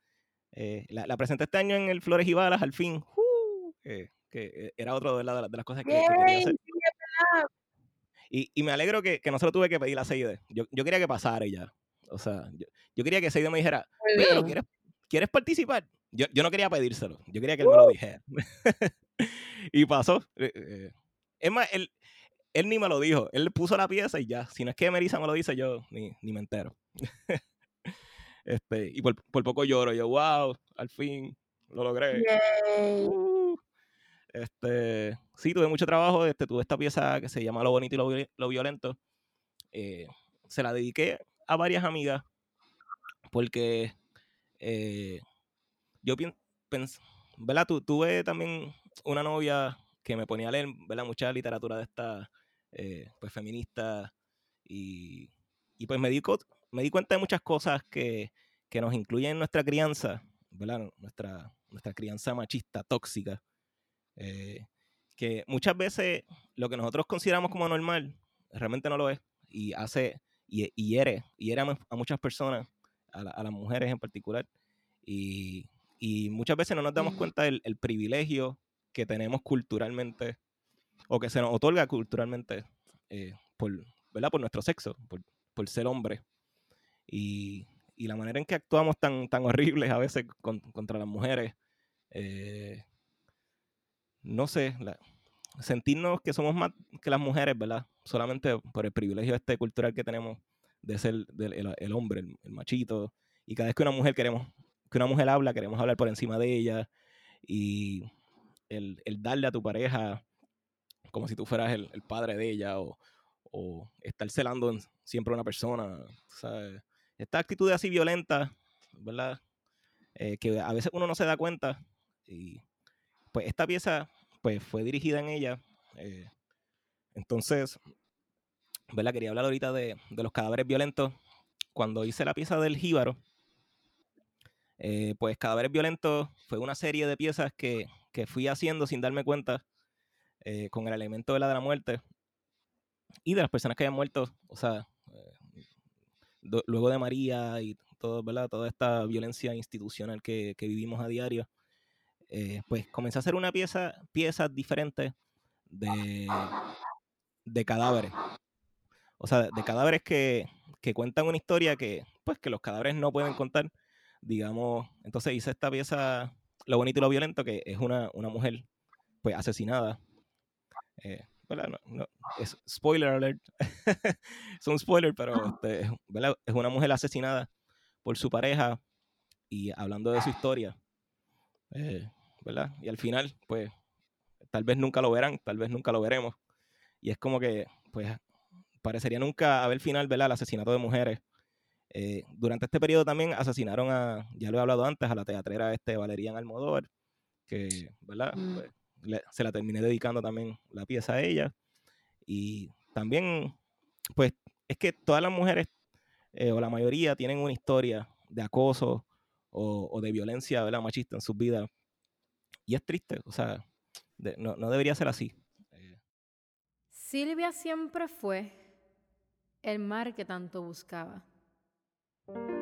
Eh, la, la presenté este año en el Flores y Balas, al fin. ¡Uh! que, que, eh, era otro de, la- de las cosas que, que quería hacer. Y, y me alegro que, que no se lo tuve que pedir a Seide. Yo, yo quería que pasara y ya. O sea, yo, yo quería que Seide me dijera, Pedro. ¿quieres, ¿quieres participar? Yo, yo no quería pedírselo. Yo quería que él me lo dijera. y pasó. Eh, eh, Es más, él, él ni me lo dijo. Él puso la pieza y ya. Si no es que Melissa me lo dice, yo ni, ni me entero. este, y por, por poco lloro. Yo, wow, al fin lo logré. Uh, este, sí, tuve mucho trabajo. Este, tuve esta pieza que se llama Lo Bonito y Lo, Lo Violento. Eh, se la dediqué a varias amigas porque eh, yo pienso, ¿verdad? Tu- tuve también una novia que me ponía a leer, ¿verdad? Mucha literatura de esta, eh, pues, feminista y, y pues me di, me di cuenta de muchas cosas que, que nos incluyen en nuestra crianza, ¿verdad? Nuestra, nuestra crianza machista, tóxica, eh, que muchas veces lo que nosotros consideramos como normal realmente no lo es y hace y, y hiere, hiere a, a muchas personas, a, la- a las mujeres en particular, y, y muchas veces no nos damos cuenta del el privilegio que tenemos culturalmente o que se nos otorga culturalmente eh, por, ¿verdad? por nuestro sexo, por, por ser hombre. Y, y la manera en que actuamos tan, tan horribles a veces con- contra las mujeres, eh, no sé, la- sentirnos que somos más que las mujeres, ¿verdad? Solamente por el privilegio este cultural que tenemos de ser del- el, el hombre, el, el machito. Y cada vez que una mujer queremos, que una mujer habla, queremos hablar por encima de ella. Y el, el darle a tu pareja como si tú fueras el, el padre de ella o, o estar celando siempre a una persona. Esta actitud así violenta, ¿verdad? Eh, que a veces uno no se da cuenta. Y pues esta pieza pues fue dirigida en ella. eh, entonces, ¿verdad? Quería hablar ahorita de, de los cadáveres violentos. Cuando hice la pieza del jíbaro, eh, pues Cadáveres Violentos fue una serie de piezas que, que fui haciendo sin darme cuenta eh, con el elemento de la de la muerte y de las personas que habían muerto, o sea, eh, luego de María y todo, ¿verdad? toda esta violencia institucional que, que vivimos a diario, pues comencé a hacer una pieza, piezas diferentes de, de cadáveres. O sea, de cadáveres que, que cuentan una historia que, pues, que los cadáveres no pueden contar. Digamos, entonces hice esta pieza, Lo bonito y lo violento, que es una, una mujer, pues, asesinada. Eh, ¿verdad? No- no, es spoiler alert. es un spoiler, pero este, es- ¿verdad? es una mujer asesinada por su pareja y hablando de su historia. eh, ¿verdad? Y al final, pues, tal vez nunca lo verán, tal vez nunca lo veremos. Y es como que, pues, parecería nunca haber final, ¿verdad? El asesinato de mujeres. Eh, durante este periodo también asesinaron a, ya lo he hablado antes, a la teatrera este Valerian Almodóvar, que, ¿verdad? Mm. Pues, le- se la terminé dedicando también la pieza a ella. Y también, pues, es que todas las mujeres, eh, o la mayoría, tienen una historia de acoso o, o de violencia, ¿verdad? Machista en sus vidas. Y es triste, o sea, de- no, no debería ser así. Eh, Silvia siempre fue el mar que tanto buscaba. Recuerda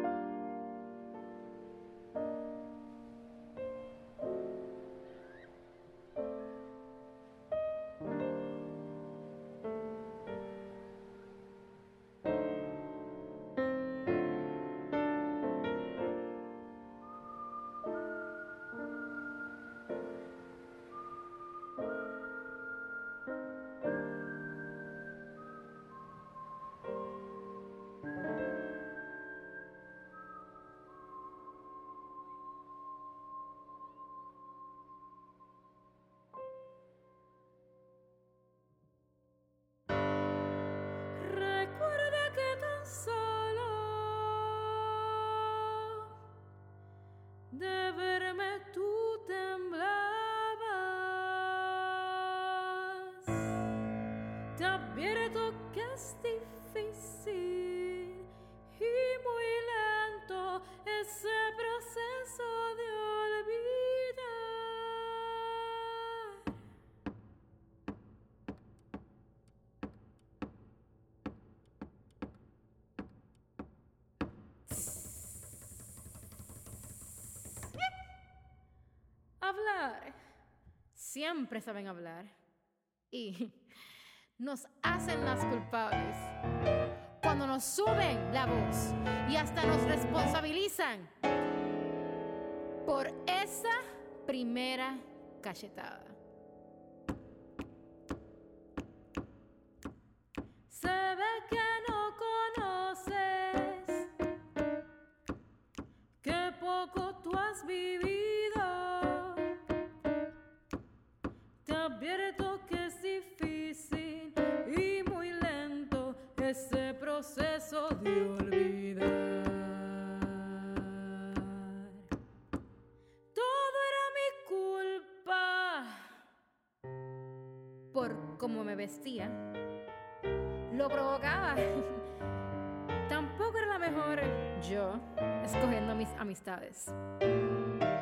Te advierto que es difícil y muy lento ese proceso de olvidar. Hablar. Siempre saben hablar. Y nos hacen las culpables. Cuando nos suben la voz y hasta nos responsabilizan por esa primera cachetada.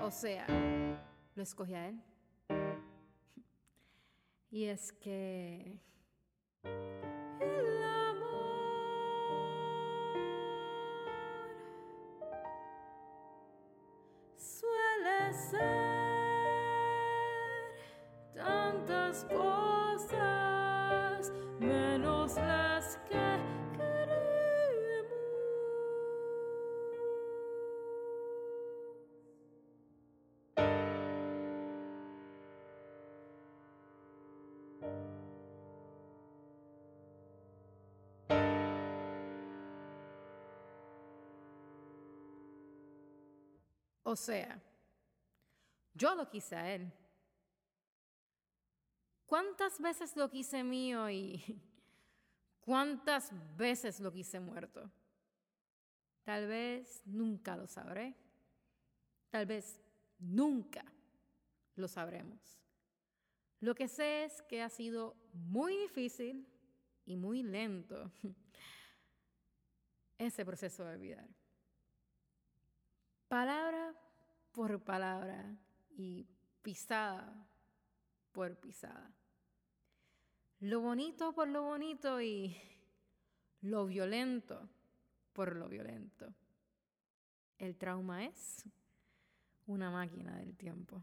O sea, lo escogí a él. Y es que O sea, yo lo quise a él. ¿Cuántas veces lo quise mío y cuántas veces lo quise muerto? Tal vez nunca lo sabré. Tal vez nunca lo sabremos. Lo que sé es que ha sido muy difícil y muy lento ese proceso de olvidar. Palabra por palabra y pisada por pisada. Lo bonito por lo bonito y lo violento por lo violento. El trauma es una máquina del tiempo.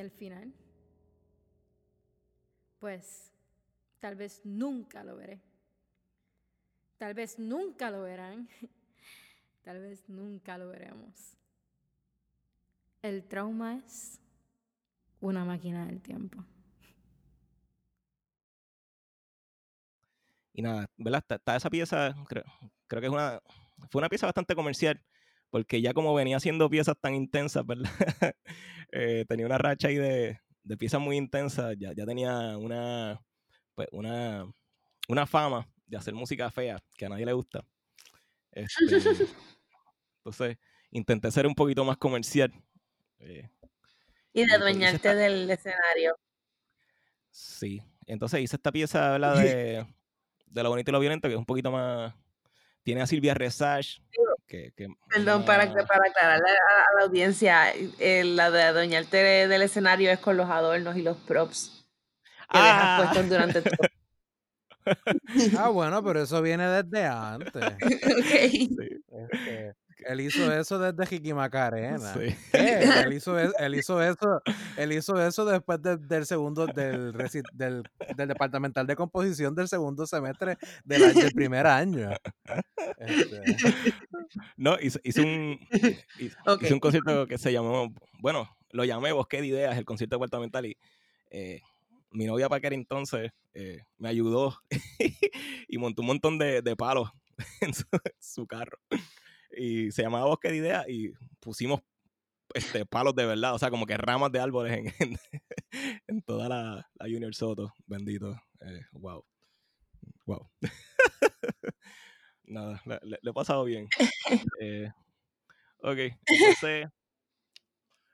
Al final, pues tal vez nunca lo veré. Tal vez nunca lo verán. Tal vez nunca lo veremos. El trauma es una máquina del tiempo. Y nada, ¿verdad? Está, está esa pieza, creo, creo que es una, fue una pieza bastante comercial, porque ya como venía haciendo piezas tan intensas, ¿verdad? Eh, tenía una racha ahí de, de piezas muy intensas, ya, ya tenía una, pues, una, una fama de hacer música fea, que a nadie le gusta. Este, entonces, intenté ser un poquito más comercial. eh, Y de adueñarte esta- del escenario. Sí. Entonces hice esta pieza, ¿verdad? De, de lo bonito y lo violento, que es un poquito más. Tiene a Silvia Resage. Que, que Perdón, para, una- para aclararle a, la audiencia, eh, la de adueñarte del escenario es con los adornos y los props que ¡Ah! dejas puestos durante todo. Ah, bueno, pero eso viene desde antes. Ok. Sí, Este, él hizo eso desde Jiki Macarena. sí. Él hizo, es- él hizo eso, él hizo eso después de- del segundo, del, del, del departamental de composición del segundo semestre del, del primer año. Este, No, hice, hice un, concierto que se llamó, bueno, lo llamé Bosque de Ideas, el concierto departamental, y eh, mi novia para aquel entonces eh, me ayudó y montó un montón de, de palos en su, su carro. Y se llamaba Bosque de Ideas y pusimos este, palos de verdad, o sea, como que ramas de árboles en, en, toda la, la Junior Soto, bendito. Eh, wow. Wow. Nada, le, le- he pasado bien. Eh, ok, entonces.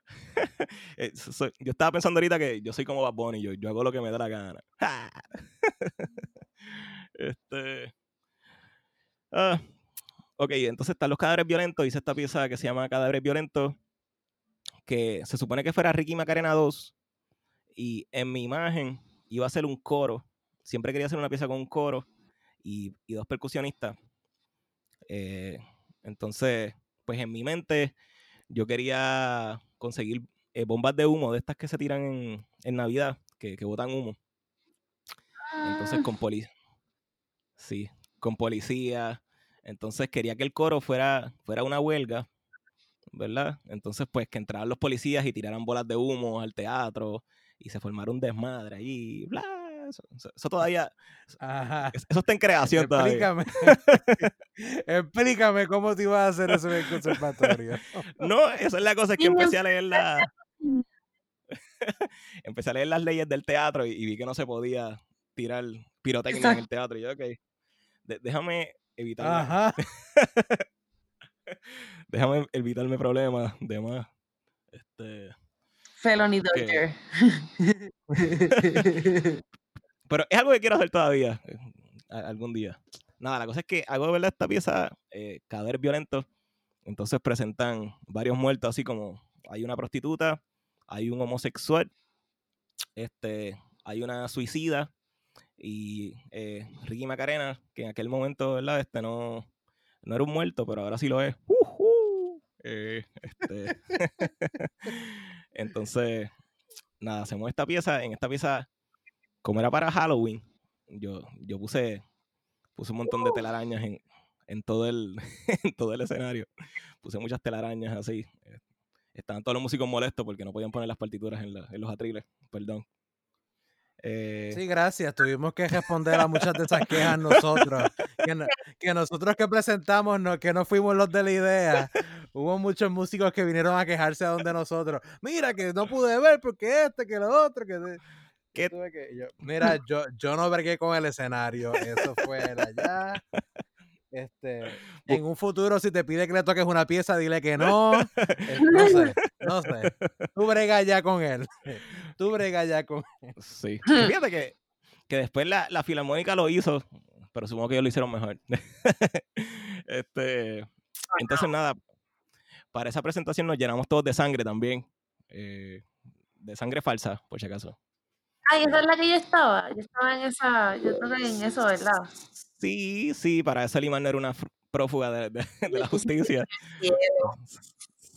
eh, yo estaba pensando ahorita que yo soy como Bad Bunny, yo, yo hago lo que me da la gana. este. ah, ok, entonces están los cadáveres violentos. Hice esta pieza que se llama Cadáveres Violentos, que se supone que fuera Ricky Macarena 2. Y en mi imagen iba a ser un coro. Siempre quería hacer una pieza con un coro y, y dos percusionistas. Eh, entonces, pues en mi mente yo quería conseguir eh, bombas de humo de estas que se tiran en, en Navidad, que, que botan humo. Entonces con policía. Sí, con policía. Entonces quería que el coro fuera, fuera una huelga, ¿verdad? Entonces, pues que entraran los policías y tiraran bolas de humo al teatro y se formara un desmadre allí, bla. Eso, eso- eso todavía, Ajá. eso está en creación todavía. Explícame. Explícame cómo te ibas a hacer eso en el conservatorio. No, esa es la cosa, es que empecé a leer la... empecé a leer las leyes del teatro y, y vi que no se podía tirar pirotecnia en el teatro. Y yo, ok, de- déjame evitar, Ajá. déjame evitarme problemas de más. Este, Felony Que- Dodger. pero es algo que quiero hacer todavía, eh, algún día. Nada, la cosa es que hago ¿verdad? esta pieza, eh, Cadáveres Violentos, entonces presentan varios muertos, así como hay una prostituta, hay un homosexual, este, hay una suicida y eh, Ricky Macarena, que en aquel momento, ¿verdad? Este no, no era un muerto, pero ahora sí lo es. Eh, este, Entonces, nada, hacemos esta pieza. En esta pieza, como era para Halloween, yo, yo puse, puse un montón de telarañas en, en, todo el, en todo el escenario. Puse muchas telarañas así. Eh, Estaban todos los músicos molestos porque no podían poner las partituras en, la- en los atriles. Perdón. Eh, Sí, gracias. Tuvimos que responder a muchas de esas quejas nosotros. Que, no- que nosotros que presentamos, no, que no fuimos los de la idea. Hubo muchos músicos que vinieron a quejarse a donde nosotros. Mira, que no pude ver porque este, que lo otro, que... que- yo- mira, yo, yo no bregué con el escenario. Eso fue allá. Este, en un futuro, si te pide que le toques una pieza, dile que no. Eh, No sé, no sé. Tú brega ya con él. Tú brega ya con Sí. Y Fíjate que, que después la, la Filarmónica lo hizo, pero supongo que ellos lo hicieron mejor. este, entonces, nada, para esa presentación nos llenamos todos de sangre también. eh, de sangre falsa, por si acaso. Ay, esa es la que yo estaba. Yo estaba en esa, yo estaba en eso, ¿verdad? Sí, sí, para esa Limar no era una prófuga de, de- de la justicia.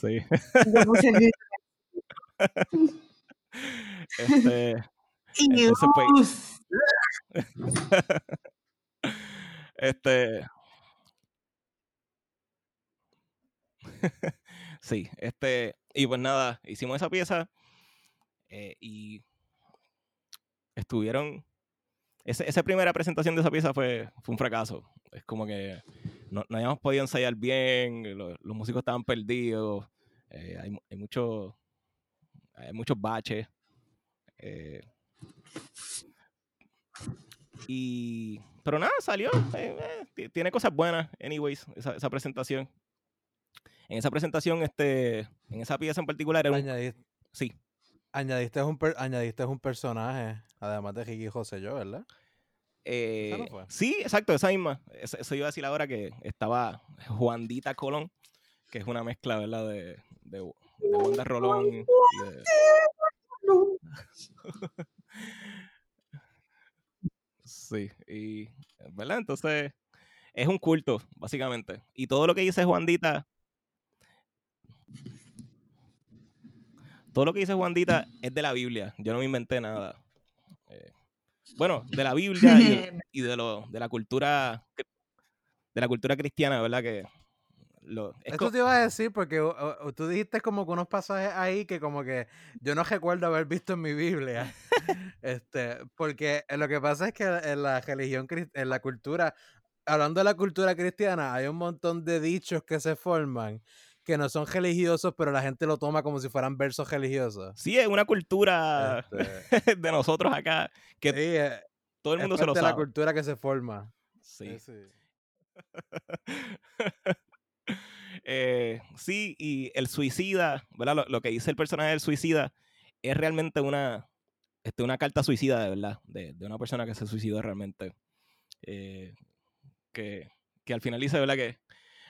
Sí. Este, Entonces, pues- Este. sí, este. Y pues nada, hicimos esa pieza eh, y estuvieron. ese- esa primera presentación de esa pieza fue, fue un fracaso. Es como que no, no habíamos podido ensayar bien, lo- los, músicos estaban perdidos, eh, hay, mu- hay muchos hay muchos baches. eh, y, pero nada, salió. eh, ti- tiene cosas buenas, anyways, esa, esa presentación. En esa presentación, este, en esa pieza en particular, era un, sí, añadiste, un per- añadiste un personaje, además de Ricky José yo, ¿verdad? eh, no fue? sí, exacto, esa misma. Eso, eso iba a decir ahora que estaba Juandita Colón, que es una mezcla, ¿verdad? De, de, de Wanda Rolón. y de- Sí, y, ¿verdad? Entonces, es un culto, básicamente. Y todo lo que dice Juandita, todo lo que dice Juandita es de la Biblia. Yo no me inventé nada. Eh, bueno, de la Biblia y, de- y de, lo, de la cultura de la cultura cristiana, ¿verdad? Que lo, es Eso co- te iba a decir porque o- o- tú dijiste como que unos pasajes ahí que como que yo no recuerdo haber visto en mi Biblia. este, porque lo que pasa es que en la religión, en la cultura, hablando de la cultura cristiana, hay un montón de dichos que se forman que no son religiosos, pero la gente lo toma como si fueran versos religiosos. sí, es una cultura Este, de nosotros acá que sí, eh, todo el es mundo se lo parte de la sabe. cultura que se forma. Sí. Eh, sí. Eh, sí, y el suicida, ¿verdad? Lo, lo que dice el personaje del suicida es realmente una, este, una carta suicida, de verdad, de, de una persona que se suicidó realmente. Eh, que, que al final dice, ¿verdad? Que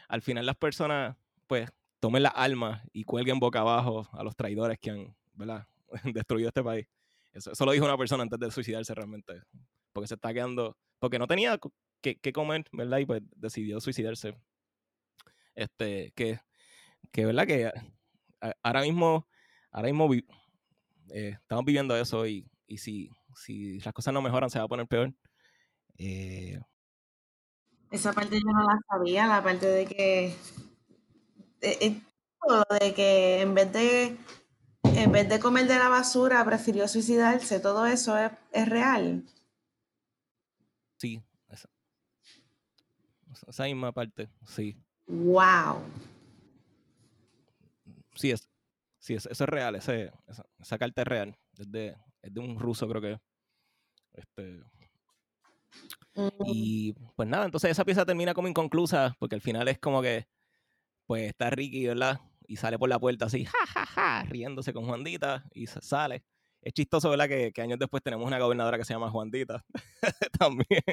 al final las personas, pues, tomen las armas y cuelguen boca abajo a los traidores que han, ¿verdad? destruido este país. Eso, lo dijo una persona antes de suicidarse realmente. Porque se está quedando, porque no tenía que, comer, ¿verdad? Y pues decidió suicidarse. Este, que, que ¿verdad? Que ahora mismo, ahora mismo eh, estamos viviendo eso y, y si, si las cosas no mejoran se va a poner peor. Eh, Esa parte yo no la sabía, la parte de que, eh, eh, lo de que en vez de, en vez de comer de la basura prefirió suicidarse, todo eso es, es real. sí, esa, esa misma parte, sí. Wow. Sí, es, sí es, eso es real, ese, esa, esa carta es real. Es de, es de un ruso, creo que. Este, y pues nada, entonces esa pieza termina como inconclusa, porque al final es como que, pues está Ricky, ¿verdad? Y sale por la puerta así, ja, ja, ja, riéndose con Juandita, y sale. Es chistoso, ¿verdad? Que, que años después tenemos una gobernadora que se llama Juandita, también.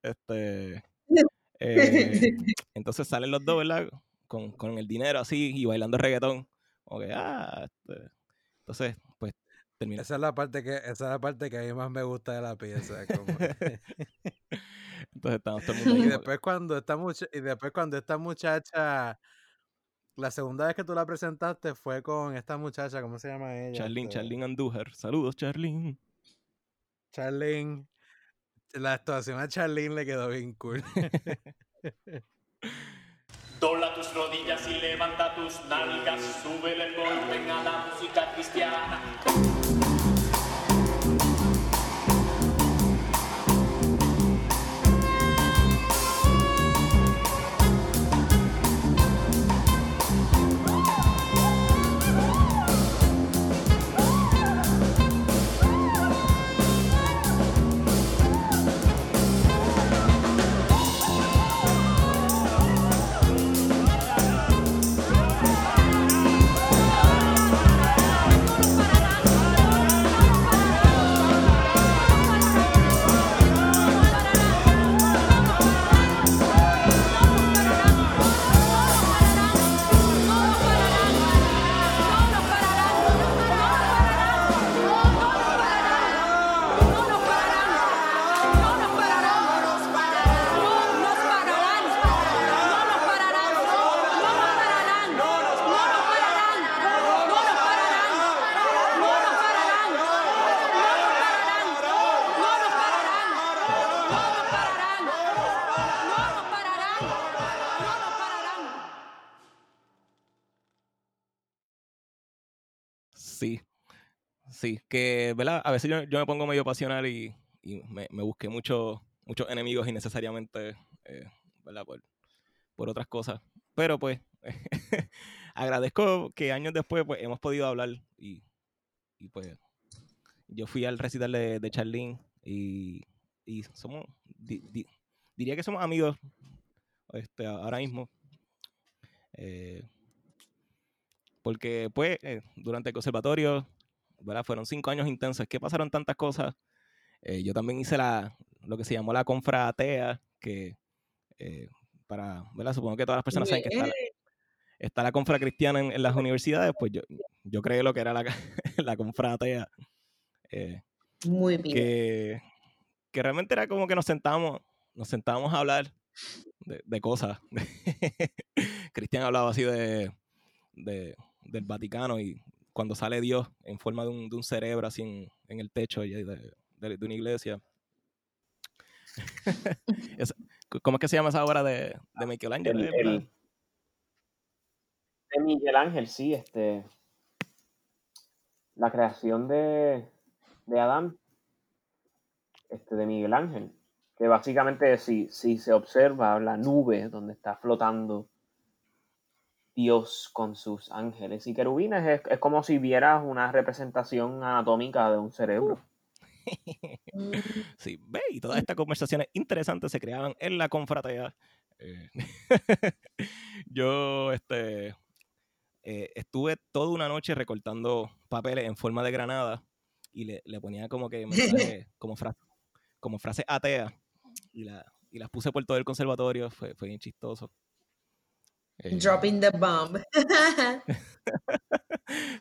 Este, eh, entonces salen los dos, ¿verdad? Con, con el dinero así y bailando reggaetón. Como que, ah, este, entonces, pues termina. Esa es la parte que, esa es la parte que a mí más me gusta de la pieza. como- Entonces estamos todo el mundo ahí y después cuando esta mucha, y después cuando esta muchacha, la segunda vez que tú la presentaste fue con esta muchacha, ¿cómo se llama ella? Charlene, Este, Charlene Andújar. Saludos, Charlene. Charlene. La actuación a Charlene le quedó bien cool. Dobla tus rodillas y levanta tus nalgas, sube el volumen a la música cristiana. Sí, sí, que, ¿verdad? A veces yo, yo me pongo medio pasional y, me, busqué mucho, muchos enemigos innecesariamente, eh, ¿verdad? Por, otras cosas. Pero pues, agradezco que años después pues, hemos podido hablar y, y pues yo fui al recital de, de Charlene y, y somos, di- di- diría que somos amigos este, ahora mismo. Eh, porque pues eh, durante el conservatorio, ¿verdad? Fueron cinco años intensos, que pasaron tantas cosas. Eh, yo también hice la, lo que se llamó la confratea, que eh, para, ¿verdad? Supongo que todas las personas saben que está, la- está la confra cristiana en, en las universidades, pues yo, yo creé lo que era la, la confratea. Eh, Muy bien. que, que realmente era como que nos sentábamos, nos sentábamos a hablar de, de cosas. Cristian hablaba así de, de- del Vaticano y cuando sale Dios en forma de un, de un cerebro así en, en el techo de, de- de una iglesia. ¿Cómo es que se llama esa obra de, de Michelangelo? El- de Miguel Ángel, sí, este. La creación de, de Adán, este, de Miguel Ángel, que básicamente si, si se observa la nube donde está flotando Dios con sus ángeles y querubines, es, es como si vieras una representación anatómica de un cerebro. Sí, ve, y todas estas conversaciones interesantes se creaban en la confratea. Eh, yo este, eh, estuve toda una noche recortando papeles en forma de granada y le, le ponía como que como, fra- como frases ateas y, la, y las puse por todo el conservatorio. Fue, fue bien chistoso. Eh, Dropping the bomb.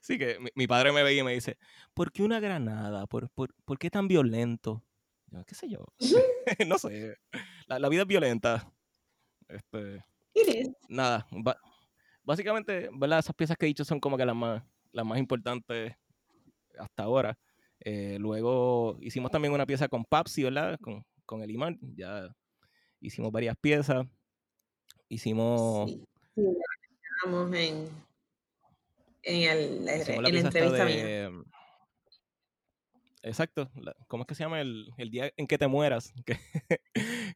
sí, que mi, mi padre me veía y me dice, ¿por qué una granada? ¿Por, por, por qué tan violento? Yo, ¿Qué sé yo? no sé. La, la vida es violenta. Este, It is. nada, básicamente, ¿verdad? Esas piezas que he dicho son como que las más, las más importantes hasta ahora. Eh, luego hicimos también una pieza con Papsi, ¿verdad? Con, con el imán. Ya hicimos varias piezas. Hicimos, Sí, sí, la en, en, el, la, la en la entrevista mía. de... Exacto. la- ¿Cómo es que se llama? El, el día en que te mueras. Que,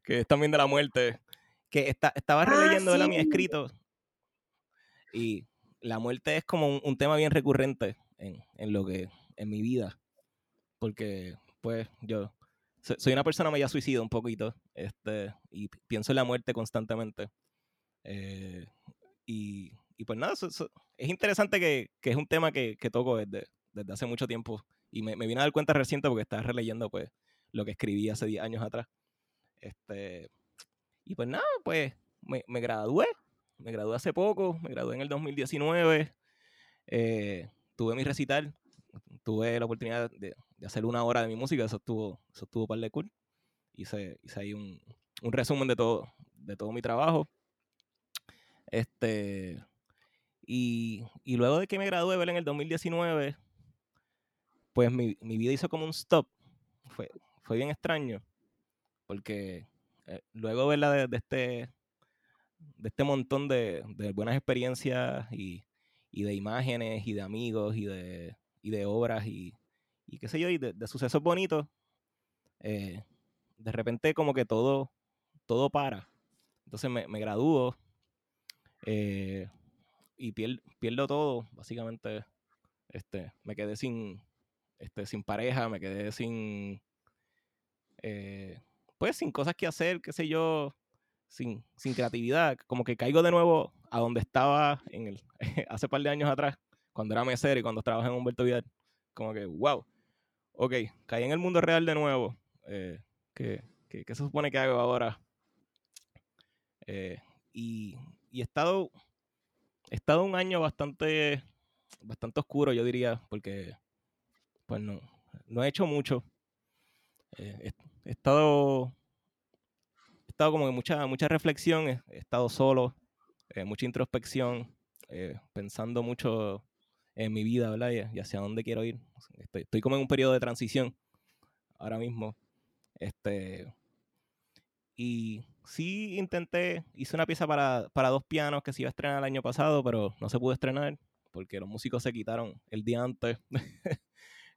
que es también de la muerte. Que está, estaba Ah, releyendo mi sí. escrito. Y la muerte es como un, un tema bien recurrente en, en lo que, en mi vida. Porque, pues, yo so- soy una persona media suicida un poquito. Este, y pi- pienso en la muerte constantemente. Eh, y, y pues nada, eso- eso- es interesante que, que es un tema que, que toco desde, desde hace mucho tiempo. Y me, me vine a dar cuenta reciente porque estaba releyendo pues lo que escribí hace 10 años atrás. Este, y pues nada, pues me, me gradué. Me gradué hace poco, me gradué en el 2019. eh, tuve mi recital, tuve la oportunidad de, de hacer una hora de mi música, eso estuvo, eso estuvo par de cool. Hice, hice ahí un, un resumen de todo, de todo mi trabajo. Este, y, y luego de que me gradué en el 2019, pues mi, mi vida hizo como un stop. Fue, fue bien extraño, porque eh, luego. De, de este, de este montón de, de buenas experiencias y, y de imágenes y de amigos y de, y de obras y, y qué sé yo, y de, de sucesos bonitos, eh, de repente como que todo, todo para. Entonces me, me gradúo eh, y pier- pierdo todo, básicamente. Este, me quedé sin, este, sin pareja, me quedé sin, eh, pues sin cosas que hacer, qué sé yo, sin, sin creatividad. Como que caigo de nuevo a donde estaba en el, hace par de años atrás, cuando era mesero y cuando trabajé en Humberto Vidal. Como que, wow, ok, caí en el mundo real de nuevo. Eh, ¿qué, qué, qué se supone que hago ahora? Y, y he estado, estado un año bastante, bastante oscuro, yo diría, porque pues no, no he hecho mucho. Eh, he, he estado, estado como en mucha, mucha reflexión, he, he estado solo, eh, mucha introspección, eh, pensando mucho en mi vida, ¿verdad? Y, y hacia dónde quiero ir. Estoy, estoy como en un periodo de transición ahora mismo. Este, y sí intenté, hice una pieza para, para dos pianos que se iba a estrenar el año pasado, pero no se pudo estrenar porque los músicos se quitaron el día antes.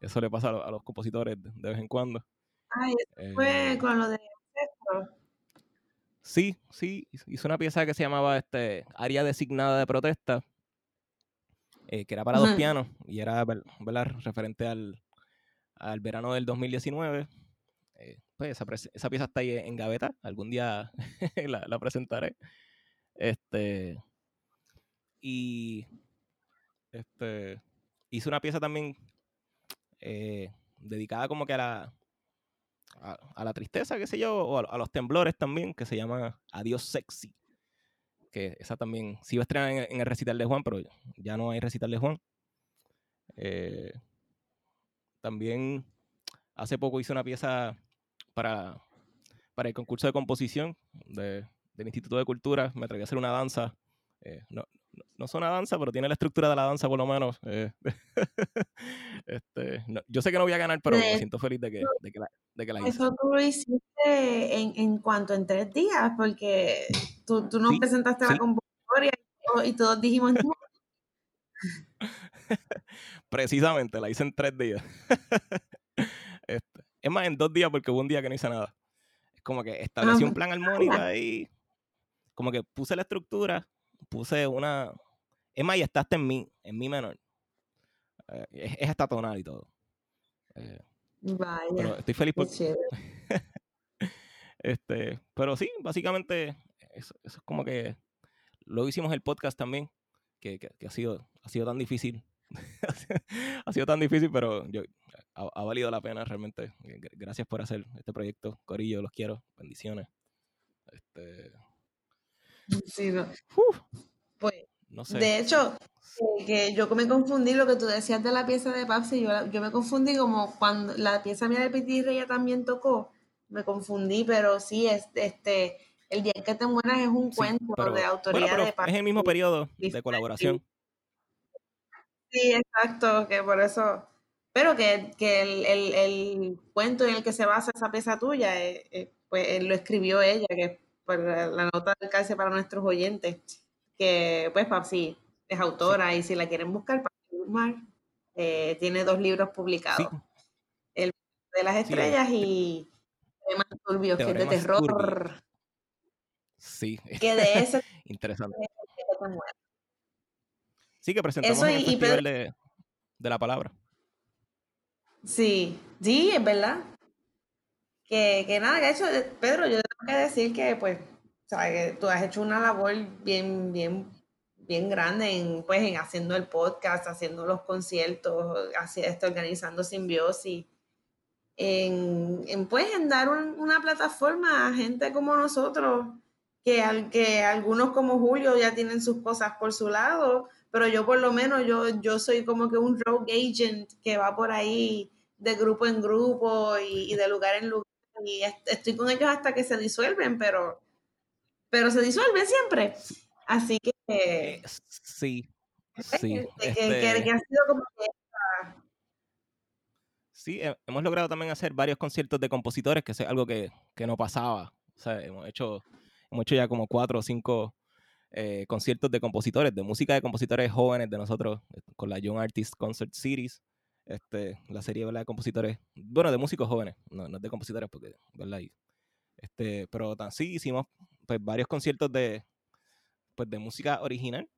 Eso le pasa a, lo- a los compositores de, vez en cuando. Ay, eso fue Eh, con lo de sí, sí, hice- una pieza que se llamaba este, Área Designada de Protesta, eh, que era para dos pianos y era referente al, al verano del 2019. Eh, pues esa, esa pieza está ahí en gaveta, algún día la, la presentaré. Este, y este, hice una pieza también eh, dedicada como que a la, a, a la tristeza, qué sé yo, o a, a los temblores también, que se llama Adiós Sexy. Que esa también se iba a estrenar en, en el recital de Juan, pero ya no hay recital de Juan. Eh, también hace poco hice una pieza para, para el concurso de composición de- del Instituto de Cultura. Me atreví a hacer una danza. eh, no, no, no es una danza, pero tiene la estructura de la danza por lo menos. eh. este, no- yo sé que no voy a ganar, pero me De siento feliz de que, de que, la, de que la hice. Eso tú lo hiciste en, en cuanto en tres días, porque tú, tú nos Sí, presentaste la sí. convocatoria y, y todos dijimos, no, Precisamente, la hice en tres días. Es más, en dos días porque hubo un día que no hice nada. Es como que establecí un plan armónico ahí, como que puse la estructura, puse una... Es más, y está hasta en mi, en mi menor. Eh, es, es hasta tonal y todo. Eh, pero vaya, estoy feliz por... Este, pero sí, básicamente, eso, eso es como que... Luego hicimos el podcast también, que, que- que ha, sido, ha sido tan difícil. ha sido tan difícil, pero yo, ha, ha valido la pena realmente. G- Gracias por hacer este proyecto, Corillo, los quiero. Bendiciones. Este, Sí, no. uf. Pues, No sé. de hecho, eh, que yo me confundí lo que tú decías de la pieza de Papsi, yo, yo me confundí como cuando la pieza mía de Piti Reyes también tocó, me confundí, pero sí, es, este, El día en que te mueras es un Sí, cuento pero, de autoría de es el mismo periodo de colaboración. Sí, exacto, que por eso, pero que, que el, el, el cuento en el que se basa esa pieza tuya, eh, eh, pues eh, lo escribió ella, que por la nota de alcance para nuestros oyentes, que pues Papsi es autora y si la quieren buscar, Guzmán, eh, tiene dos libros Sí, publicados, El de las sí, estrellas y Temas turbios, que es de terror, sí, que de ese interesante. Sí, que presentamos Eso en el y Festival de, de la Palabra. Sí, sí, es verdad. Que, que nada, que eso, eh, Pedro, yo tengo que decir que, pues, sea, que tú has hecho una labor bien, bien, bien grande en, pues, en haciendo el podcast, haciendo los conciertos, así, este, organizando Simbiosis, en, en, pues, dar un- una plataforma a gente como nosotros, que, al, que algunos como Julio ya tienen sus cosas por su lado, pero yo por lo menos, yo, yo soy como que un rogue agent que va por ahí de grupo en grupo y, y de lugar en lugar, y est- estoy con ellos hasta que se disuelven, pero, pero se disuelven siempre. Así que, Eh, sí, sí. que, que- que- que ha sido como que Sí, he- hemos logrado también hacer varios conciertos de compositores, que es algo que, que no pasaba. O sea, hemos hecho, hemos hecho ya como cuatro o cinco eh, conciertos de compositores, de música de compositores jóvenes de nosotros, eh, con la Young Artist Concert Series, este, la serie ¿verdad? de compositores, bueno, de músicos jóvenes, no, no es de compositores, porque, ¿verdad? Y, este, pero tan, sí hicimos pues, varios conciertos de, pues, de música original,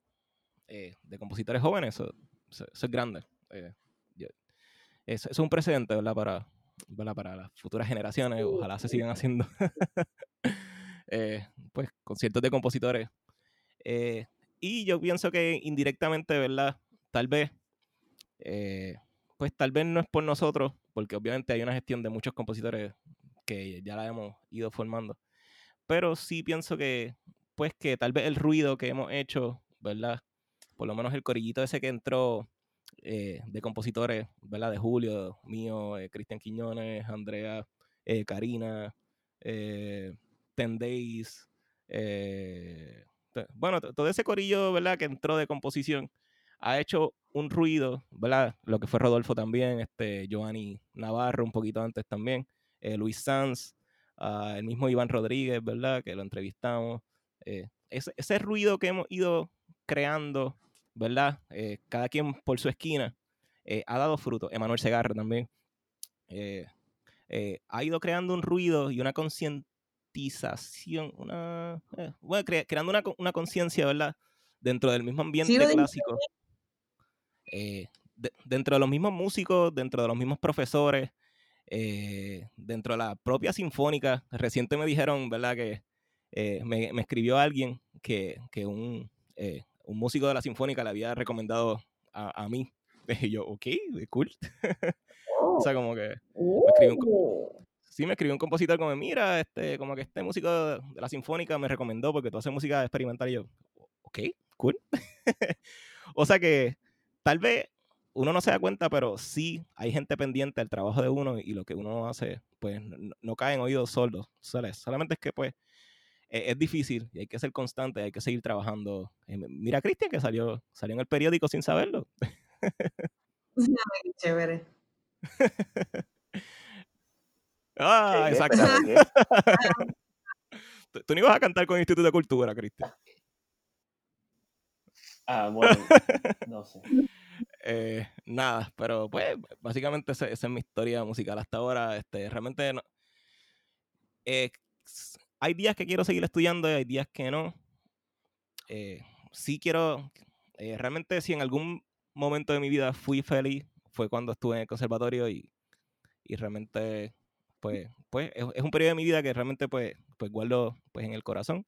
eh, de compositores jóvenes, eso, eso- eso es grande. eh, eso es un precedente, ¿verdad? Para, ¿verdad? Para las futuras generaciones, ojalá se sigan haciendo. eh, pues conciertos de compositores. Eh, y yo pienso que indirectamente, ¿verdad? Tal vez, eh, pues tal vez no es por nosotros, porque obviamente hay una gestión de muchos compositores que ya la hemos ido formando. Pero sí pienso que, pues que tal vez el ruido que hemos hecho, ¿verdad? Por lo menos el corillito ese que entró eh, de compositores, ¿verdad? De Julio, mío, eh, Cristian Quiñones, Andrea, Karina, Ten Days, bueno, todo ese corillo, ¿verdad? Que entró de composición ha hecho un ruido, ¿verdad? Lo que fue Rodolfo también, este, Giovanni Navarro un poquito antes también, eh, Luis Sanz, ah, el mismo Iván Rodríguez, ¿verdad? Que lo entrevistamos. eh, ese, ese ruido que hemos ido creando, ¿verdad? Eh, cada quien por su esquina, ha dado fruto. Emanuel Segarra también. ha ido creando un ruido y una concientización, una, eh, bueno, cre- creando una, una conciencia, ¿verdad? Dentro del mismo ambiente clásico. eh, de- dentro de los mismos músicos, dentro de los mismos profesores, eh, dentro de la propia sinfónica. Reciente me dijeron, ¿verdad? Que me, me escribió alguien que, que un, un músico de la sinfónica le había recomendado a, a mí. Y yo, ok, cool. o sea, como que me escribió un, sí, me escribió un compositor como, mira, este, como que este músico de la sinfónica me recomendó porque tú haces música experimental y yo, ok, cool. o sea que tal vez uno no se da cuenta, pero sí hay gente pendiente del trabajo de uno y lo que uno hace, pues no, no cae en oídos sordos. Solamente es que pues e- es difícil y hay que ser constante, hay que seguir trabajando. Eh, Mira a Cristian que salió, salió en el periódico sin saberlo. Chévere. Ah, ¿Qué? exacto. Tú, tú no ibas a cantar con el Instituto de Cultura, Cristian. Ah, bueno, no sé. Eh, nada, pero pues básicamente esa, esa es mi historia musical hasta ahora. Este, realmente no- eh, hay días que quiero seguir estudiando y hay días que no. Eh, sí quiero, eh, realmente si en algún momento de mi vida fui feliz fue cuando estuve en el conservatorio y, y realmente pues, pues es, es un periodo de mi vida que realmente pues, pues guardo pues en el corazón.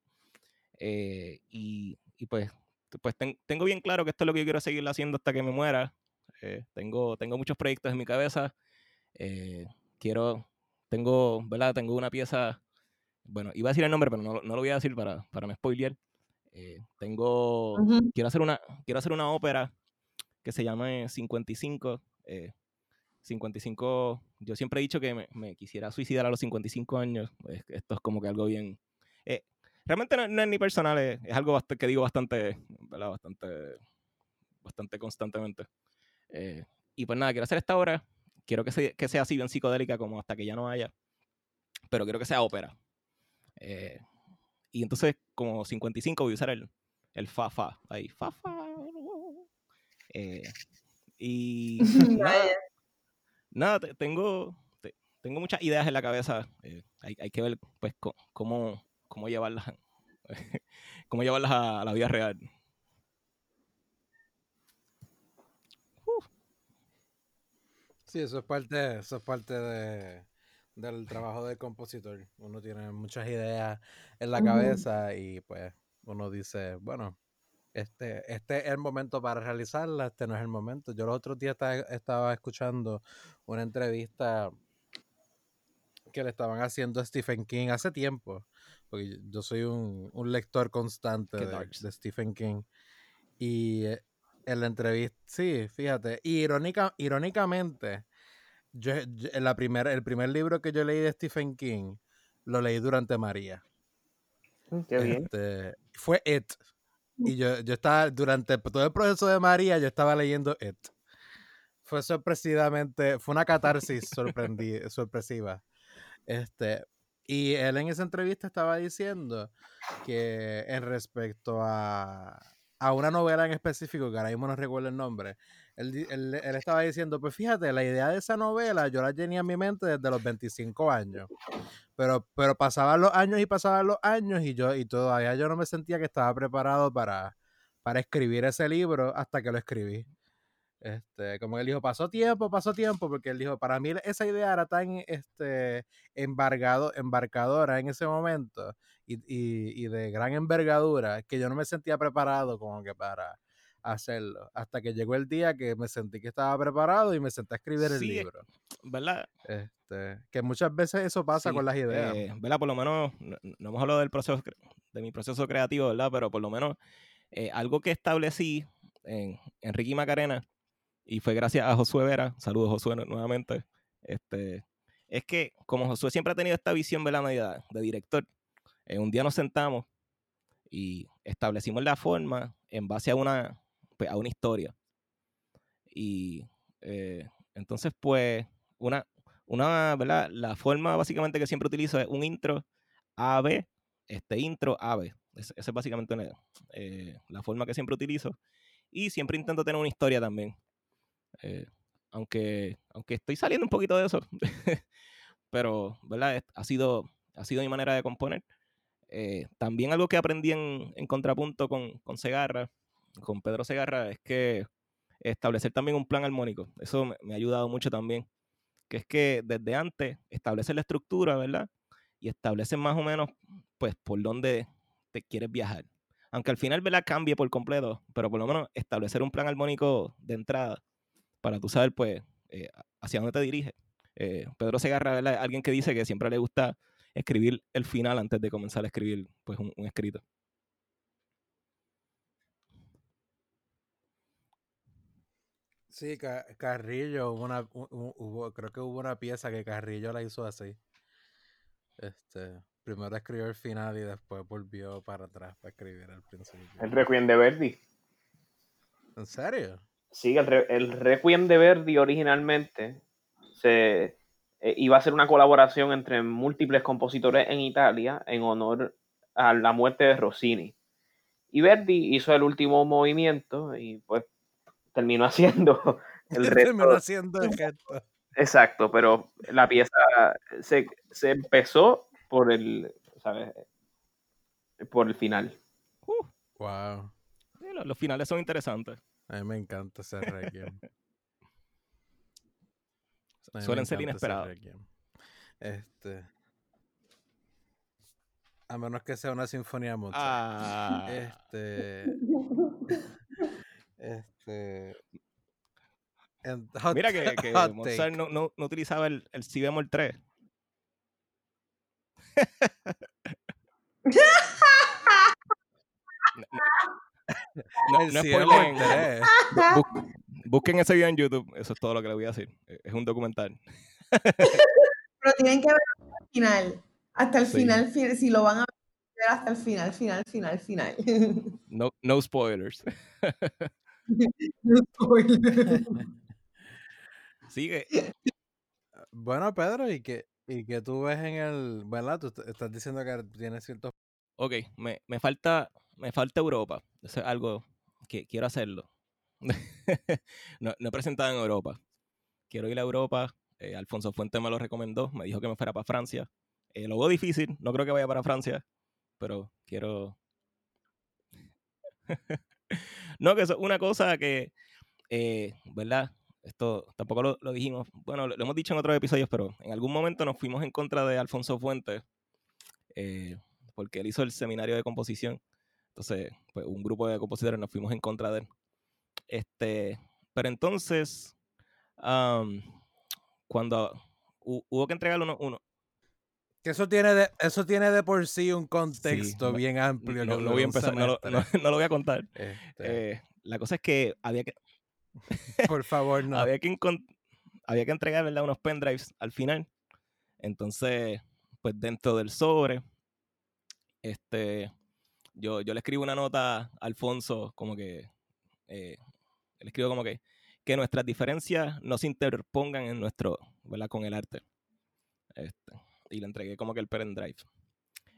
Eh, y, y pues pues ten- tengo bien claro que esto es lo que yo quiero seguir haciendo hasta que me muera. Eh, tengo, tengo muchos proyectos en mi cabeza. Eh, quiero, tengo, ¿verdad? Tengo una pieza, bueno, iba a decir el nombre, pero no, no lo voy a decir para, para no spoilear. Tengo, Ujú. quiero hacer una, quiero hacer una ópera que se llame 55. eh, 55, yo siempre he dicho que me, me quisiera suicidar a los 55 años. es que esto es como que algo bien... eh, realmente no, no es ni personal, es, es algo que digo bastante, ¿verdad? Bastante, bastante constantemente. Eh, y pues nada, quiero hacer esta obra. Quiero que, se- que sea así bien psicodélica como hasta que ya no haya. Pero quiero que sea ópera. Eh, y entonces, como 55, voy a usar el, el fa fa. Ahí, fa fa. Eh, y nada. Nada, te- tengo, te- tengo muchas ideas en la cabeza. eh, hay, hay que ver, pues, cómo, cómo llevarlas, cómo llevarlas a, a la vida real. Sí, eso es parte, eso es parte de, del trabajo del compositor. Uno tiene muchas ideas en la cabeza y pues uno dice, bueno, este, este es el momento para realizarla, este no es el momento. Yo los otros días estaba, estaba escuchando una entrevista que le estaban haciendo a Stephen King hace tiempo, porque yo- soy un, un lector constante de, Stephen King. Y eh, en la entrevista, sí, fíjate, irónica, irónicamente, yo, yo- en la primera, el primer libro que yo leí de Stephen King, lo leí durante María. Mm, Qué bien. Este, fue It. Y yo, yo estaba, durante todo el proceso de María, yo estaba leyendo It. Fue sorpresivamente, fue una catarsis sorprendi- sorpresiva. Este, y él en esa entrevista estaba diciendo que en respecto a, a una novela en específico, que ahora mismo no recuerdo el nombre, él, él- él estaba diciendo, pues fíjate, la idea de esa novela yo la tenía en mi mente desde los 25 años. Pero, pero pasaban los años y pasaban los años y yo y todavía yo no me sentía que estaba preparado para, para escribir ese libro hasta que lo escribí. Este, como él dijo, pasó tiempo, pasó tiempo, porque él dijo, para mí esa idea era tan este, embargado, embarcadora en ese momento y- y de gran envergadura que yo no me sentía preparado como que para hacerlo. Hasta que llegó el día que me sentí que estaba preparado y me senté a escribir el Sí, libro. ¿Verdad? Este, que muchas veces eso pasa Sí, con las ideas. eh, ¿verdad? Por lo menos, no, no hemos hablado del proceso, de mi proceso creativo, ¿verdad? Pero por lo menos eh, algo que establecí en Enrique Macarena, y fue gracias a Josué Vera, saludos Josué nu- nuevamente, este, es que como Josué siempre ha tenido esta visión, ¿verdad? media de director, eh, un día nos sentamos y establecimos la forma en base a una, pues, a una historia. Y eh, entonces, pues, una, una, ¿verdad? La forma básicamente que siempre utilizo es un intro AB, este intro AB. Esa es básicamente eh, la forma que siempre utilizo. Y siempre intento tener una historia también. Eh, aunque, aunque estoy saliendo un poquito de eso. Pero, ¿verdad? Ha sido, ha sido mi manera de componer. También algo que aprendí en, en contrapunto con, con Segarra, con Pedro Segarra, es que establecer también un plan armónico. Eso me, ha ayudado mucho también. Que es que desde antes establecer la estructura, ¿verdad? Y establecer más o menos, pues, por dónde te quieres viajar. Aunque al final, ¿verdad? Cambie por completo, pero por lo menos establecer un plan armónico de entrada para tú saber, pues, eh, hacia dónde te diriges. Eh, Pedro Segarra, ¿verdad? Alguien que dice que siempre le gusta escribir el final antes de comenzar a escribir, pues, un escrito. Sí, Ca- Carrillo, hubo una, hu- hu- hubo, creo que hubo una pieza que Carrillo la hizo así. Este, primero escribió el final y después volvió para atrás para escribir el principio. El Requiem de Verdi. ¿En serio? Sí, el, Re- el Requiem de Verdi originalmente se eh, iba a ser una colaboración entre múltiples compositores en Italia en honor a la muerte de Rossini. Y Verdi hizo el último movimiento y pues terminó haciendo el Terminó resto. haciendo el gesto. Exacto, pero la pieza se, se empezó por el, ¿sabes? Por el final. Uh, Wow. sí, los, los finales son interesantes. A mí me encanta ese requiem. Suelen ser inesperados. Este. A menos que sea una sinfonía Mozart. Ah, Este. Este. hot- mira que, Mozart no, no, no utilizaba el, el si bemol 3. No, El tres. Bu- bu- busquen ese video en YouTube. Eso es todo lo que les voy a decir. Eh, Es un documental. Pero tienen que ver hasta el final. Hasta el Sí. final, fi- si lo van a ver hasta el final, final, final, final. No, no spoilers. No spoiler. Sigue. Bueno, Pedro, ¿y qué, ¿y qué tú ves en el... ¿Verdad? Tú est- estás diciendo que tienes ciertos... Ok, me, me falta me falta Europa. Eso es algo que quiero hacerlo. no, no he presentado en Europa. Quiero ir a Europa. eh, Alfonso Fuente me lo recomendó. Me dijo que me fuera para Francia. Eh, lo veo difícil. No creo que vaya para Francia. Pero quiero... no, que eso es una cosa que... eh, ¿Verdad? Esto tampoco lo, lo dijimos. Bueno, lo, lo hemos dicho en otros episodios, pero en algún momento nos fuimos en contra de Alfonso Fuentes. eh, porque él hizo el seminario de composición. Entonces, pues un grupo de compositores nos fuimos en contra de él. Este, pero entonces, am, cuando hu- hubo que entregarle uno, uno eso tiene de, eso tiene de por sí un contexto bien amplio. no, dura voy a empezar, no lo, semestre. no- no lo voy a contar. Este, Eh, la cosa es que había que, por favor, no. había que, había que entregar ¿verdad? unos pendrives al final. Entonces, pues dentro del sobre, este, yo, yo le escribo una nota a Alfonso, como que, eh, le escribo como que, que nuestras diferencias no se interpongan en nuestro, ¿verdad? Con el arte. Este, y le entregué como que el pendrive.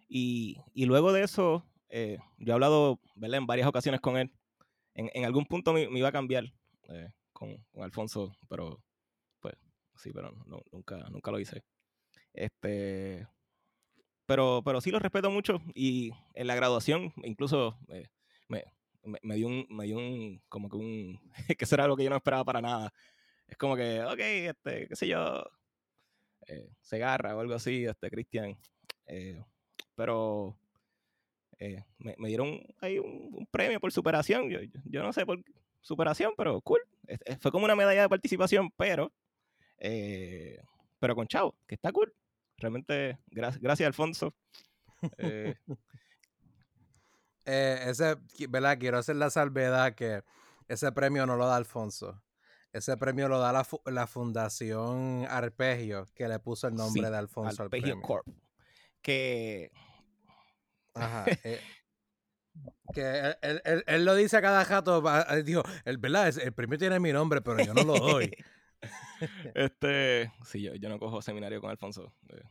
Y, y luego de eso, eh, yo he hablado, ¿verdad? En varias ocasiones con él. En, en algún punto me, me iba a cambiar eh, con, con Alfonso, pero pues sí, pero no- nunca, nunca lo hice. Este, pero, pero sí lo respeto mucho y en la graduación incluso eh, me, me, me dio un, me dio un, como que un, que eso era algo que yo no esperaba para nada. Es como que, ok, este, qué sé yo, eh, Segarra o algo así, este, Cristian. eh, pero eh, me, dieron ahí un, premio por superación. Yo, no sé por superación, pero cool. Fue como una medalla de participación, pero, eh, pero con chavo, que está cool. Realmente, gra- gracias, Alfonso. Ese, ¿verdad? Quiero hacer la salvedad que ese premio no lo da Alfonso. Ese premio lo da la, fu- la Fundación Arpegio, que le puso el nombre Sí, de Alfonso al Arpeggio premio. Corp. Que Ajá. eh, que él, él- él- él lo dice a cada jato. él dijo, el, ¿verdad? El premio tiene mi nombre, pero yo no lo doy. este, sí, yo, yo no cojo seminario con Alfonso. eh,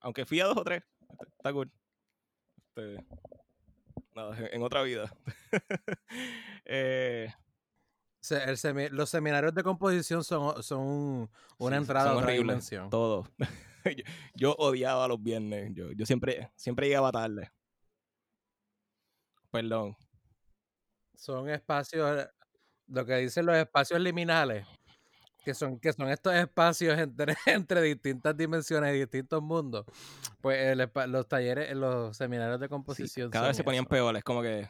aunque fui a dos o tres, este, está cool. Este, nada, en, en otra vida. eh, Se- el semi- los seminarios de composición son, son un- una Sí, entrada a son otra horribles, dimensión. Todo. yo, yo odiaba los viernes. Yo, yo siempre, siempre llegaba tarde. Perdón. Son espacios, lo que dicen los espacios liminales, que son, que son estos espacios entre, entre distintas dimensiones y distintos mundos. Pues el los talleres, los seminarios de Sí, composición. cada vez se ponían peores. Como que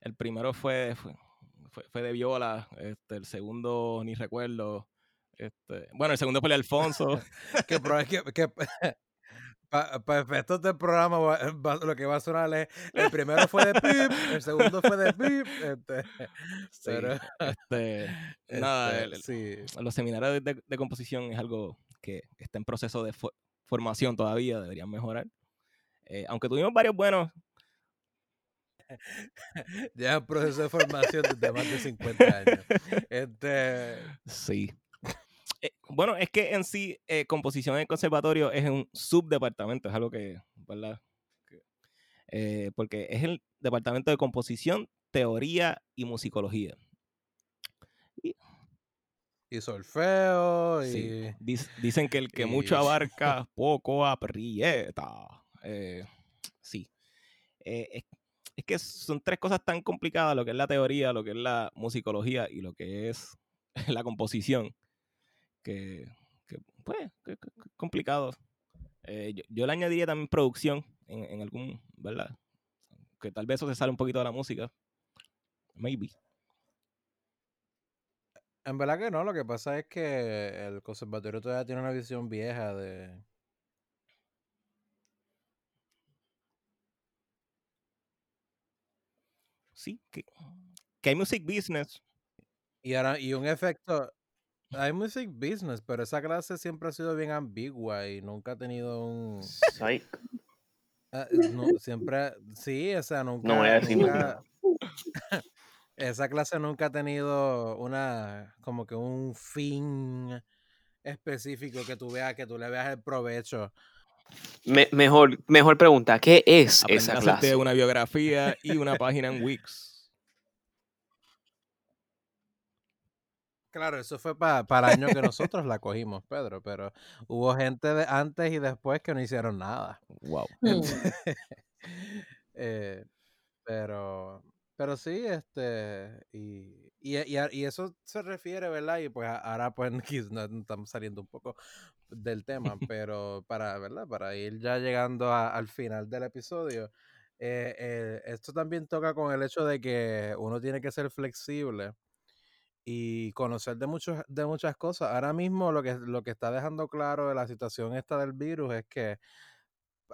el primero fue, fue, fue- fue de viola. Este, el segundo ni recuerdo. Este, bueno, el segundo fue el de Alfonso. Que, que, que para efectos del programa va- va- lo que va a sonar es el primero fue de pip, el segundo fue de pip. Este, Sí, pero, este, nada, este, el- el- sí. los seminarios de, de composición es algo que está en proceso de fo- formación todavía, deberían mejorar. Eh, aunque tuvimos varios buenos, Ya en proceso de formación desde más de 50 años. Este, sí. Eh, bueno, es que en sí, eh, composición en el conservatorio es un subdepartamento, es algo que, ¿verdad? Eh, porque es el departamento de composición, teoría y musicología. y solfeo y Sí. Dic- dicen que el que mucho abarca, poco aprieta. Sí. Eh, es, que son tres cosas tan complicadas, lo que es la teoría, lo que es la musicología y lo que es la composición, que, pues, que- que- complicado. Eh, yo, le añadiría también producción en algún, ¿verdad? Que tal vez eso se sale un poquito de la música. Maybe. En verdad que no, lo que pasa es que el conservatorio todavía tiene una visión vieja de... sí, que, que hay music business. Y ahora, y un efecto, hay music business, pero esa clase siempre ha sido bien ambigua y nunca ha tenido un... Psych. ah, no, siempre, sí, o sea, nunca... No voy a decir nunca- esa clase nunca ha tenido una, como que un fin específico que tú veas, que tú le veas el provecho. Me- mejor, mejor pregunta, ¿qué es esa clase? una biografía y una página en Wix. Claro, eso fue pa- para el año que nosotros la cogimos, Pedro, pero hubo gente de antes y después que no hicieron nada. Wow. Hmm. Eh, pero, pero sí, este, y, y, y y eso se refiere, ¿verdad? Y pues ahora pues estamos saliendo un poco del tema, pero para, ¿verdad? Para ir ya llegando a- al final del episodio, eh, eh, esto también toca con el hecho de que uno tiene que ser flexible y conocer de muchos de muchas cosas. Ahora mismo lo que lo que está dejando claro de la situación esta del virus es que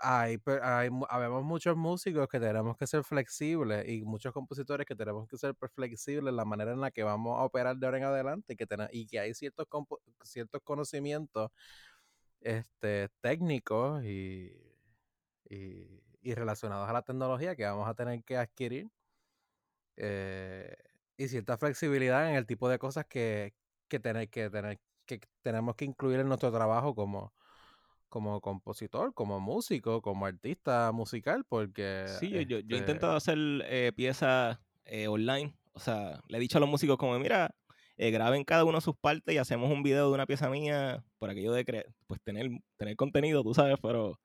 hay, hay habemos muchos músicos que tenemos que ser flexibles y muchos compositores que tenemos que ser flexibles en la manera en la que vamos a operar de ahora en adelante y que, tena- y que hay ciertos, ciertos conocimientos este, técnicos y, y, y relacionados a la tecnología que vamos a tener que adquirir eh, y cierta flexibilidad en el tipo de cosas que, que, tener, que, tener, que tenemos que incluir en nuestro trabajo como, como compositor, como músico, como artista musical, porque... Sí, yo, yo, yo he este, intentado hacer eh, piezas eh, online. O sea, le he dicho a los músicos como, mira, eh, graben cada uno sus partes y hacemos un video de una pieza mía por aquello de cre- pues tener, tener contenido, tú sabes, pero,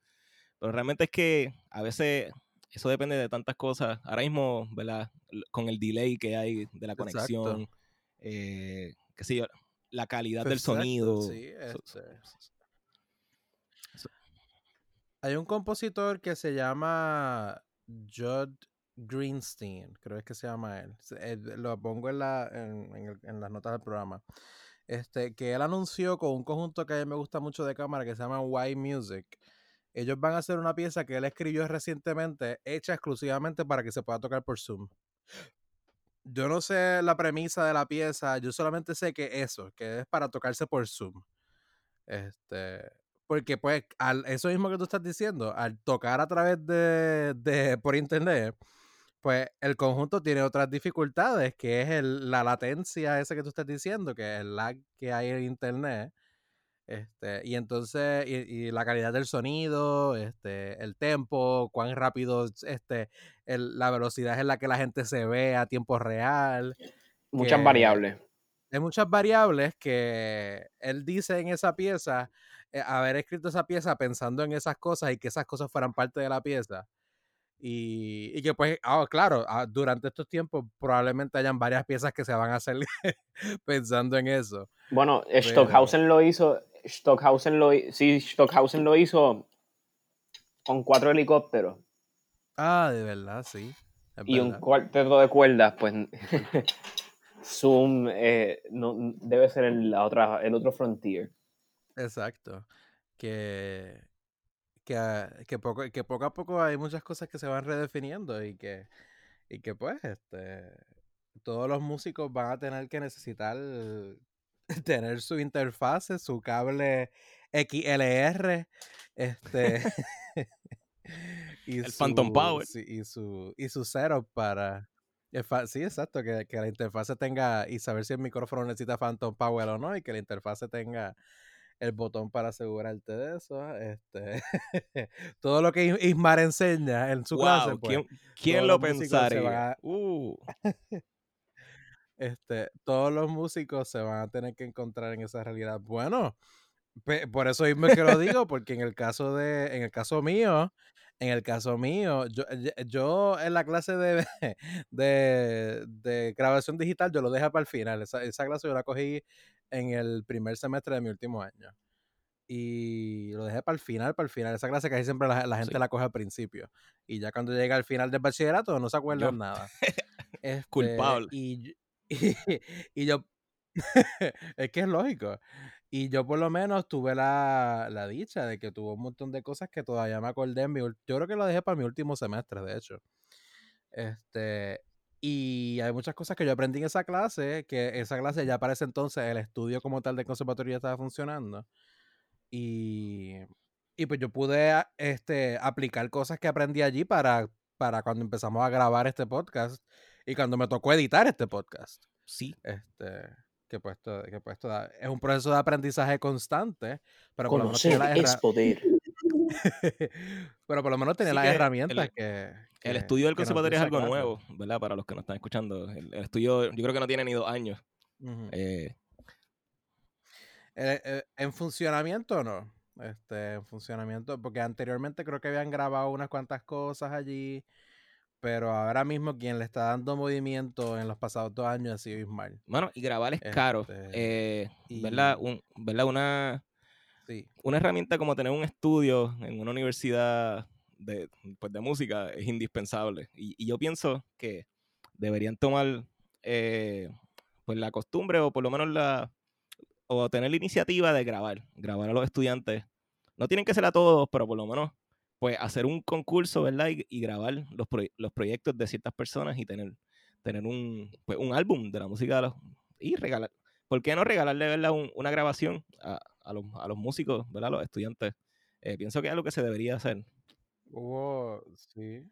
pero realmente es que a veces eso depende de tantas cosas. Ahora mismo, ¿verdad? Con el delay que hay de la conexión, eh, qué sé yo, la calidad del sonido. sí, este. Hay un compositor que se llama Judd Greenstein, creo que se llama él. Eh, Lo pongo en, la, en, el- en las notas del programa. Este, que él anunció con un conjunto que a mí me gusta mucho de cámara que se llama Y Music. Ellos van a hacer una pieza que él escribió recientemente, hecha exclusivamente para que se pueda tocar por Zoom. Yo no sé la premisa de la pieza, yo solamente sé que eso, que es para tocarse por Zoom. Este, porque pues, al, eso mismo que tú estás diciendo, al tocar a través de, de por internet, pues el conjunto tiene otras dificultades, que es el- la latencia esa que tú estás diciendo, que es el lag que hay en internet. Este, y entonces, y, y la calidad del sonido, este, el tempo, cuán rápido, este, el- la velocidad en la que la gente se ve a tiempo real. Muchas que- variables. hay muchas variables que él dice en esa pieza, haber escrito esa pieza pensando en esas cosas y que esas cosas fueran parte de la pieza. Y, y que pues, ah, claro, ah, durante estos tiempos probablemente hayan varias piezas que se van a hacer pensando en eso. Bueno, eh, Pero- Stockhausen lo hizo, Stockhausen lo, sí, Stockhausen lo hizo con cuatro helicópteros Ah, de verdad, sí. es y un cuarteto de cuerdas, pues Zoom eh, no, debe ser el, la otra, el otro frontier. Exacto. Que, que, ah, que, poco, que poco a poco hay muchas cosas que se van redefiniendo y que, y que pues este, todos los músicos van a tener que necesitar tener su interfase, su cable XLR, este y El Phantom Power. y su y su setup para Sí, exacto, que, que la interfase tenga y saber si el micrófono necesita Phantom Power o no y que la interfase tenga el botón para asegurarte de eso. Este, todo lo que Is- Ismar enseña en su Wow, clase, pues, ¿quién, lo pensaría? a- Uh, este, todos los músicos se van a tener que encontrar en esa realidad. Bueno, por eso mismo es que lo digo, porque en el caso de, en el caso mío, en el caso mío, yo, ye- yo en la clase de, de, de grabación digital, yo lo dejé para el final. Esa, esa clase yo la cogí en el primer semestre de mi último año. Y lo dejé para el final, para el final. Esa clase casi siempre la, la gente Sí. la coge al principio. Y ya cuando llega al final del bachillerato no se acuerdan nada. Este, Culpable. Y, yo- y, yo, es que es lógico. Y yo por lo menos tuve la, la dicha de que tuvo un montón de cosas que todavía me acordé. En mi, yo creo que lo dejé para mi último semestre, de hecho. Este, y, hay muchas cosas que yo aprendí en esa clase, que esa clase ya para ese entonces el estudio como tal del conservatorio ya estaba funcionando. Y, y pues yo pude este, aplicar cosas que aprendí allí para, para cuando empezamos a grabar este podcast y cuando me tocó editar este podcast. Sí, Este, que pues, que pues es un proceso de aprendizaje constante, pero por lo menos tenía las es poder. pero por lo menos tenía Sí las que el- herramientas que, el que- estudio del que conservatorio es algo nuevo, ¿verdad? Para los que nos están escuchando. El, el estudio, yo creo que no tiene ni dos años. Eh, Eh, eh, en funcionamiento no. Este, en funcionamiento, porque anteriormente creo que habían grabado unas cuantas cosas allí, pero ahora mismo quien le está dando movimiento en los pasados dos años ha sido Ismael. Bueno, y grabar es caro. Este, eh, ¿verdad? y- Un, ¿verdad? Una, Sí. una herramienta como tener un estudio en una universidad de, pues, de música es indispensable. Y, y yo pienso que deberían tomar eh, pues la costumbre o por lo menos la o tener la iniciativa de grabar, grabar a los estudiantes. No tienen que ser a todos, pero por lo menos pues hacer un concurso, ¿verdad? Y, y grabar los, proy- los proyectos de ciertas personas y tener, tener un, pues, un álbum de la música de los, y regalar. ¿Por qué no regalarle ¿verdad? un- una grabación a, a los, a los músicos, ¿verdad? a los estudiantes? Eh, pienso que es algo que se debería hacer. Hubo, sí.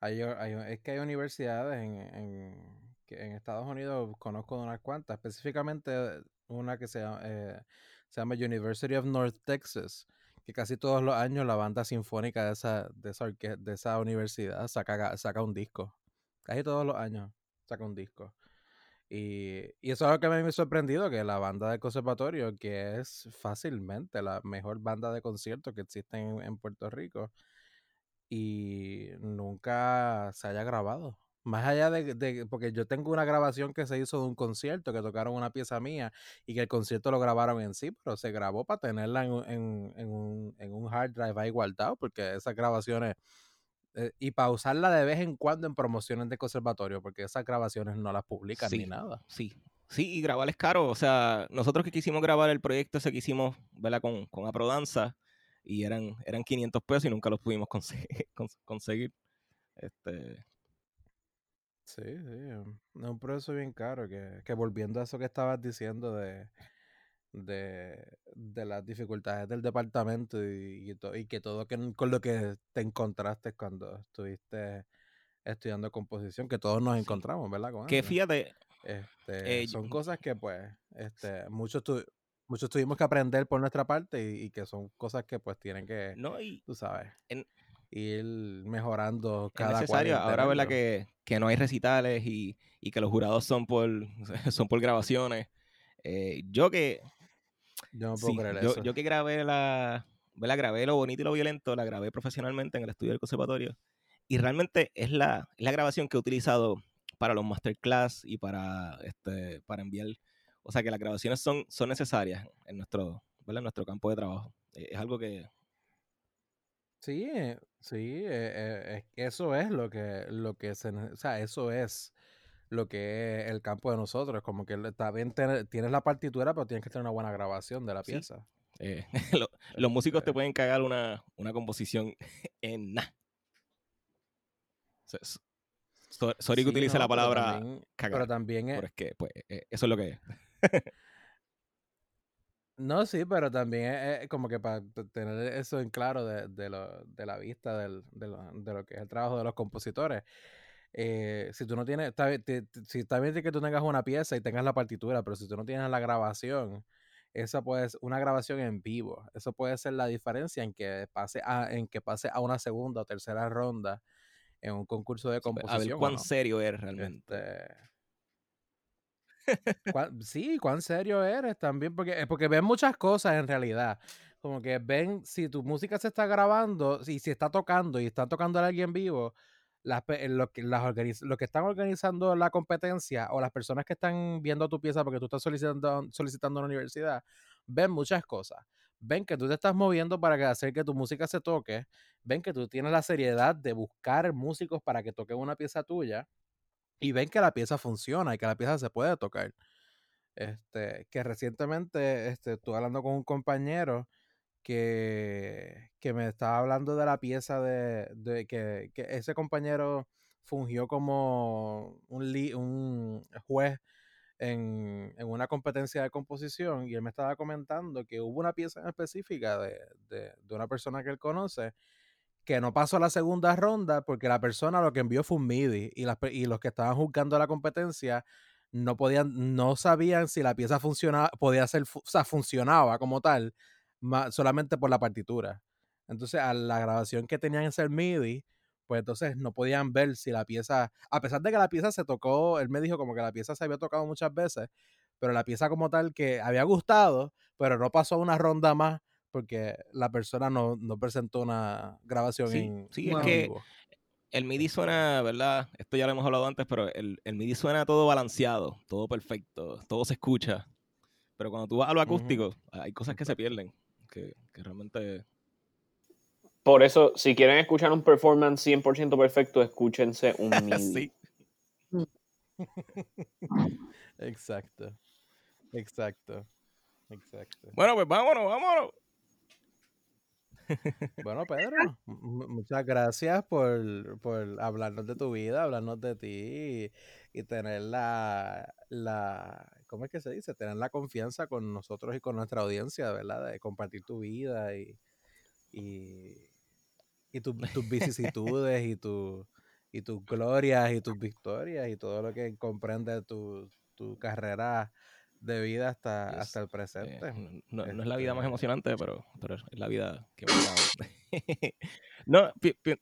Hay, hay es que hay universidades en, en, Estados Unidos, conozco de unas cuantas, específicamente una que se eh, se llama University of North Texas, casi todos los años la banda sinfónica de esa, de esa, de esa universidad saca, saca un disco. Casi todos los años saca un disco. Y, y eso es algo que me ha sorprendido, que la banda del conservatorio, que es fácilmente la mejor banda de conciertos que existe en Puerto Rico, y nunca se haya grabado. Más allá de, de- porque yo tengo una grabación que se hizo de un concierto, que tocaron una pieza mía y que el concierto lo grabaron en sí, pero se grabó para tenerla en, un- en, en un, en un hard drive ahí guardado, porque esas grabaciones, eh, y para usarla de vez en cuando en promociones de conservatorio, porque esas grabaciones no las publican ni nada. Sí, sí, y grabar es caro. O sea, nosotros que quisimos grabar el proyecto ese que hicimos, ¿verdad? Con, con Aprodanza, y eran, eran 500 pesos y nunca los pudimos conseguir. conseguir. Este, Sí, sí, um, es un proceso bien caro, que, que volviendo a eso que estabas diciendo de, de, de las dificultades del departamento y, y, to- y que todo que, con lo que te encontraste cuando estuviste estudiando composición, que todos nos Sí. encontramos, ¿verdad? Con que eso. fíjate, Este, eh, son yo- cosas que pues este, muchos, tu- muchos tuvimos que aprender por nuestra parte y, y que son cosas que pues tienen que, no, y tú sabes, En- ir mejorando es cada cual. necesario. Ahora, ¿verdad? Que, que no hay recitales y, y que los jurados son por, son por grabaciones. Eh, yo que, Yo no puedo sí, creer yo, eso. yo que grabé la, ¿verdad? Grabé lo bonito y lo violento, la grabé profesionalmente en el estudio del conservatorio. Y realmente es la, es la grabación que he utilizado para los masterclass y para, este, para enviar. O sea que las grabaciones son, son necesarias en nuestro, ¿verdad? en nuestro campo de trabajo. Es algo que, Sí, eh, sí, eh, eh, es que eso es lo que, lo que se, ne- o sea, eso es lo que es el campo de nosotros, como que le- está bien tener- tienes la partitura, pero tienes que tener una buena grabación de la Sí. pieza. eh, lo- los músicos te Este, pueden cagar una, una composición en nada. So- so- so- Sorry que sí, utilice la pero palabra también, cagar, pero también es, pero es que pues, eh, eso es lo que es. no, sí, pero también es, es como que para tener eso en claro de, de, lo, de la vista del, de, lo, de lo que es el trabajo de los compositores. eh, si tú no tienes, está, te- si está bien que tú tengas una pieza y tengas la partitura, pero si tú no tienes la grabación, esa puede ser una grabación en vivo. Eso puede ser la diferencia en que pase a, en que pase a una segunda o tercera ronda en un concurso de pues, A ver composición. o cuán no. serio es realmente. Este, sí, cuán serio eres también, porque, eh, porque ven muchas cosas en realidad. Como que ven si tu música se está grabando, si, si está tocando y está tocando a alguien vivo, las, lo las los que están organizando la competencia o las personas que están viendo tu pieza porque tú estás solicitando, solicitando a la universidad, ven muchas cosas. Ven que tú te estás moviendo para hacer que tu música se toque, ven que tú tienes la seriedad de buscar músicos para que toquen una pieza tuya y ven que la pieza funciona y que la pieza se puede tocar. Este, que recientemente este, estuve hablando con un compañero que, que me estaba hablando de la pieza de, de que, que ese compañero fungió como un li- un juez en, en una competencia de composición y él me estaba comentando que hubo una pieza en específica de, de- de una persona que él conoce que no pasó a la segunda ronda porque la persona lo que envió fue un MIDI y, las y los que estaban juzgando la competencia no podían, no sabían si la pieza funcionaba, podía ser, o sea, funcionaba como tal, solamente por la partitura. Entonces, a la grabación que tenían en ser MIDI, pues entonces no podían ver si la pieza, a pesar de que la pieza se tocó, él me dijo como que la pieza se había tocado muchas veces, pero la pieza como tal que había gustado, pero no pasó a una ronda más porque la persona no, no presentó una grabación Sí, en, sí, es que el MIDI suena, ¿verdad? Esto ya lo hemos hablado antes, pero el, el MIDI suena todo balanceado, todo perfecto, todo se escucha. Pero cuando tú vas a lo acústico, hay cosas que se pierden, que, que realmente... Por eso, si quieren escuchar un performance 100% perfecto, escúchense un MIDI. sí. Exacto. Exacto. Exacto. Bueno, pues vámonos, vámonos. Bueno, Pedro, mu- muchas gracias por, por hablarnos de tu vida, hablarnos de ti y, y tener la, la, ¿cómo es que se dice? Tener la confianza con nosotros y con nuestra audiencia, ¿verdad? De compartir tu vida y, y, y tu- tus vicisitudes y, tu, y tus glorias y tus victorias y todo lo que comprende tu, tu carrera de vida hasta, Yes. hasta el Eh, presente. no, no- no es la vida más Este- emocionante, pero, pero es la vida que me no, pi- pi-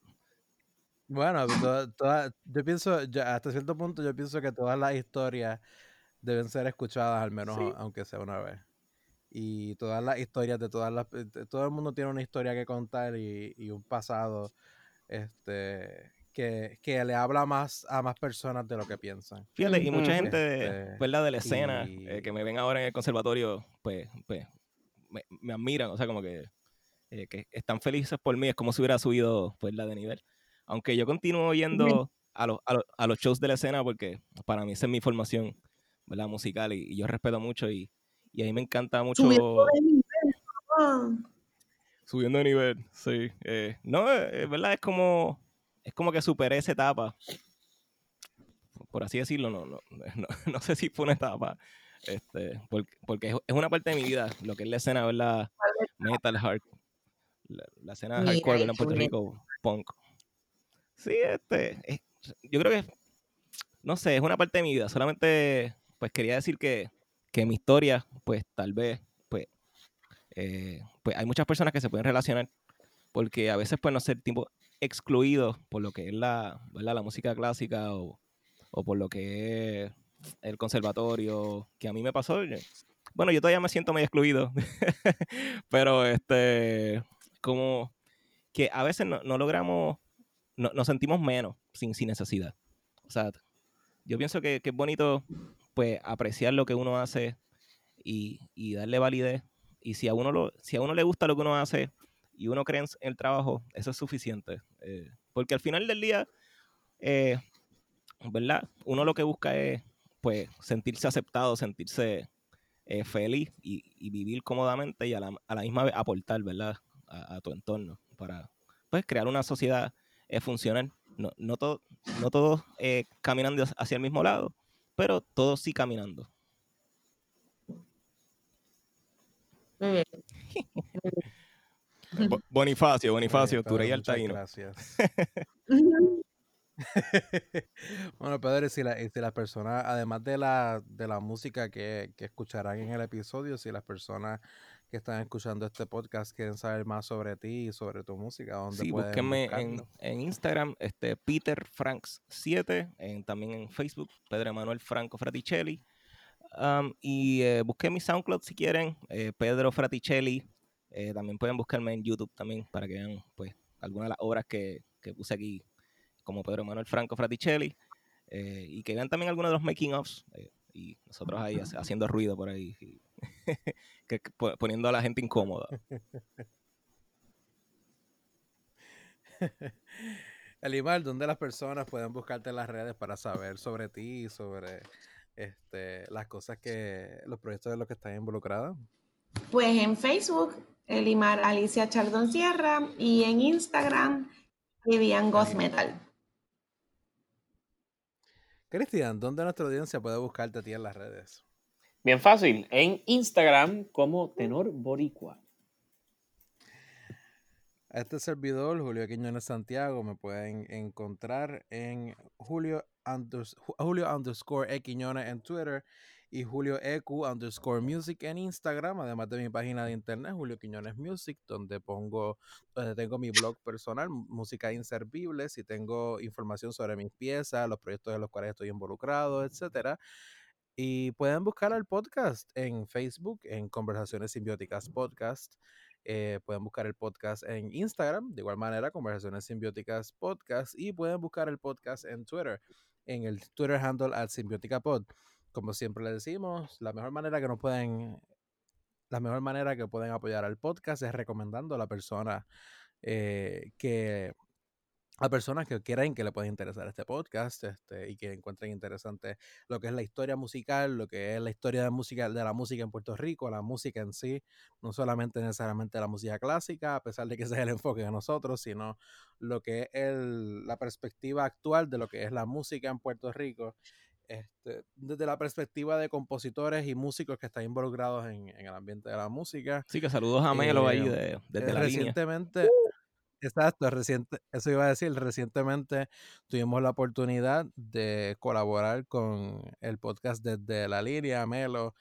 Bueno, to- toda- yo pienso, yo- hasta cierto punto, yo pienso que todas las historias deben ser escuchadas al menos, Sí. aunque sea una vez. Y todas las historias de todas las, de- todo el mundo tiene una historia que contar y, y un pasado, este, que, que le habla más a más personas de lo que piensan. fíjate, y mucha Ujú. gente, Este, ¿verdad? De la escena, eh, y- que me ven ahora en el conservatorio, pues, pues me, me admiran, o sea, como que, eh, que están felices por mí, es como si hubiera subido, pues, la de nivel. Aunque yo continúo yendo a los, a, los, a los shows de la escena porque para mí esa es mi formación, ¿verdad? Musical y, y yo respeto mucho y, y a mí me encanta mucho... Subiendo de nivel, ah. Subiendo de nivel, sí. Eh, no, eh, es verdad, es como, es como que superé esa etapa. Por así decirlo, no, no, no, no sé si fue una etapa. Este, porque, porque es, una parte de mi vida, lo que es la escena, ¿verdad? Metal, hard, la, la escena Mira, hardcore, ¿verdad? En Puerto. Rico, punk. Sí, este, es- yo creo que, no sé, es una parte de mi vida. Solamente, pues quería decir que, que mi historia, pues tal vez, pues, eh, pues hay muchas personas que se pueden relacionar porque a veces pues no ser tipo excluidos por lo que es la, ¿verdad? la música clásica o, o por lo que es el conservatorio, que a mí me pasó. Bueno, yo todavía me siento medio excluido, pero este, como que a veces no, no logramos, no- nos sentimos menos sin, sin necesidad. O sea, yo pienso que, que es bonito pues apreciar lo que uno hace y, y darle validez. Y si a uno lo, si a uno le gusta lo que uno hace y uno cree en el trabajo, eso es suficiente. Eh, porque al final del día, eh, ¿verdad? Uno lo que busca es pues sentirse aceptado, sentirse eh, feliz y, y vivir cómodamente y a la, a la misma vez aportar, ¿verdad? A, a tu entorno para pues crear una sociedad funcional. No, no, todo, no todos caminando hacia el mismo lado, pero todos sí caminando. Muy bien. Bo- Bonifacio, Bonifacio, Turey Altaíno. Gracias. bueno, Pedro, y si, la- si las personas, además de la, de la música que, que escucharán en el episodio, si las personas que están escuchando este podcast quieren saber más sobre ti y sobre tu música, ¿dónde Sí, pueden búsquenme en, Instagram, este, Peter Franks 7, en, también en Facebook, Pedro Emanuel Franco Fraticelli. Um, y eh, busquen mi SoundCloud si quieren, eh, Pedro Fraticelli. Eh, también pueden buscarme en YouTube también para que vean pues algunas de las obras que, que puse aquí, como Pedro Emanuel Franco Fraticelli. eh, y que vean también algunos de los making ofs eh, y nosotros ahí hace- haciendo ruido por ahí y que- poniendo a la gente incómoda. Elimar, ¿dónde las personas pueden buscarte en las redes para saber sobre ti y sobre este, las cosas que, los proyectos de los que estás involucrada? Pues en Facebook, Elimar Alicia Chardon Sierra y en Instagram, Vivian Ahí. Metal. Cristian, ¿dónde nuestra audiencia puede buscarte a ti en las redes? Bien fácil, en Instagram como Tenor Boricua. A este servidor, Julio Quiñones Santiago, me pueden encontrar en Julio, unders- Julio underscore E Quiñones en Twitter y Julio EQ underscore Music en Instagram, además de mi página de internet, Julio Quiñones Music, donde pongo, donde tengo mi blog personal, Música Inservibles, y tengo información sobre mis piezas, los proyectos en los cuales estoy involucrado, etcétera. Y pueden buscar el podcast en Facebook, en Conversaciones Simbióticas Podcast. Eh, pueden buscar el podcast en Instagram, de igual manera, Conversaciones Simbióticas Podcast. Y pueden buscar el podcast en Twitter, en el Twitter handle at SimbióticaPod. Como siempre les decimos, la mejor manera que nos pueden, la mejor manera que pueden apoyar al podcast es recomendando a la persona eh, que a personas que creen que le puede interesar este podcast este, y que encuentren interesante lo que es la historia musical, lo que es la historia de, música, de la música en Puerto Rico, la música en sí, no solamente necesariamente la música clásica, a pesar de que ese es el enfoque de nosotros, sino lo que es el- la perspectiva actual de lo que es la música en Puerto Rico. Este, desde la perspectiva de compositores y músicos que están involucrados en, en el ambiente de la música. Así que saludos a Melo ahí Eh, de- desde Eh, la línea. recientemente, exacto, reciente, eso iba a decir, recientemente tuvimos la oportunidad de colaborar con el podcast desde la línea, Melo,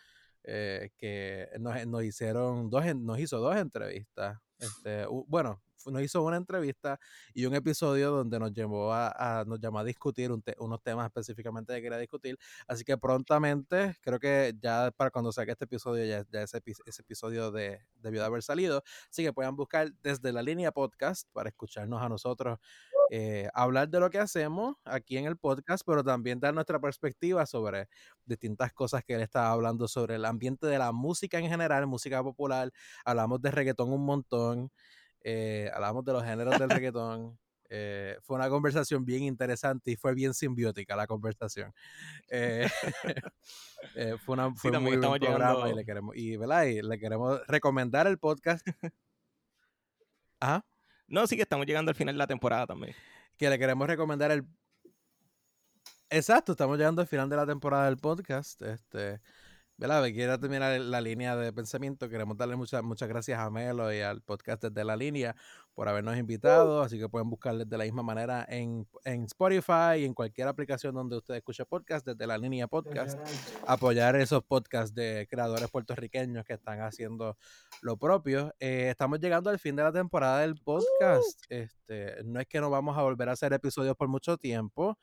eh, que nos, nos hicieron dos, nos hizo dos entrevistas. Este, bueno, nos hizo una entrevista y un episodio donde nos llevó a, nos a discutir un unos temas específicamente que quería discutir. Así que prontamente, creo que ya para cuando saque este episodio, ya, ese, ese episodio de, debió de haber salido. Así que puedan buscar desde la línea podcast para escucharnos a nosotros eh, hablar de lo que hacemos aquí en el podcast, pero también dar nuestra perspectiva sobre distintas cosas que él estaba hablando sobre el ambiente de la música en general, música popular. Hablamos de reggaetón un montón, eh, hablamos de los géneros del reggaetón. eh, fue una conversación bien interesante y fue bien simbiótica la conversación. Eh, eh, fue una, fue también muy buen programa y le queremos, y, ¿verdad? y le queremos recomendar el podcast. Ajá No, sí que estamos llegando al final de la temporada también. que le queremos recomendar el. Exacto, estamos llegando al final de la temporada del podcast. Este, ¿verdad? Me quiero terminar la línea de pensamiento. Queremos darle muchas muchas gracias a Melo y al podcast desde la línea por habernos invitado. Así que pueden buscarles de la misma manera en, en Spotify y en cualquier aplicación donde usted escuche podcast, desde la línea podcast. Apoyar esos podcasts de creadores puertorriqueños que están haciendo lo propio. Eh, estamos llegando al fin de la temporada del podcast. Este, no es que no vamos a volver a hacer episodios por mucho tiempo,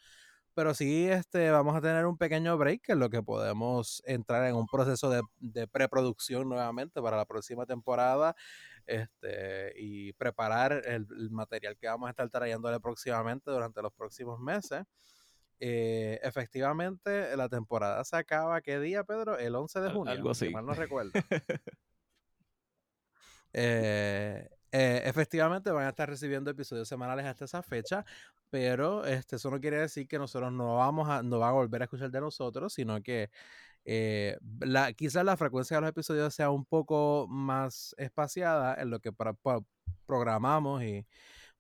pero sí este, vamos a tener un pequeño break en lo que podemos entrar en un proceso de, de preproducción nuevamente para la próxima temporada este, y preparar el, el material que vamos a estar trayéndole próximamente durante los próximos meses. Eh, efectivamente, la temporada se acaba, ¿qué día, Pedro? El 11 de junio, algo si así. mal no recuerdo. Eh, eh, efectivamente van a estar recibiendo episodios semanales hasta esa fecha, pero este, eso no quiere decir que nosotros no vamos a, no van a volver a escuchar de nosotros, sino que eh, la, quizás la frecuencia de los episodios sea un poco más espaciada en lo que pro- pro- programamos y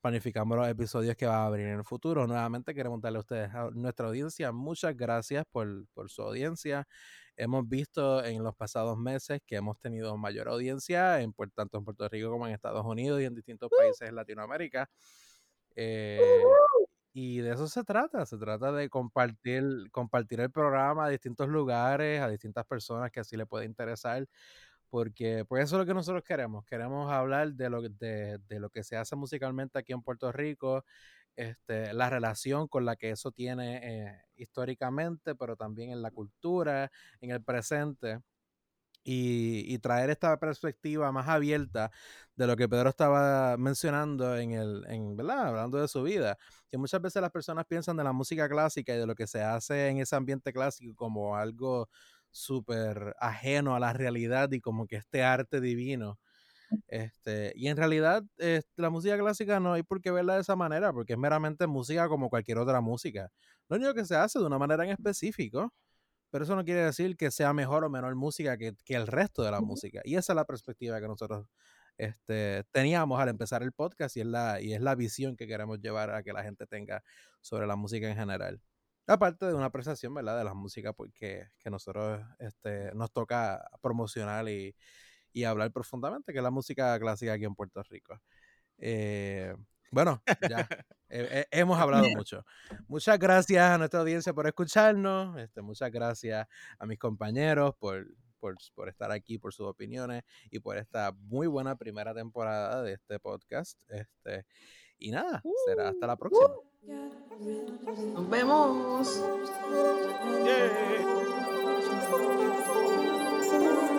planificamos los episodios que va a abrir en el futuro. Nuevamente queremos darle a ustedes, a nuestra audiencia, muchas gracias por, por su audiencia. Hemos visto en los pasados meses que hemos tenido mayor audiencia, en, tanto en Puerto Rico como en Estados Unidos y en distintos países en Latinoamérica. Eh, y de eso se trata, se trata de compartir, compartir el programa a distintos lugares, a distintas personas que así le puede interesar, porque pues eso es lo que nosotros queremos, queremos hablar de lo, de, de lo que se hace musicalmente aquí en Puerto Rico, este, la relación con la que eso tiene eh, históricamente, pero también en la cultura, en el presente. Y, y traer esta perspectiva más abierta de lo que Pedro estaba mencionando en el, en, ¿verdad? Hablando de su vida, que muchas veces las personas piensan de la música clásica y de lo que se hace en ese ambiente clásico como algo súper ajeno a la realidad y como que este arte divino. Este, y en realidad, eh, la música clásica no hay por qué verla de esa manera, porque es meramente música como cualquier otra música. Lo único que se hace de una manera en específico, pero eso no quiere decir que sea mejor o menor música que, que el resto de la música. Y esa es la perspectiva que nosotros este, teníamos al empezar el podcast y es, la, y es la visión que queremos llevar a que la gente tenga sobre la música en general. Aparte de una apreciación, ¿verdad? De la música porque que nosotros este, nos toca promocionar y, y hablar profundamente, que es la música clásica aquí en Puerto Rico. Eh, bueno, ya eh, eh, hemos hablado mucho. Muchas gracias a nuestra audiencia por escucharnos. Este, muchas gracias a mis compañeros por, por, por, estar aquí, por sus opiniones y por esta muy buena primera temporada de este podcast. Este, y nada, será hasta la próxima. Nos vemos. Yeah.